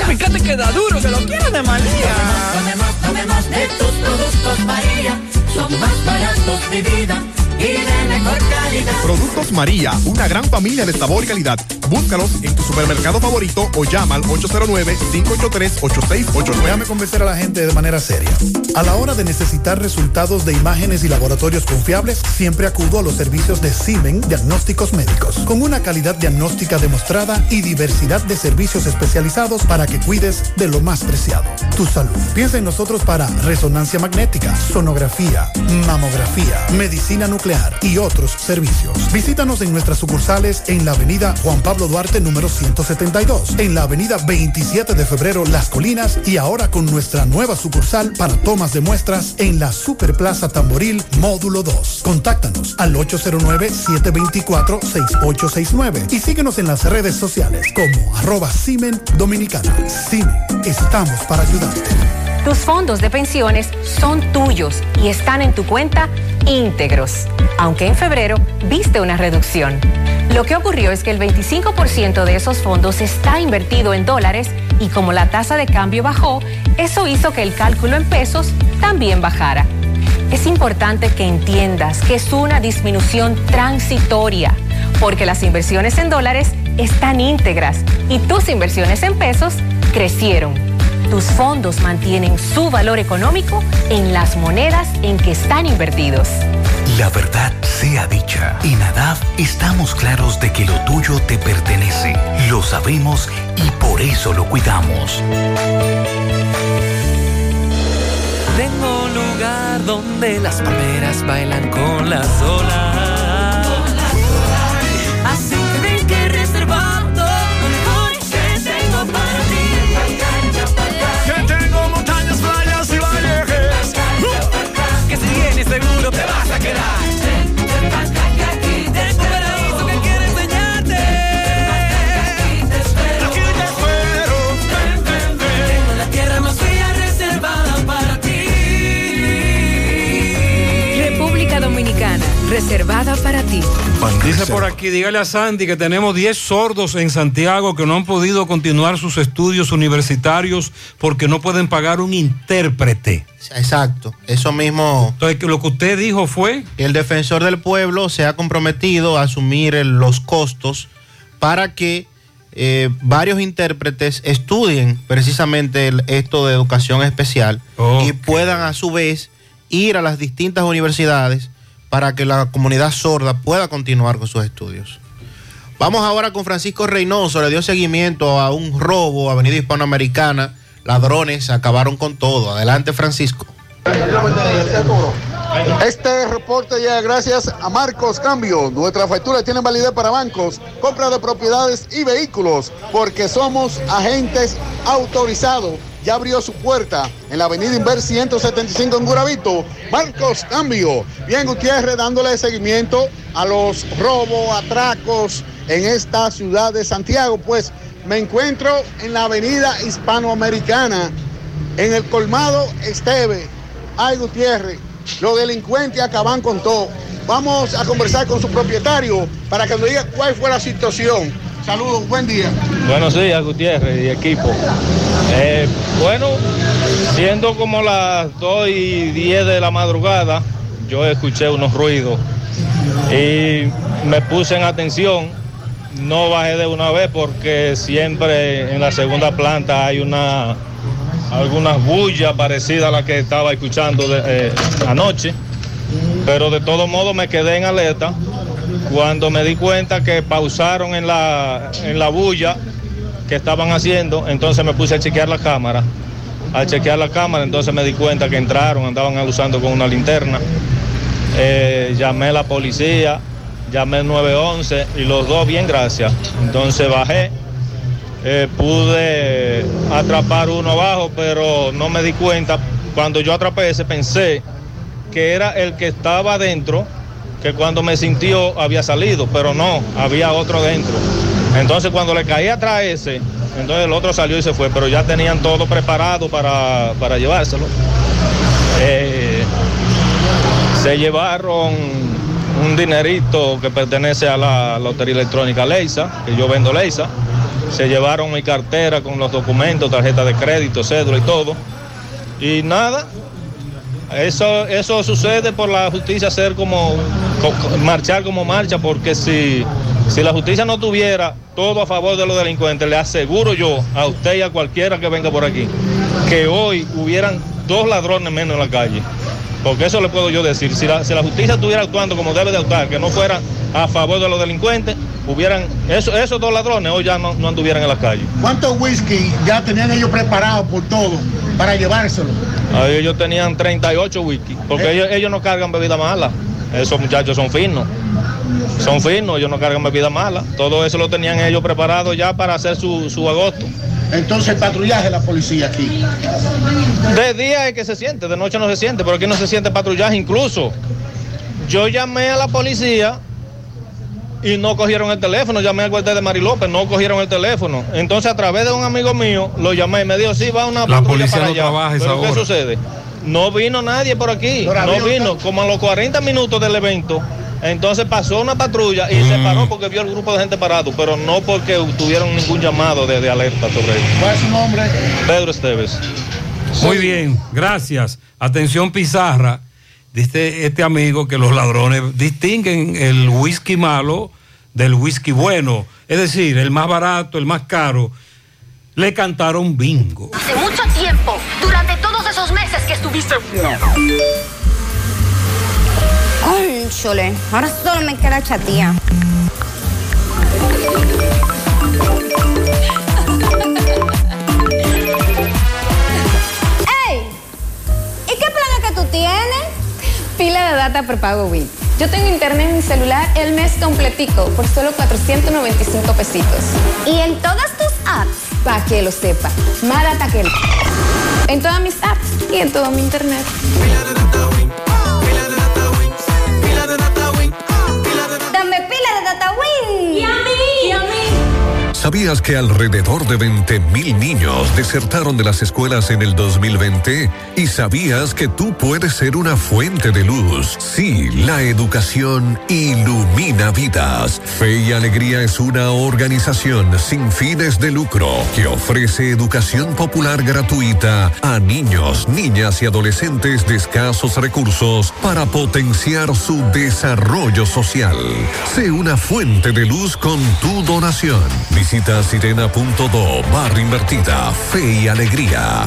María. Y fíjate que da duro, que lo quiero de María. Tomemos, tomemos de tus productos María, son más baratos de vida y de mejor calidad. Productos María, una gran familia de sabor y calidad. Búscalos en tu supermercado favorito o llama al 809-583-8689. Déjame convencer a la gente de manera seria. A la hora de necesitar resultados de imágenes y laboratorios confiables, siempre acudo a los servicios de Simen Diagnósticos Médicos, con una calidad diagnóstica demostrada y diversidad de servicios especializados para que cuides de lo más preciado, tu salud. Piensa en nosotros para resonancia magnética, sonografía, mamografía, medicina nuclear y otros servicios. Visítanos en nuestras sucursales en la avenida Juan Pablo Duarte número 172, en la avenida 27 de febrero Las Colinas y ahora con nuestra nueva sucursal para tomas de muestras en la Superplaza Tamboril Módulo 2. Contáctanos al 809-724-6869 y síguenos en las redes sociales como arroba Simen Dominicana. Simen, estamos para ayudarte. Tus fondos de pensiones son tuyos y están en tu cuenta íntegros, aunque en febrero viste una reducción. Lo que ocurrió es que el 25% de esos fondos está invertido en dólares y como la tasa de cambio bajó, eso hizo que el cálculo en pesos también bajara. Es importante que entiendas que es una disminución transitoria, porque las inversiones en dólares están íntegras y tus inversiones en pesos crecieron. Tus fondos mantienen su valor económico en las monedas en que están invertidos. La verdad sea dicha, en ADAF estamos claros de que lo tuyo te pertenece. Lo sabemos y por eso lo cuidamos. Tengo lugar donde las palmeras bailan con las olas. Reservada para ti. Dice por aquí, dígale a Sandy que tenemos 10 sordos en Santiago que no han podido continuar sus estudios universitarios porque no pueden pagar un intérprete. Exacto, eso mismo. Entonces, lo que usted dijo fue... El defensor del pueblo se ha comprometido a asumir los costos para que eh, varios intérpretes estudien precisamente el- esto de educación especial y puedan a su vez ir a las distintas universidades para que la comunidad sorda pueda continuar con sus estudios. Vamos ahora con Francisco Reynoso, le dio seguimiento a un robo, Avenida Hispanoamericana, ladrones acabaron con todo. Adelante Francisco. Este reporte llega gracias a Marcos Cambio. Nuestra factura tiene validez para bancos, compra de propiedades y vehículos, porque somos agentes autorizados. Ya abrió su puerta en la avenida Inver 175 en Guravito. Marcos Cambio. Bien, Gutiérrez dándole seguimiento a los robos, atracos en esta ciudad de Santiago. Pues me encuentro en la avenida Hispanoamericana, en el colmado Esteve. Ay, Gutiérrez, los delincuentes acaban con todo. Vamos a conversar con su propietario para que nos diga cuál fue la situación. Saludos, buen día. Buenos días, Gutiérrez y equipo. Eh, bueno, siendo como las 2 y 10 de la madrugada, yo escuché unos ruidos y me puse en atención. No bajé de una vez porque siempre en la segunda planta hay una alguna bulla parecida a la que estaba escuchando eh, anoche. Pero de todo modo me quedé en alerta cuando me di cuenta que pausaron en la, en la bulla que estaban haciendo, entonces me puse a chequear la cámara. Al chequear la cámara, entonces me di cuenta que entraron, andaban usando con una linterna. Eh, llamé a la policía, llamé al 911 y los dos bien gracias. Entonces bajé, eh, pude atrapar uno abajo, pero no me di cuenta. Cuando yo atrapé ese pensé que era el que estaba adentro, que cuando me sintió había salido, pero no, había otro dentro. Entonces cuando le caí atrás ese, entonces el otro salió y se fue, pero ya tenían todo preparado para, para llevárselo. Eh, se llevaron un dinerito que pertenece a la lotería electrónica Leisa, que yo vendo Leisa. Se llevaron mi cartera con los documentos, tarjeta de crédito, cédula y todo. Y nada, eso, eso sucede por la justicia ser como, co- marchar como marcha, porque si, si la justicia no tuviera todo a favor de los delincuentes, le aseguro yo a usted y a cualquiera que venga por aquí, que hoy hubieran dos ladrones menos en la calle. Porque eso le puedo yo decir, si la, si la justicia estuviera actuando como debe de actuar, que no fuera a favor de los delincuentes, hubieran, eso, esos dos ladrones hoy ya no, no anduvieran en la calle. ¿Cuántos whisky ya tenían ellos preparados por todo para llevárselo? Ellos tenían 38 whisky, porque ellos, ellos no cargan bebida mala. Esos muchachos son finos. Son finos, ellos no cargan bebida mala. Todo eso lo tenían ellos preparado ya para hacer su, su agosto. Entonces el patrullaje de la policía aquí. De día es que se siente, de noche no se siente, pero aquí no se siente patrullaje. Incluso yo llamé a la policía y no cogieron el teléfono. Llamé al cuartel de Mari López, no cogieron el teléfono. Entonces a través de un amigo mío lo llamé y me dijo, sí, va una La patrulla policía para no allá. trabaja esa pero ¿qué sucede? No vino nadie por aquí, no vino. Como a los 40 minutos del evento, entonces pasó una patrulla y Mm. se paró porque vio el grupo de gente parado, pero no porque tuvieron ningún llamado de, de alerta sobre eso. ¿Cuál es su nombre? Pedro Esteves. Muy bien, gracias. Atención Pizarra, dice este amigo que los ladrones distinguen el whisky malo del whisky bueno, es decir, el más barato, el más caro. Le cantaron bingo. Hace mucho tiempo, meses que estuviste. Cónchole, ahora solo me queda chatía. ¡Ey! ¿Y qué que tú tienes? Pila de data prepago Win. Yo tengo internet en mi celular el mes completico por solo 495 pesitos. ¿Y en todas tus apps? Para que lo sepa. Más data que el... En todas mis apps y en todo mi internet. ¿Sabías que alrededor de 20.000 niños desertaron de las escuelas en el 2020? ¿Y sabías que tú puedes ser una fuente de luz? Sí, la educación ilumina vidas. Fe y Alegría es una organización sin fines de lucro que ofrece educación popular gratuita a niños, niñas y adolescentes de escasos recursos para potenciar su desarrollo social. Sé una fuente de luz con tu donación. Visita sirena.do barra invertida, fe y alegría.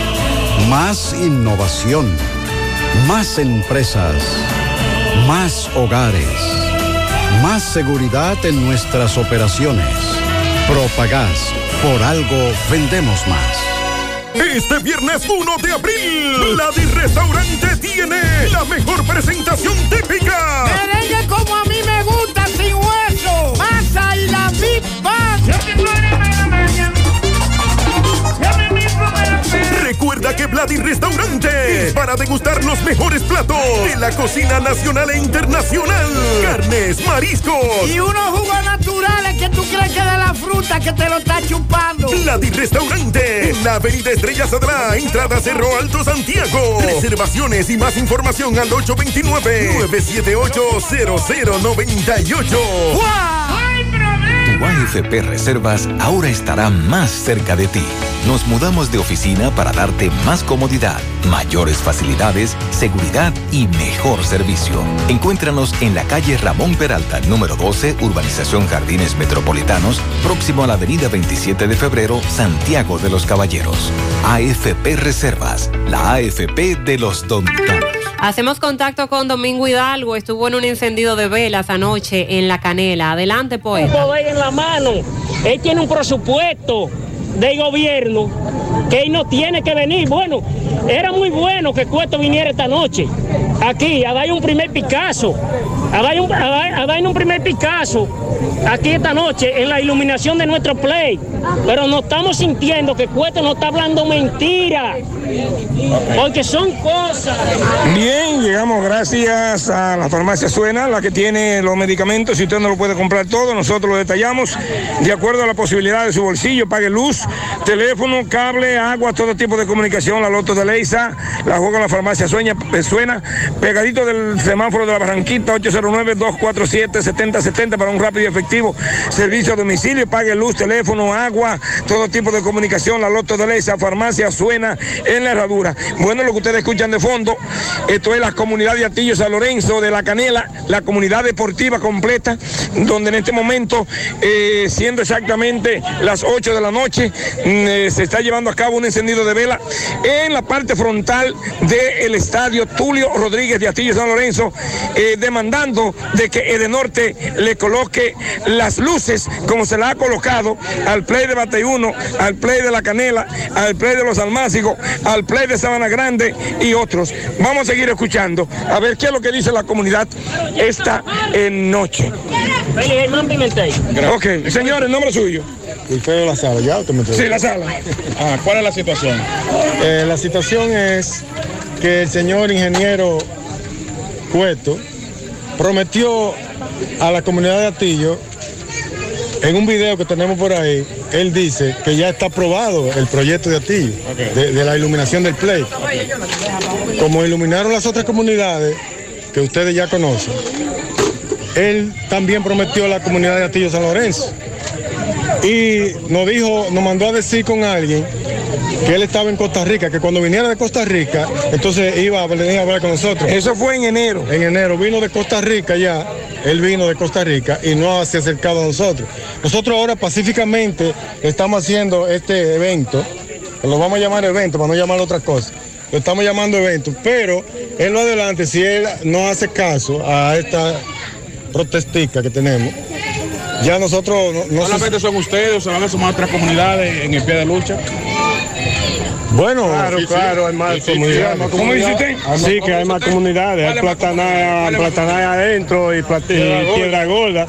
Más innovación. Más empresas. Más hogares. Más seguridad en nuestras operaciones. Propagás. Por algo vendemos más. Este viernes 1 de abril, Vladi Restaurante tiene la mejor presentación típica. Merengue como a mí me gusta, sin hueso. Masa y la Big Recuerda que Vladi Restaurante es para degustar los mejores platos de la cocina nacional e internacional. Carnes, mariscos. Y unos jugos naturales que tú crees que de la fruta que te lo está chupando. Vladi Restaurante en la Avenida Estrella Sadra, entrada Cerro Alto Santiago. Reservaciones y más información al 829-978-0098. Tu AFP Reservas ahora estará más cerca de ti. Nos mudamos de oficina para darte más comodidad, mayores facilidades, seguridad y mejor servicio. Encuéntranos en la calle Ramón Peralta, número 12, Urbanización Jardines Metropolitanos, próximo a la avenida 27 de febrero, Santiago de los Caballeros. AFP Reservas, la AFP de los dominicanos. Hacemos contacto con Domingo Hidalgo. Estuvo en un encendido de velas anoche en La Canela. Adelante, un poeta. poder en la mano. Él tiene un presupuesto de gobierno que él no tiene que venir. Bueno, era muy bueno que Cueto viniera esta noche aquí a dar un primer Picasso, a dar un, a dar- a dar un primer Picasso aquí esta noche en la iluminación de nuestro play. Pero nos estamos sintiendo que Cueto nos está hablando mentira, porque son cosas. Bien, llegamos gracias a la farmacia Suena, la que tiene los medicamentos. Si usted no lo puede comprar todo, nosotros lo detallamos de acuerdo a la posibilidad de su bolsillo. Pague luz, teléfono, cable, agua, todo tipo de comunicación. La Loto de Leisa, la juega en la farmacia Sueña, eh, Suena, pegadito del semáforo de la Barranquita, 809-247-7070 para un rápido y efectivo servicio a domicilio. Pague luz, teléfono, agua, todo tipo de comunicación. La Loto de Leisa, farmacia Suena en la herradura. Bueno, lo que ustedes escuchan de fondo, esto es la comunidad de Atillo San Lorenzo de la Canela, la comunidad deportiva completa, donde en este momento, eh, siendo exactamente las 8 de la noche, mm, eh, se está llevando a cabo un encendido de vela en la parte frontal del estadio Tulio Rodríguez de Atillo San Lorenzo, eh, demandando de que Edenorte le coloque las luces como se la ha colocado al play de Bateyuno, al play de la Canela, al play de los Almácigos, al play de Sabana Grande y otros. Vamos a seguir escuchando a ver qué es lo que dice la comunidad esta eh, noche. Ok, señor, el nombre suyo. Wilfredo La Sala, ¿ya? ¿Usted me Sí, la sala. Ah, ¿Cuál es la situación? Eh, la situación es que el señor ingeniero Cueto prometió a la comunidad de Atillo, en un video que tenemos por ahí, él dice que ya está aprobado el proyecto de Atillo, de, de la iluminación del Play. Como iluminaron las otras comunidades que ustedes ya conocen, él también prometió a la comunidad de Atillo San Lorenzo. Y nos dijo, nos mandó a decir con alguien que él estaba en Costa Rica, que cuando viniera de Costa Rica, entonces iba a venir a hablar con nosotros. Eso fue en enero. En enero, vino de Costa Rica ya, él vino de Costa Rica y no se ha acercado a nosotros. Nosotros ahora pacíficamente estamos haciendo este evento, lo vamos a llamar evento para no llamarlo otra cosa. Lo estamos llamando evento, pero en lo adelante, si él no hace caso a esta protestica que tenemos, Ya nosotros no, ¿Solamente son ustedes o solamente son otras comunidades en el pie de lucha? Bueno, Claro, claro, hay más comunidades. ¿Cómo dice usted? Sí, que hay más comunidades. Hay platanaya, platanaya adentro y, plat- y piedra gorda.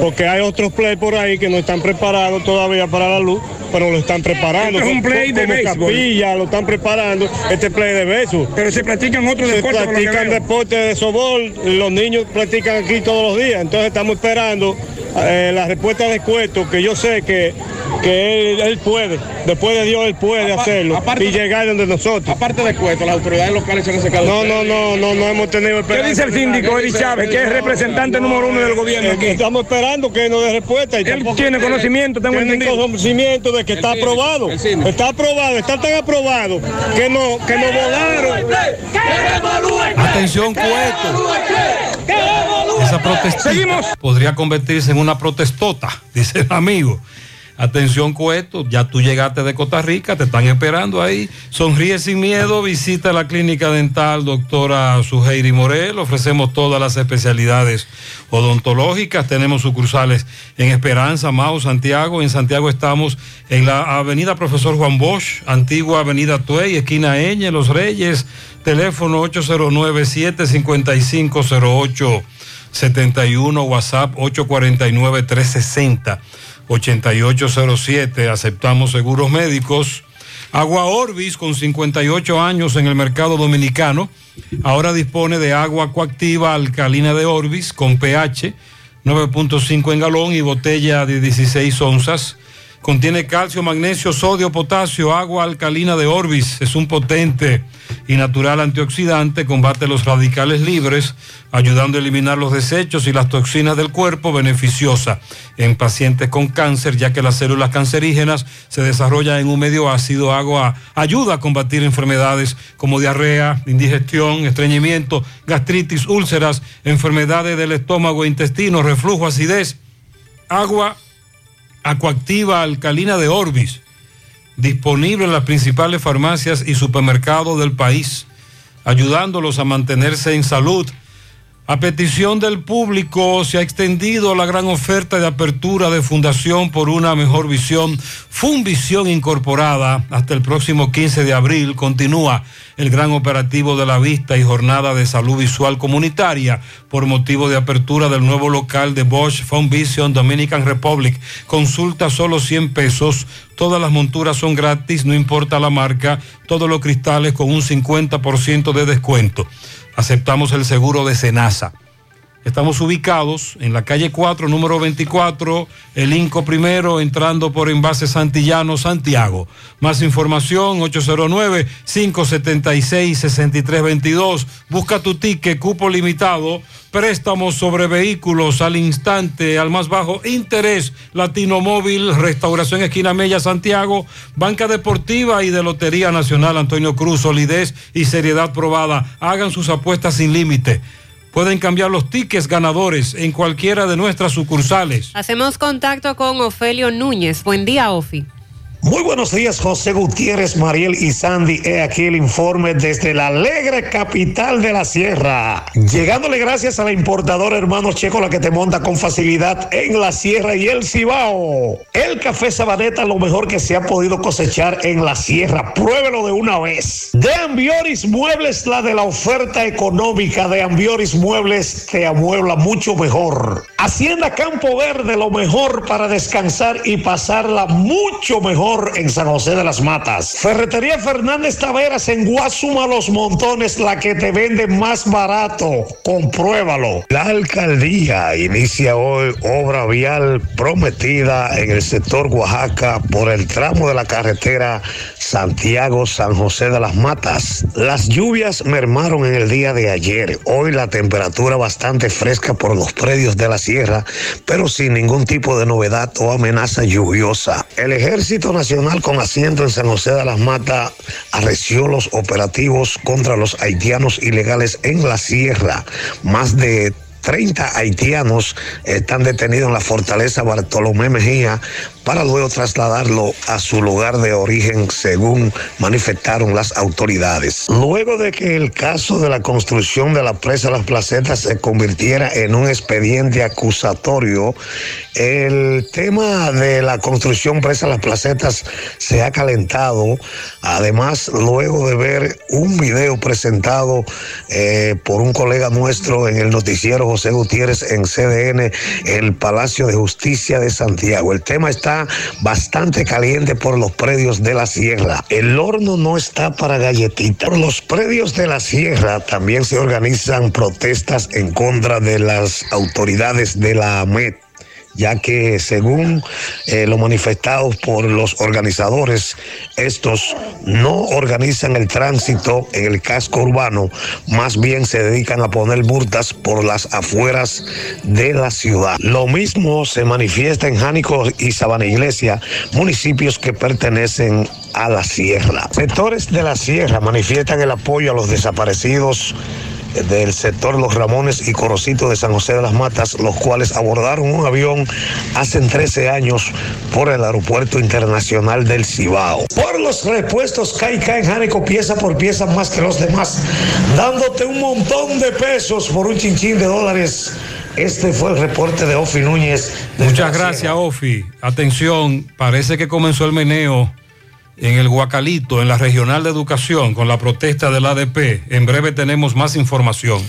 Porque hay otros play por ahí que no están preparados todavía para la luz, pero lo están preparando. Esto es un play de Como. Capilla, lo están preparando. Este play de beso. Pero se practican otros Se deportes, que practican deportes de sobol. Los niños practican aquí todos los días. Entonces estamos esperando eh, la respuesta de Cueto, que yo sé que, que él, él puede. Después de Dios, él puede hacerlo. y llegar donde nosotros. Aparte de Cueto, las autoridades locales se han acercado. No, no, no, no, no hemos tenido ¿Qué dice el síndico Eddie Chávez, que es representante número uno del gobierno aquí? Estamos esperando que nos dé respuesta. Y Él tiene conocimiento, tengo tiene entendido. conocimiento de que está aprobado. Está aprobado, está tan aprobado que no, que nos volaron. Atención, Cueto. Esa protesta podría convertirse en una protestota, dice el amigo. Atención, Cueto, ya tú llegaste de Costa Rica, te están esperando ahí. Sonríe sin miedo, visita la clínica dental doctora Suheiri Morel. Ofrecemos todas las especialidades odontológicas. Tenemos sucursales en Esperanza, Mau, Santiago. En Santiago estamos en la avenida Profesor Juan Bosch, antigua avenida Tuey, esquina Eñe, Los Reyes. Teléfono 809-755-08. 71 WhatsApp 849 360 8807. Aceptamos seguros médicos. Agua Orbis, con 58 años en el mercado dominicano, ahora dispone de agua coactiva alcalina de Orbis con pH 9.5 en galón y botella de 16 onzas. Contiene calcio, magnesio, sodio, potasio, agua alcalina de Orbis. Es un potente y natural antioxidante, combate los radicales libres, ayudando a eliminar los desechos y las toxinas del cuerpo, beneficiosa en pacientes con cáncer, ya que las células cancerígenas se desarrollan en un medio ácido. Agua ayuda a combatir enfermedades como diarrea, indigestión, estreñimiento, gastritis, úlceras, enfermedades del estómago, intestino, reflujo, acidez. Agua Acuactiva Alcalina de Orbis, disponible en las principales farmacias y supermercados del país, ayudándolos a mantenerse en salud. A petición del público se ha extendido la gran oferta de apertura de Fundación por una mejor visión, Funvisión Incorporada, hasta el próximo 15 de abril. Continúa el gran operativo de la vista y jornada de salud visual comunitaria por motivo de apertura del nuevo local de Bosch Funvision Dominican Republic. Consulta solo 100 pesos. Todas las monturas son gratis, no importa la marca. Todos los cristales con un 50% de descuento. Aceptamos el seguro de Senasa. Estamos ubicados en la calle 4, número 24, el Inco primero, entrando por envase Santillano, Santiago. Más información, 809-576-6322. Busca tu ticket, cupo limitado, préstamos sobre vehículos al instante, al más bajo interés, Latino Móvil, Restauración Esquina Mella, Santiago, Banca Deportiva y de Lotería Nacional Antonio Cruz, solidez y seriedad probada. Hagan sus apuestas sin límite. Pueden cambiar los tickets ganadores en cualquiera de nuestras sucursales. Hacemos contacto con Ofelio Núñez. Buen día, Ofi. Muy buenos días, José Gutiérrez, Mariel y Sandy. He aquí el informe desde la alegre capital de la sierra. Llegándole gracias a la importadora Hermanos Checo, la que te monta con facilidad en la sierra y el Cibao. El café Sabaneta, lo mejor que se ha podido cosechar en la sierra. Pruébelo de una vez. De Ambioris Muebles, la de la oferta económica de Ambioris Muebles te amuebla mucho mejor. Hacienda Campo Verde, lo mejor para descansar y pasarla mucho mejor en San José de las Matas. Ferretería Fernández Taveras en Guasuma Los Montones, la que te vende más barato. Compruébalo. La alcaldía inicia hoy obra vial prometida en el sector Oaxaca por el tramo de la carretera Santiago-San José de las Matas. Las lluvias mermaron en el día de ayer. Hoy la temperatura bastante fresca por los predios de la sierra, pero sin ningún tipo de novedad o amenaza lluviosa. El Ejército Nacional con asiento en San José de las Matas arreció los operativos contra los haitianos ilegales en la sierra. Más de 30 haitianos están detenidos en la fortaleza Bartolomé Mejía para luego trasladarlo a su lugar de origen según manifestaron las autoridades. Luego de que el caso de la construcción de la presa Las Placetas se convirtiera en un expediente acusatorio, el tema de la construcción presa Las Placetas se ha calentado. Además, luego de ver un video presentado eh, por un colega nuestro en el noticiero José Gutiérrez en CDN, el Palacio de Justicia de Santiago. El tema está bastante caliente por los predios de la sierra. El horno no está para galletitas. Por los predios de la sierra también se organizan protestas en contra de las autoridades de la AMET ya que según eh, lo manifestado por los organizadores, estos no organizan el tránsito en el casco urbano, más bien se dedican a poner multas por las afueras de la ciudad. Lo mismo se manifiesta en Jánico y Sabana Iglesia, municipios que pertenecen a la sierra. Sectores de la sierra manifiestan el apoyo a los desaparecidos del sector Los Ramones y Corocito de San José de las Matas, los cuales abordaron un avión hace 13 años por el Aeropuerto Internacional del Cibao. Por los repuestos Caica en Jánico pieza por pieza más que los demás, dándote un montón de pesos por un chinchín de dólares. Este fue el reporte de Ofi Núñez. Muchas gracias, Ofi. Atención, parece que comenzó el meneo en el Guacalito, en la Regional de Educación, con la protesta del ADP. En breve tenemos más información.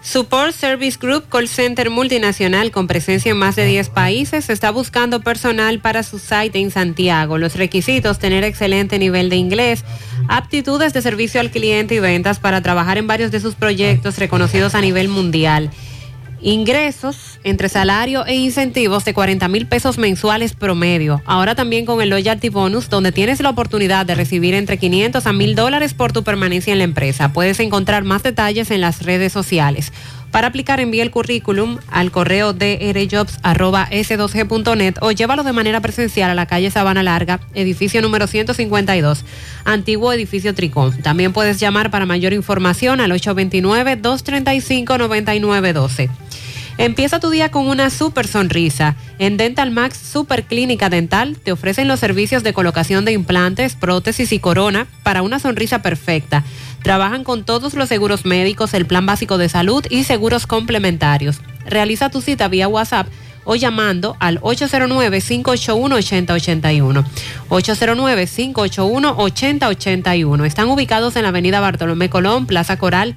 Support Service Group, call center multinacional con presencia en más de 10 países, está buscando personal para su site en Santiago. Los requisitos, tener excelente nivel de inglés, aptitudes de servicio al cliente y ventas para trabajar en varios de sus proyectos reconocidos a nivel mundial. Ingresos entre salario e incentivos de 40 mil pesos mensuales promedio. Ahora también con el Loyalty Bonus, donde tienes la oportunidad de recibir entre 500 a 1000 dólares por tu permanencia en la empresa. Puedes encontrar más detalles en las redes sociales. Para aplicar, envía el currículum al correo drjobs.s2g.net o llévalo de manera presencial a la calle Sabana Larga, edificio número 152, antiguo edificio Tricón. También puedes llamar para mayor información al 829-235-9912. Empieza tu día con una super sonrisa. En Dental Max Super Clínica Dental te ofrecen los servicios de colocación de implantes, prótesis y corona para una sonrisa perfecta. Trabajan con todos los seguros médicos, el plan básico de salud y seguros complementarios. Realiza tu cita vía WhatsApp o llamando al 809-581-8081. 809-581-8081. Están ubicados en la avenida Bartolomé Colón, Plaza Coral,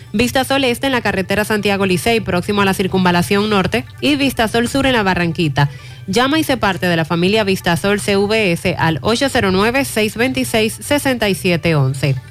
Vistasol Este en la carretera Santiago Licey, próximo a la circunvalación norte, y Vistasol Sur en la Barranquita. Llama y se parte de la familia Vistasol CVS al 809-626-6711.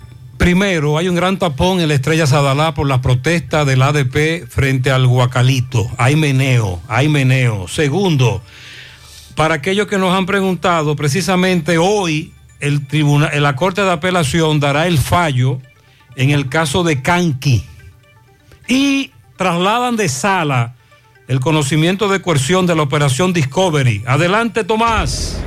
Primero, hay un gran tapón en la estrella Sadalá por las protestas del ADP frente al Guacalito. Hay meneo, hay meneo. Segundo, para aquellos que nos han preguntado, precisamente hoy el tribunal, la Corte de Apelación dará el fallo en el caso de Canqui y trasladan de sala el conocimiento de coerción de la operación Discovery. Adelante, Tomás.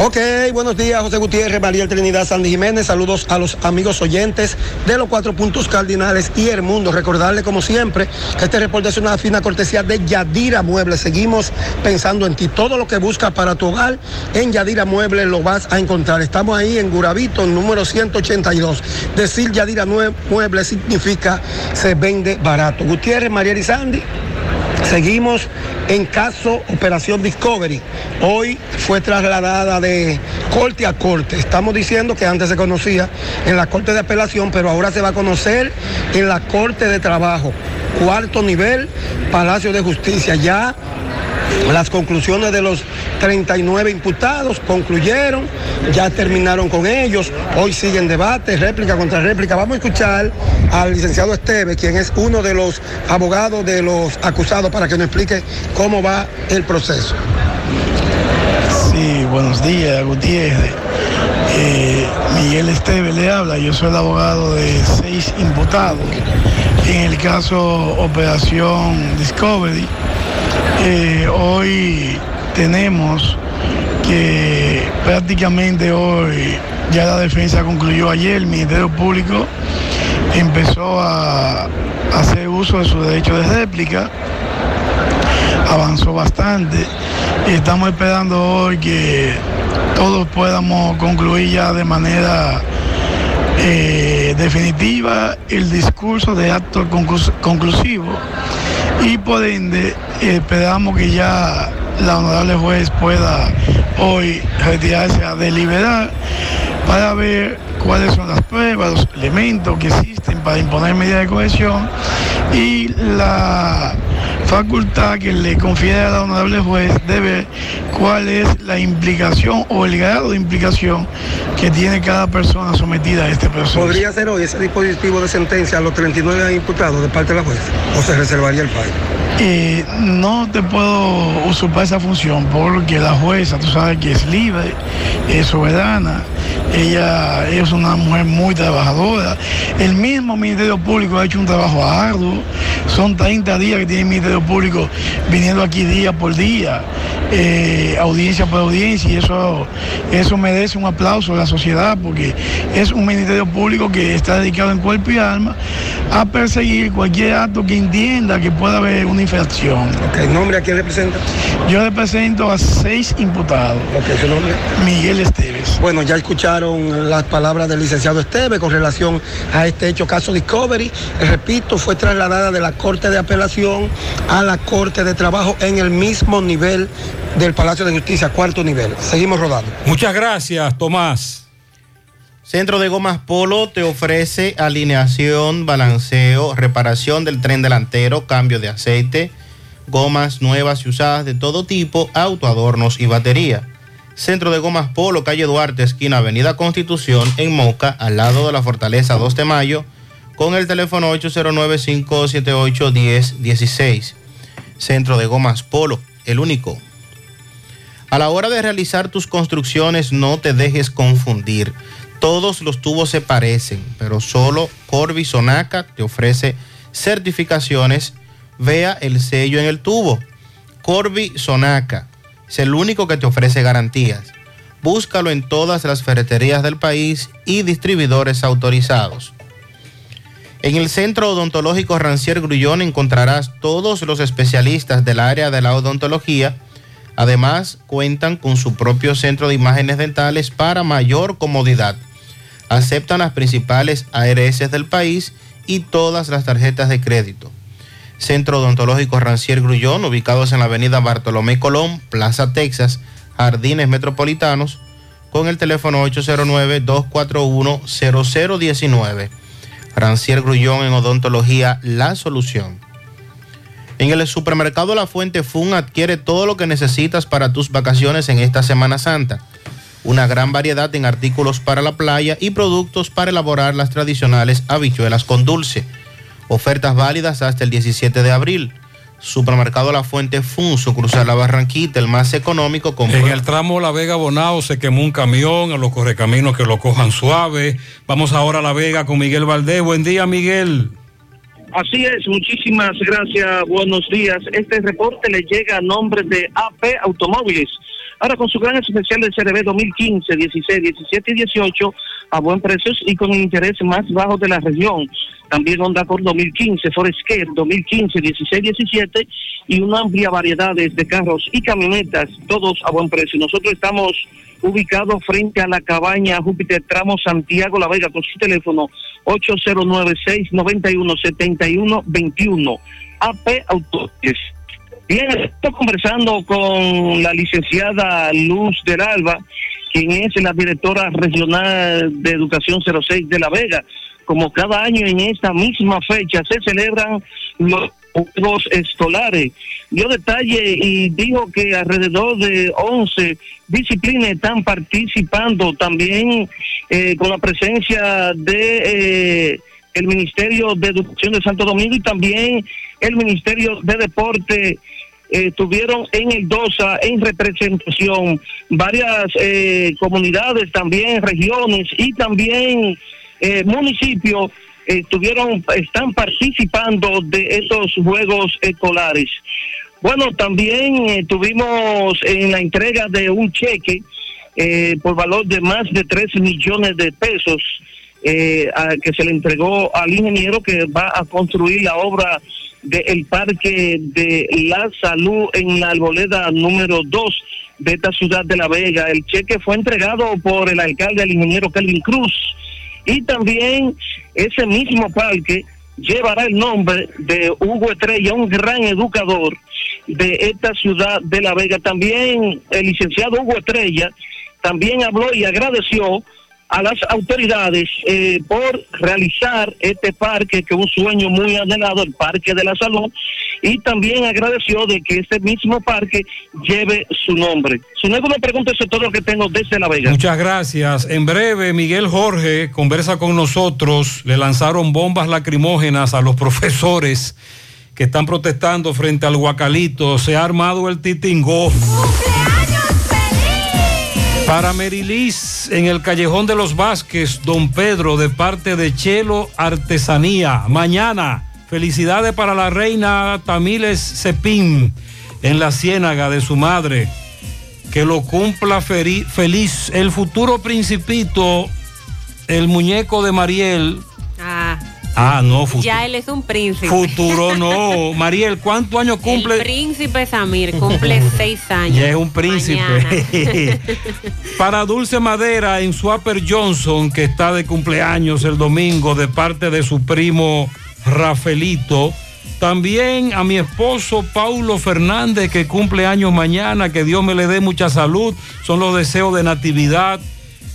Ok, buenos días, José Gutiérrez, María Trinidad, Sandy Jiménez. Saludos a los amigos oyentes de los cuatro puntos cardinales y el mundo. Recordarle, como siempre, que este reporte es una fina cortesía de Yadira Muebles. Seguimos pensando en ti. Todo lo que buscas para tu hogar, en Yadira Muebles lo vas a encontrar. Estamos ahí en Guravito, número 182. Decir Yadira Muebles significa se vende barato. Gutiérrez, María y Sandy. Seguimos en caso Operación Discovery. Hoy fue trasladada de corte a corte. Estamos diciendo que antes se conocía en la corte de apelación, pero ahora se va a conocer en la corte de trabajo. Cuarto nivel, Palacio de Justicia. Ya las conclusiones de los 39 imputados concluyeron, ya terminaron con ellos, hoy siguen debates, réplica contra réplica. Vamos a escuchar al licenciado Esteve, quien es uno de los abogados de los acusados, para que nos explique cómo va el proceso. Sí, buenos días, Gutiérrez. Eh, Miguel Esteve le habla, yo soy el abogado de seis imputados en el caso Operación Discovery. Eh, hoy tenemos que prácticamente hoy ya la defensa concluyó. Ayer, el Ministerio Público empezó a hacer uso de su derecho de réplica, avanzó bastante. Y estamos esperando hoy que todos podamos concluir ya de manera eh, definitiva el discurso de acto conclusivo y por ende esperamos que ya la honorable juez pueda hoy retirarse a deliberar para ver cuáles son las pruebas, los elementos que existen para imponer medidas de cohesión y la facultad que le confiere a la honorable juez de ver cuál es la implicación o el grado de implicación que tiene cada persona sometida a este proceso. ¿Podría ser hoy ese dispositivo de sentencia a los 39 imputados de parte de la juez o se reservaría el fallo? Eh, no te puedo usurpar esa función porque la jueza, tú sabes que es libre, es soberana, ella es una mujer muy trabajadora. El mismo Ministerio Público ha hecho un trabajo arduo, son 30 días que tiene el Ministerio Público viniendo aquí día por día, eh, audiencia por audiencia, y eso, eso merece un aplauso de la sociedad porque es un Ministerio Público que está dedicado en cuerpo y alma a perseguir cualquier acto que entienda que pueda haber una infracción. Ok, ¿nombre a quién representa? Yo represento a seis imputados. Ok, ¿su nombre? Miguel Esteves. Bueno, ya escucharon las palabras del licenciado Esteves con relación a este hecho caso Discovery. Repito, fue trasladada de la Corte de Apelación a la Corte de Trabajo en el mismo nivel del Palacio de Justicia, cuarto nivel. Seguimos rodando. Muchas gracias, Tomás. Centro de Gomas Polo te ofrece alineación, balanceo, reparación del tren delantero, cambio de aceite, gomas nuevas y usadas de todo tipo, autoadornos y batería. Centro de Gomas Polo, calle Duarte, esquina Avenida Constitución, en Moca, al lado de la Fortaleza 2 de Mayo, con el teléfono 809-578-1016. Centro de Gomas Polo, el único. A la hora de realizar tus construcciones, no te dejes confundir. Todos los tubos se parecen, pero solo Corby Sonaca te ofrece certificaciones. Vea el sello en el tubo. Corby Sonaca es el único que te ofrece garantías. Búscalo en todas las ferreterías del país y distribuidores autorizados. En el Centro Odontológico Rancier Grullón encontrarás todos los especialistas del área de la odontología. Además, cuentan con su propio centro de imágenes dentales para mayor comodidad. Aceptan las principales ARS del país y todas las tarjetas de crédito. Centro Odontológico Rancier Grullón, ubicados en la avenida Bartolomé Colón, Plaza Texas, Jardines Metropolitanos, con el teléfono 809-241-0019. Rancier Grullón en Odontología, la solución. En el supermercado La Fuente Fun adquiere todo lo que necesitas para tus vacaciones en esta Semana Santa. Una gran variedad en artículos para la playa y productos para elaborar las tradicionales habichuelas con dulce. Ofertas válidas hasta el 17 de abril. Supermercado La Fuente Fun, cruzar La Barranquita, el más económico. Con en el tramo La Vega Bonao se quemó un camión, a los correcaminos que lo cojan suave. Vamos ahora a La Vega con Miguel Valdés. Buen día, Miguel. Así es, muchísimas gracias, buenos días. Este reporte le llega a nombre de AP Automóviles Ahora con su gran especial de CRB 2015, 16, 17 y 18 a buen precio y con el interés más bajo de la región. También Honda Accord 2015, Forest Care 2015, 16, 17 y una amplia variedad de carros y camionetas, todos a buen precio. Nosotros estamos ubicados frente a la cabaña Júpiter Tramo Santiago La Vega con su teléfono 809-691-7121 AP Autores. Bien, estoy conversando con la licenciada Luz del Alba, quien es la directora regional de Educación 06 de La Vega. Como cada año en esta misma fecha se celebran los Juegos Escolares. Dio detalle y dijo que alrededor de 11 disciplinas están participando también eh, con la presencia de eh, el Ministerio de Educación de Santo Domingo y también el Ministerio de Deporte. Estuvieron en el DOSA en representación. Varias eh, comunidades también regiones y también eh, municipios estuvieron están participando de estos juegos escolares bueno también estuvimos en la entrega de un cheque eh, por valor de más de 3 millones de pesos que se le entregó al ingeniero que va a construir la obra del Parque de la Salud en la arboleda número 2 de esta ciudad de La Vega. El cheque fue entregado por el alcalde, el ingeniero Kelvin Cruz. Y también ese mismo parque llevará el nombre de Hugo Estrella, un gran educador de esta ciudad de La Vega. También el licenciado Hugo Estrella también habló y agradeció a las autoridades eh, por realizar este parque, que es un sueño muy anhelado, el Parque de la Salud, y también agradeció de que este mismo parque lleve su nombre. Su nuevo me pregunta, eso es todo lo que tengo desde La Vega. Muchas gracias. En breve, Miguel Jorge conversa con nosotros. Le lanzaron bombas lacrimógenas a los profesores que están protestando frente al Guacalito. Se ha armado el titingó. Para Merilis, en el Callejón de los Vázquez, Don Pedro, de parte de Chelo Artesanía. Mañana, felicidades para la reina Tamiles Cepín, en la ciénaga de su madre. Que lo cumpla feliz. El futuro principito, el muñeco de Mariel. Ah. Ah, no, futuro. Ya él es un príncipe. Futuro no. Mariel, ¿cuántos años cumple? El príncipe Samir cumple seis años. Ya es un príncipe. Para Dulce Madera en Swapper Johnson, que está de cumpleaños el domingo de parte de su primo Rafaelito. También a mi esposo Paulo Fernández, que cumple años mañana, que Dios me le dé mucha salud. Son los deseos de Natividad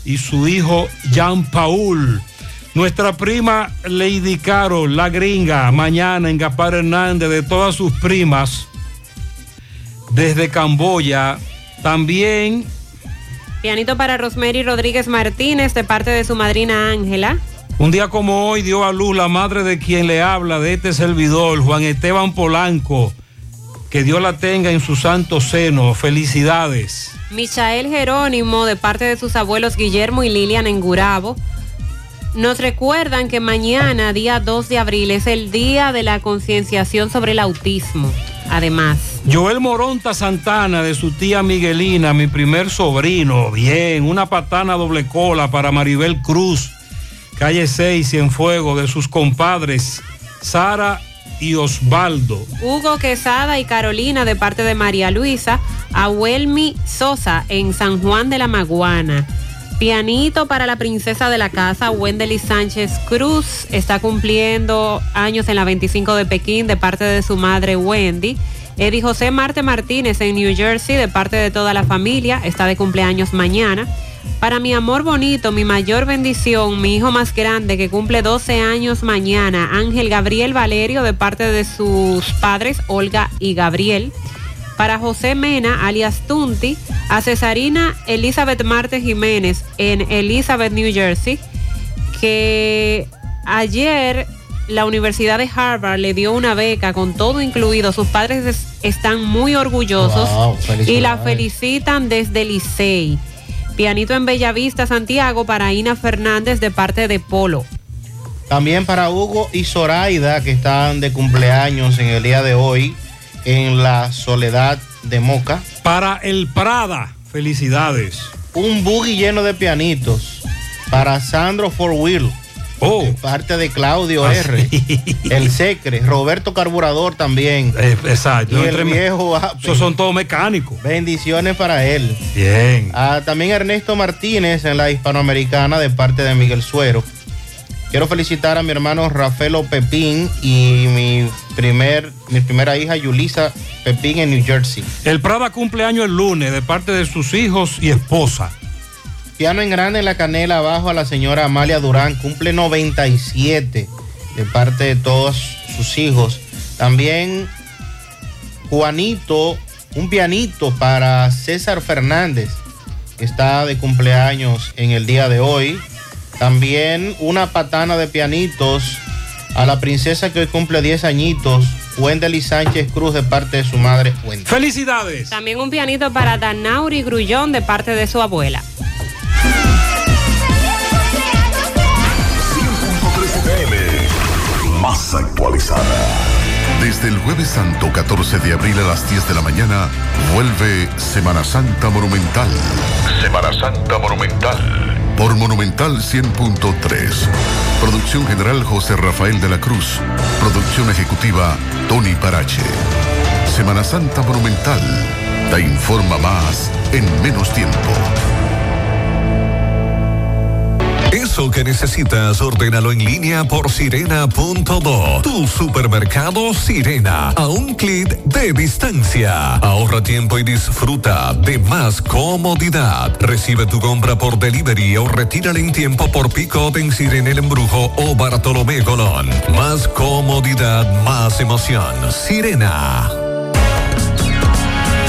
y su hijo Jean Paul. Nuestra prima Lady Caro, la gringa, mañana en Gaspar Hernández, de todas sus primas, desde Camboya. También. Pianito para Rosemary Rodríguez Martínez, de parte de su madrina Ángela. Un día como hoy dio a luz la madre de quien le habla, de este servidor, Juan Esteban Polanco. Que Dios la tenga en su santo seno. Felicidades. Michael Jerónimo, de parte de sus abuelos Guillermo y Lilian en Gurabo. Nos recuerdan que mañana, día 2 de abril, es el día de la concienciación sobre el autismo. Además. Joel Moronta Santana, de su tía Miguelina, mi primer sobrino. Bien, una patana doble cola para Maribel Cruz. Calle 6, fuego de sus compadres, Sara y Osvaldo. Hugo Quesada y Carolina, de parte de María Luisa. Abuelmi Sosa, en San Juan de la Maguana. Pianito para la princesa de la casa, Wendely Sánchez Cruz, está cumpliendo años en la 25 de Pekín de parte de su madre Wendy. Eddie José Marte Martínez en New Jersey de parte de toda la familia, está de cumpleaños mañana. Para mi amor bonito, mi mayor bendición, mi hijo más grande que cumple 12 años mañana, Ángel Gabriel Valerio de parte de sus padres Olga y Gabriel para José Mena, alias Tunti, a Cesarina Elizabeth Marte Jiménez en Elizabeth, New Jersey, que ayer la Universidad de Harvard le dio una beca con todo incluido. Sus padres están muy orgullosos y la felicitan desde Licey. Pianito en Bellavista, Santiago, para Ina Fernández de parte de Polo. También para Hugo y Zoraida, que están de cumpleaños en el día de hoy en la Soledad de Moca. Para el Prada, Felicidades. Un buggy lleno de pianitos para Sandro For Wheel. Oh. De parte de Claudio Ah, R. El Secre. Roberto Carburador también. Eh, exacto. Y el entre- viejo. Esos son todos mecánicos. Bendiciones para él. Bien. Ah, también Ernesto Martínez en la hispanoamericana de parte de Miguel Suero. Quiero felicitar a mi hermano Rafaelo Pepín y mi, primer, mi primera hija Yulisa Pepín en New Jersey. El Prada cumple año el lunes de parte de sus hijos y esposa. Piano en grande en la canela abajo a la señora Amalia Durán, cumple 97 de parte de todos sus hijos. También Juanito, un pianito para César Fernández, que está de cumpleaños en el día de hoy. También una patana de pianitos a la princesa que hoy cumple 10 añitos, Wendely Sánchez Cruz de parte de su madre Wendy. ¡Felicidades! También un pianito para Danauri Grullón de parte de su abuela. 100.3 FM, más actualizada. Desde el jueves santo 14 de abril a las 10 de la mañana, vuelve Semana Santa Monumental. Semana Santa Monumental. Por Monumental 100.3. Producción general José Rafael de la Cruz. Producción ejecutiva Tony Parache. Semana Santa Monumental. Te informa más en menos tiempo. Eso que necesitas, ordénalo en línea por sirena.do. Tu supermercado Sirena, a un clic de distancia. Ahorra tiempo y disfruta de más comodidad. Recibe tu compra por delivery o retírala en tiempo por pick-up en Sirena El Embrujo o Bartolomé Colón. Más comodidad, más emoción. Sirena.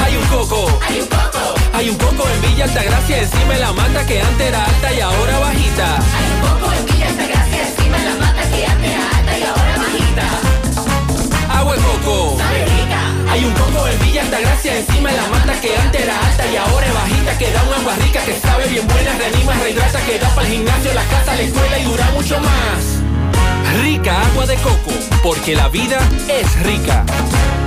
Hay un coco. Hay un coco. Hay un coco en Villa Altagracia encima de la mata que antes era alta y ahora bajita. Hay un coco en Villa Altagracia encima de la mata que antes era alta y ahora bajita. Agua de coco. Hay un coco en Villa Altagracia encima de la mata que antes era alta y ahora es bajita. Que da un agua rica que sabe bien buena, reanima, rehidrata, que da para el gimnasio, la casa, la escuela y dura mucho más. Rica agua de coco, porque la vida es rica.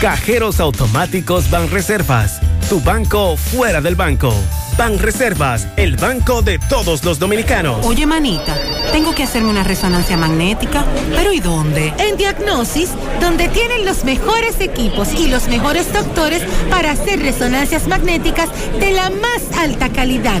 Cajeros automáticos Banreservas, tu banco fuera del banco. Banreservas, el banco de todos los dominicanos. Oye, manita, tengo que hacerme una resonancia magnética. ¿Pero y dónde? En Diagnosis, donde tienen los mejores equipos y los mejores doctores para hacer resonancias magnéticas de la más alta calidad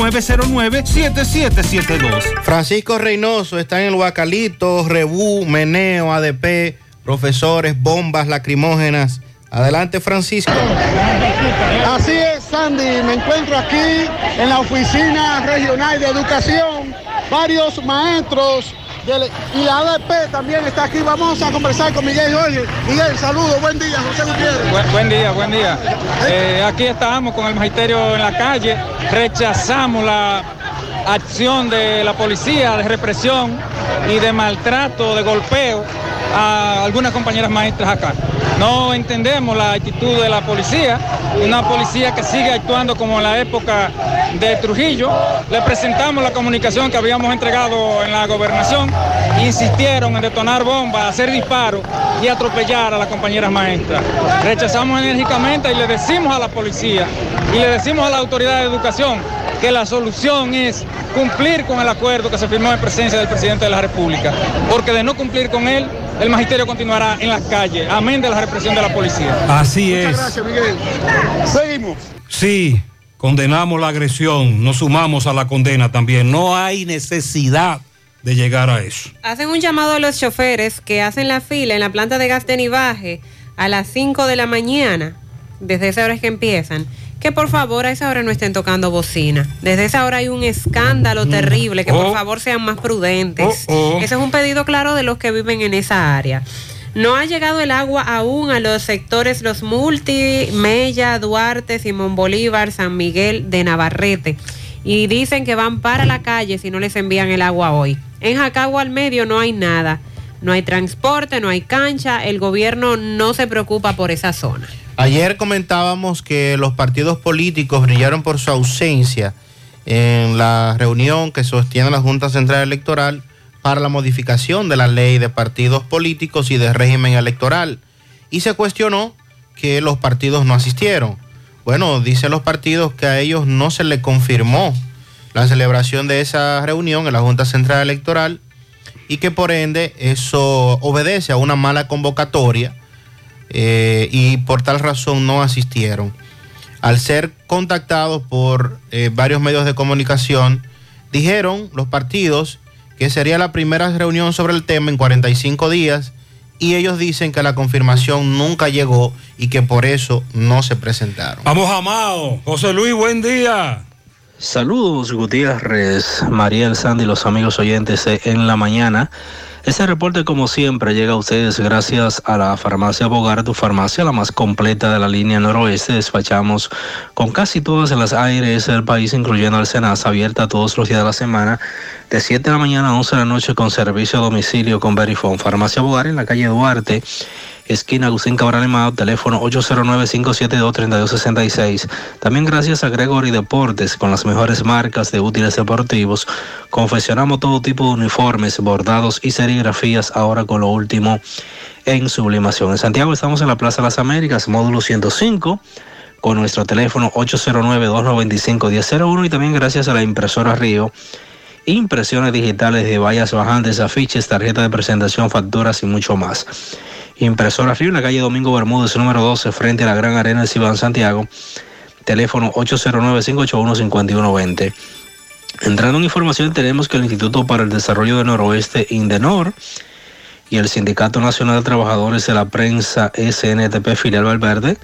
829-909-7772. Francisco Reynoso está en el Huacalito, Rebú, Meneo, ADP, profesores, bombas lacrimógenas. Adelante, Francisco. Así es, Sandy. Me encuentro aquí en la Oficina Regional de Educación. Varios maestros y la ADP también está aquí. Vamos a conversar con Miguel Jorge. Miguel, saludos. Buen día, José Gutiérrez. Buen, día, buen día. Eh, aquí estamos con el magisterio en la calle. Rechazamos la acción de la policía de represión y de maltrato, de golpeo a algunas compañeras maestras acá. No entendemos la actitud de la policía, una policía que sigue actuando como en la época de Trujillo. Le presentamos la comunicación que habíamos entregado en la gobernación. Insistieron en detonar bombas, hacer disparos y atropellar a las compañeras maestras. Rechazamos enérgicamente y le decimos a la policía y le decimos a la autoridad de educación que la solución es cumplir con el acuerdo que se firmó en presencia del presidente de la República, porque de no cumplir con él, el magisterio continuará en las calles, amén de la represión de la policía. Así Muchas es. gracias, Miguel. Seguimos. Sí, condenamos la agresión, nos sumamos a la condena también. No hay necesidad de llegar a eso. Hacen un llamado a los choferes que hacen la fila en la planta de gas de Nivaje a las 5 de la mañana, desde esa hora es que empiezan, que por favor a esa hora no estén tocando bocina. Desde esa hora hay un escándalo terrible, que por Oh. favor sean más prudentes. Oh, oh. Ese es un pedido claro de los que viven en esa área. No ha llegado el agua aún a los sectores Los Multi, Mella, Duarte, Simón Bolívar, San Miguel de Navarrete. Y dicen que van para la calle si no les envían el agua hoy. En Jacagua al medio no hay nada. No hay transporte, no hay cancha. El gobierno no se preocupa por esa zona. Ayer comentábamos que los partidos políticos brillaron por su ausencia en la reunión que sostiene la Junta Central Electoral para la modificación de la ley de partidos políticos y de régimen electoral. Y se cuestionó que los partidos no asistieron. Bueno, dicen los partidos que a ellos no se le confirmó la celebración de esa reunión en la Junta Central Electoral y que por ende eso obedece a una mala convocatoria eh, y por tal razón no asistieron. Al ser contactados por eh, varios medios de comunicación, dijeron los partidos que sería la primera reunión sobre el tema en 45 días y ellos dicen que la confirmación nunca llegó y que por eso no se presentaron. Vamos a Mao. José Luis, buen día. Saludos Gutiérrez, Mariel Sandy, los amigos oyentes en la mañana. Este reporte como siempre llega a ustedes gracias a la farmacia Bogar, tu farmacia la más completa de la línea noroeste. Despachamos con casi todas las aires del país, incluyendo el Senasa, abierta todos los días de la semana, de 7 de la mañana a 11 de la noche con servicio a domicilio con Verifone. Farmacia Bogar en la calle Duarte, esquina Agustín Cabral Emao, teléfono 809-572-3266. También gracias a Gregory Deportes, con las mejores marcas de útiles deportivos. Confeccionamos todo tipo de uniformes, bordados y serigrafías, ahora con lo último en sublimación. En Santiago estamos en la Plaza de las Américas, módulo 105 con nuestro teléfono 809-295-1001 y también gracias a la impresora Río, impresiones digitales de vallas bajantes, afiches, tarjeta de presentación, facturas y mucho más. Impresora Río en la calle Domingo Bermúdez, número 12, frente a la Gran Arena de Cibán Santiago, teléfono 809-581-5120. Entrando en información, tenemos que el Instituto para el Desarrollo del Noroeste, INDENOR, y el Sindicato Nacional de Trabajadores de la Prensa, SNTP Filial Valverde,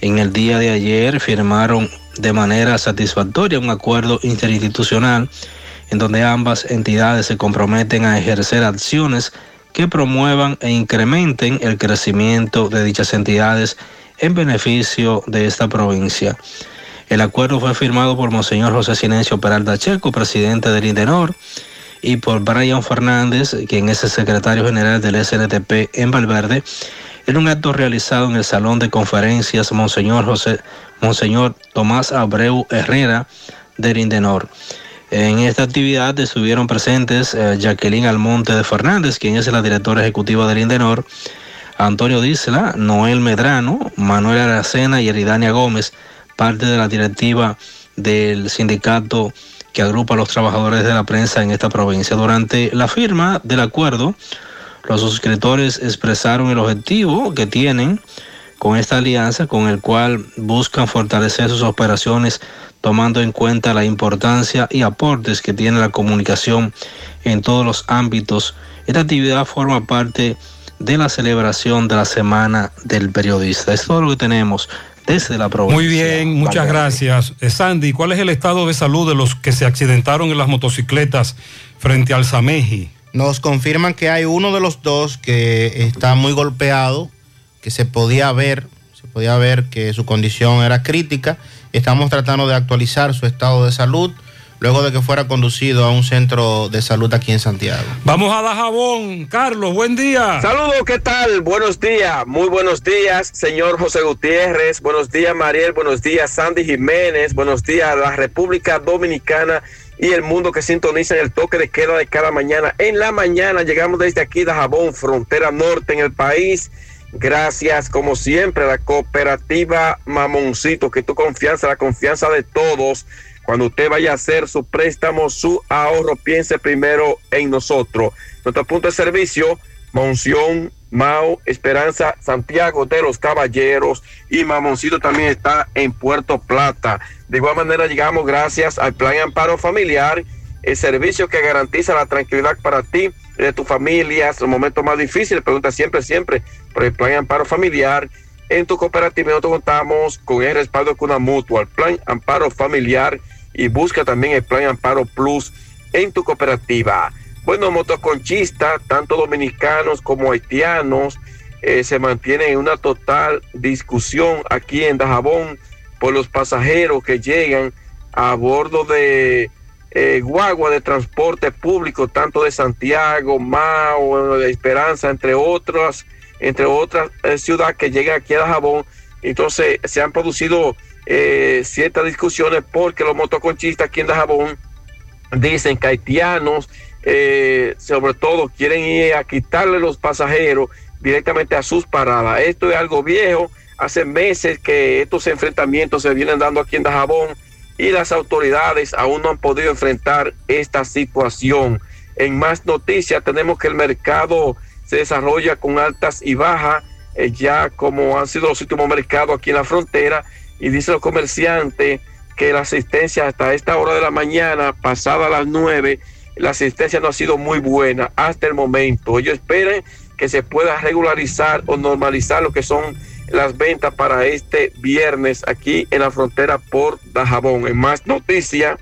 en el día de ayer firmaron de manera satisfactoria un acuerdo interinstitucional en donde ambas entidades se comprometen a ejercer acciones que promuevan e incrementen el crecimiento de dichas entidades en beneficio de esta provincia. El acuerdo fue firmado por Monseñor José Silencio Peralta Checo, presidente del INDENOR, y por Brian Fernández, quien es el secretario general del SNTP en Valverde, en un acto realizado en el Salón de Conferencias Monseñor José, Monseñor Tomás Abreu Herrera del Indenor. En esta actividad estuvieron presentes eh, Jacqueline Almonte de Fernández, quien es la directora ejecutiva del Indenor, Antonio Disla, Noel Medrano, Manuel Aracena y Eridania Gómez, parte de la directiva del sindicato que agrupa a los trabajadores de la prensa en esta provincia. Durante la firma del acuerdo, los suscriptores expresaron el objetivo que tienen con esta alianza, con el cual buscan fortalecer sus operaciones tomando en cuenta la importancia y aportes que tiene la comunicación en todos los ámbitos. Esta actividad forma parte de la celebración de la Semana del Periodista. Es todo lo que tenemos desde la provincia. Muy bien, muchas gracias. Eh, Sandy, ¿cuál es el estado de salud de los que se accidentaron en las motocicletas frente al Sameji? Nos confirman que hay uno de los dos que está muy golpeado, que se podía ver, se podía ver que su condición era crítica. Estamos tratando de actualizar su estado de salud luego de que fuera conducido a un centro de salud aquí en Santiago. Vamos a Dajabón. Carlos, buen día. Saludos, ¿qué tal? Buenos días, muy buenos días, señor José Gutiérrez. Buenos días, Mariel. Buenos días, Sandy Jiménez. Buenos días a la República Dominicana y el mundo que sintoniza en el toque de queda de cada mañana. En la mañana llegamos desde aquí, Dajabón, frontera norte en el país. Gracias, como siempre, a la cooperativa Mamoncito, que tu confianza, la confianza de todos. Cuando usted vaya a hacer su préstamo, su ahorro, piense primero en nosotros. Nuestro punto de servicio, Monción, Mao, Esperanza, Santiago de los Caballeros y Mamoncito también está en Puerto Plata. De igual manera llegamos gracias al Plan Amparo Familiar, el servicio que garantiza la tranquilidad para ti de tu familia. Es el momento más difícil, pregunta siempre, siempre por el Plan Amparo Familiar. En tu cooperativa nosotros contamos con el respaldo de una mutua, el Plan Amparo Familiar y busca también el Plan Amparo Plus en tu cooperativa. Bueno, motoconchistas, tanto dominicanos como haitianos, eh, se mantienen en una total discusión aquí en Dajabón por los pasajeros que llegan a bordo de eh, guagua de transporte público, tanto de Santiago, Mao, de Esperanza, entre otras, entre otras eh, ciudades que llegan aquí a Dajabón. Entonces se han producido eh, ciertas discusiones porque los motoconchistas aquí en Dajabón dicen que haitianos, eh, sobre todo, quieren ir a quitarle los pasajeros directamente a sus paradas. Esto es algo viejo. Hace meses que estos enfrentamientos se vienen dando aquí en Dajabón y las autoridades aún no han podido enfrentar esta situación. En más noticias tenemos que el mercado se desarrolla con altas y bajas, eh, ya como han sido los últimos mercados aquí en la frontera, y dice los comerciantes que la asistencia hasta esta hora de la mañana, pasada las nueve, la asistencia no ha sido muy buena hasta el momento. Ellos esperan que se pueda regularizar o normalizar lo que son las ventas para este viernes aquí en la frontera por Dajabón. En más noticias,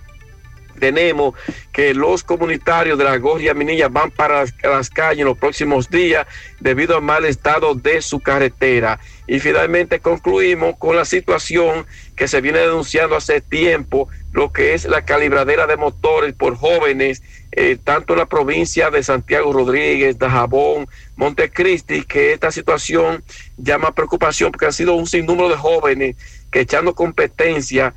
tenemos que los comunitarios de la Gorria Minilla van para las, calles en los próximos días debido al mal estado de su carretera. Y finalmente concluimos con la situación que se viene denunciando hace tiempo, lo que es la calibradera de motores por jóvenes, eh, tanto en la provincia de Santiago Rodríguez, Dajabón, Montecristi, que esta situación llama preocupación porque han sido un sinnúmero de jóvenes que echando competencia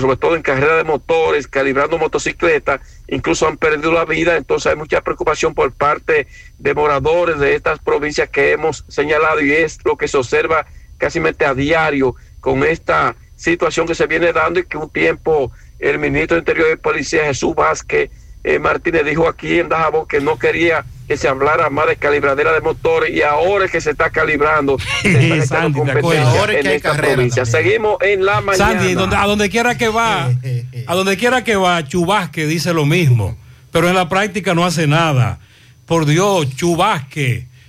sobre todo en carrera de motores, calibrando motocicletas, incluso han perdido la vida, entonces hay mucha preocupación por parte de moradores de estas provincias que hemos señalado y es lo que se observa casi a diario con esta situación que se viene dando y que un tiempo el ministro de Interior y Policía Jesús Vázquez eh, Martínez dijo aquí en Dajabón que no quería que se hablara más de calibradera de motores y ahora es que se está calibrando se está Sandy, competencia en esta provincia. Seguimos en la mañana. Sandy, donde, a donde quiera que va, a donde quiera que va, Chubasque dice lo mismo, pero en la práctica no hace nada. Por Dios, Chubasque.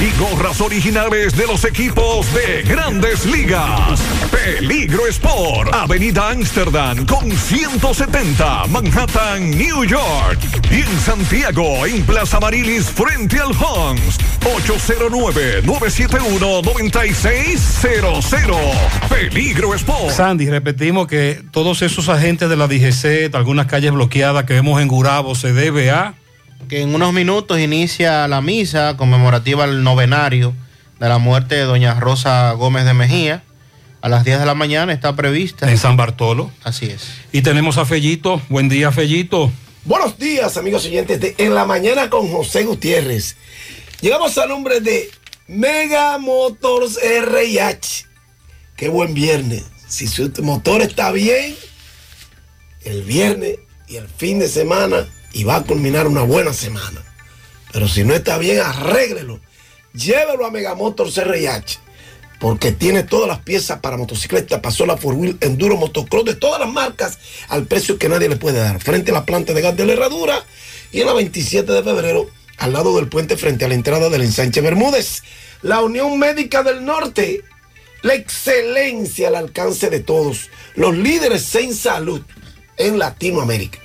y gorras originales de los equipos de grandes ligas. Peligro Sport, Avenida Amsterdam con 170, Manhattan, New York. Y en Santiago, en Plaza Marilis, frente al Hans, 809-971-9600. Peligro Sport. Sandy, repetimos que todos esos agentes de la DGC, algunas calles bloqueadas que vemos en Gurabo, se debe a... Que en unos minutos inicia la misa conmemorativa al novenario de la muerte de doña Rosa Gómez de Mejía. A las 10 de la mañana está prevista. En San Bartolo. Así es. Y tenemos a Fellito. Buen día, Fellito. Buenos días, amigos oyentes de En la Mañana con José Gutiérrez. Llegamos al nombre de Mega Motors RIH. Qué buen viernes. Si su motor está bien, el viernes y el fin de semana, y va a culminar una buena semana. Pero si no está bien, arréglelo. Llévelo a Mega Motors RIH. Porque tiene todas las piezas para motocicleta, pasola, four wheel, enduro, motocross, de todas las marcas, al precio que nadie le puede dar. Frente a la planta de gas de la herradura y en la 27 de febrero, al lado del puente, frente a la entrada del ensanche Bermúdez. La Unión Médica del Norte, la excelencia al alcance de todos. Los líderes en salud en Latinoamérica.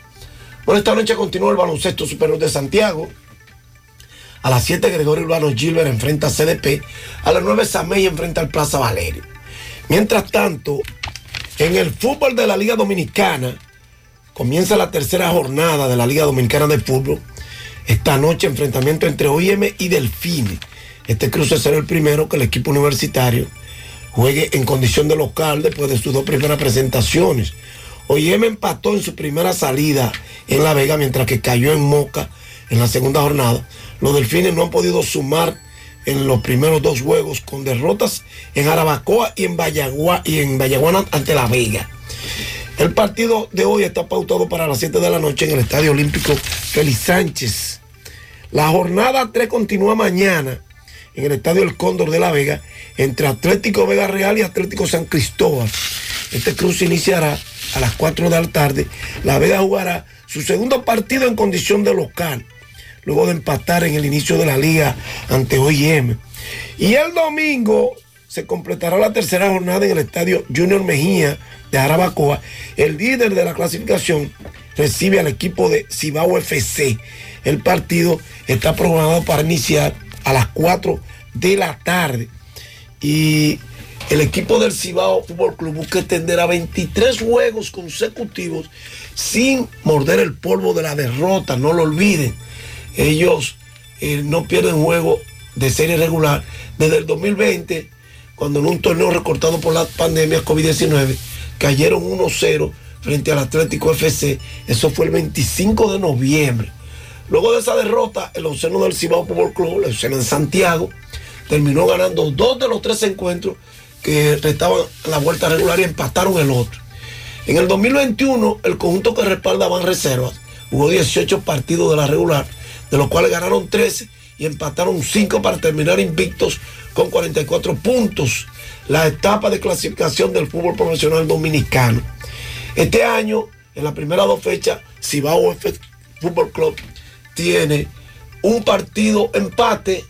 Bueno, esta noche continúa el baloncesto superior de Santiago. A las 7 Gregorio Urbano Gilbert enfrenta a CDP. A las 9 Samey enfrenta al Plaza Valerio. Mientras tanto, en el fútbol de la Liga Dominicana, comienza la tercera jornada de la Liga Dominicana de Fútbol. Esta noche enfrentamiento entre OIM y Delfine. Este cruce será el primero que el equipo universitario juegue en condición de local después de sus dos primeras presentaciones. OIM empató en su primera salida en La Vega mientras que cayó en Moca en la segunda jornada. Los delfines no han podido sumar en los primeros dos juegos con derrotas en Arabacoa y en, Vallagua, y en Vallaguana ante La Vega. El partido de hoy está pautado para las 7 de la noche en el Estadio Olímpico Félix Sánchez. La jornada 3 continúa mañana en el Estadio El Cóndor de La Vega entre Atlético Vega Real y Atlético San Cristóbal. Este cruce iniciará a las 4 de la tarde. La Vega jugará su segundo partido en condición de local, luego de empatar en el inicio de la liga ante OIM. Y el domingo se completará la tercera jornada en el estadio Junior Mejía de Arabacoa. El líder de la clasificación recibe al equipo de Cibao FC. El partido está programado para iniciar a las 4 de la tarde. Y el equipo del Cibao Fútbol Club busca extender a 23 juegos consecutivos sin morder el polvo de la derrota, no lo olviden. Ellos eh, no pierden juego de serie regular desde el 2020, cuando en un torneo recortado por la pandemia COVID-19 cayeron 1-0 frente al Atlético FC. Eso fue el 25 de noviembre. Luego de esa derrota, el onceno del Cibao Fútbol Club, el onceno en Santiago, terminó ganando dos de los tres encuentros que restaban la vuelta regular y empataron el otro. En el 2021, el conjunto que respalda Van Reservas jugó 18 partidos de la regular, de los cuales ganaron 13 y empataron 5 para terminar invictos con 44 puntos. La etapa de clasificación del fútbol profesional dominicano. Este año, en la primera dos fechas, Cibao Fútbol Club tiene un partido empate,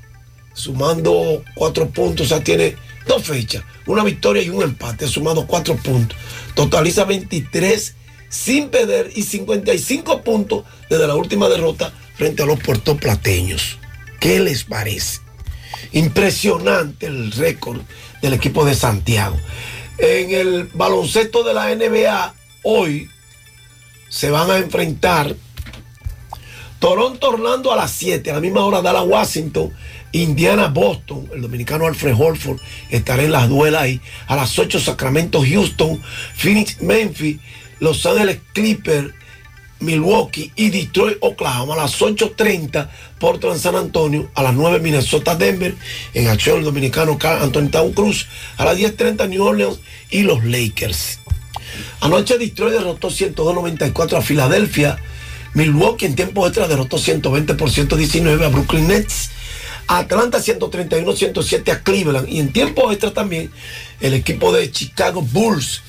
sumando cuatro puntos, o sea, tiene dos fechas, una victoria y un empate, sumado cuatro puntos. Totaliza 23 sin perder y 55 puntos desde la última derrota frente a los puertoplateños. ¿Qué les parece? Impresionante el récord del equipo de Santiago. En el baloncesto de la NBA, hoy se van a enfrentar Toronto Orlando a las 7, a la misma hora Dallas Washington, Indiana Boston, el dominicano Alfred Holford estará en las duelas ahí. A las 8 Sacramento Houston, Phoenix Memphis, Los Ángeles Clippers, Milwaukee y Detroit Oklahoma. A las 8.30 Portland San Antonio, a las 9 Minnesota Denver, en acción el dominicano Anthony Town Cruz, a las 10.30 New Orleans y los Lakers. Anoche Detroit derrotó 102.94 a Filadelfia. Milwaukee en tiempo extra derrotó 120 por 119 a Brooklyn Nets. Atlanta 131-107 a Cleveland. Y en tiempo extra también el equipo de Chicago Bulls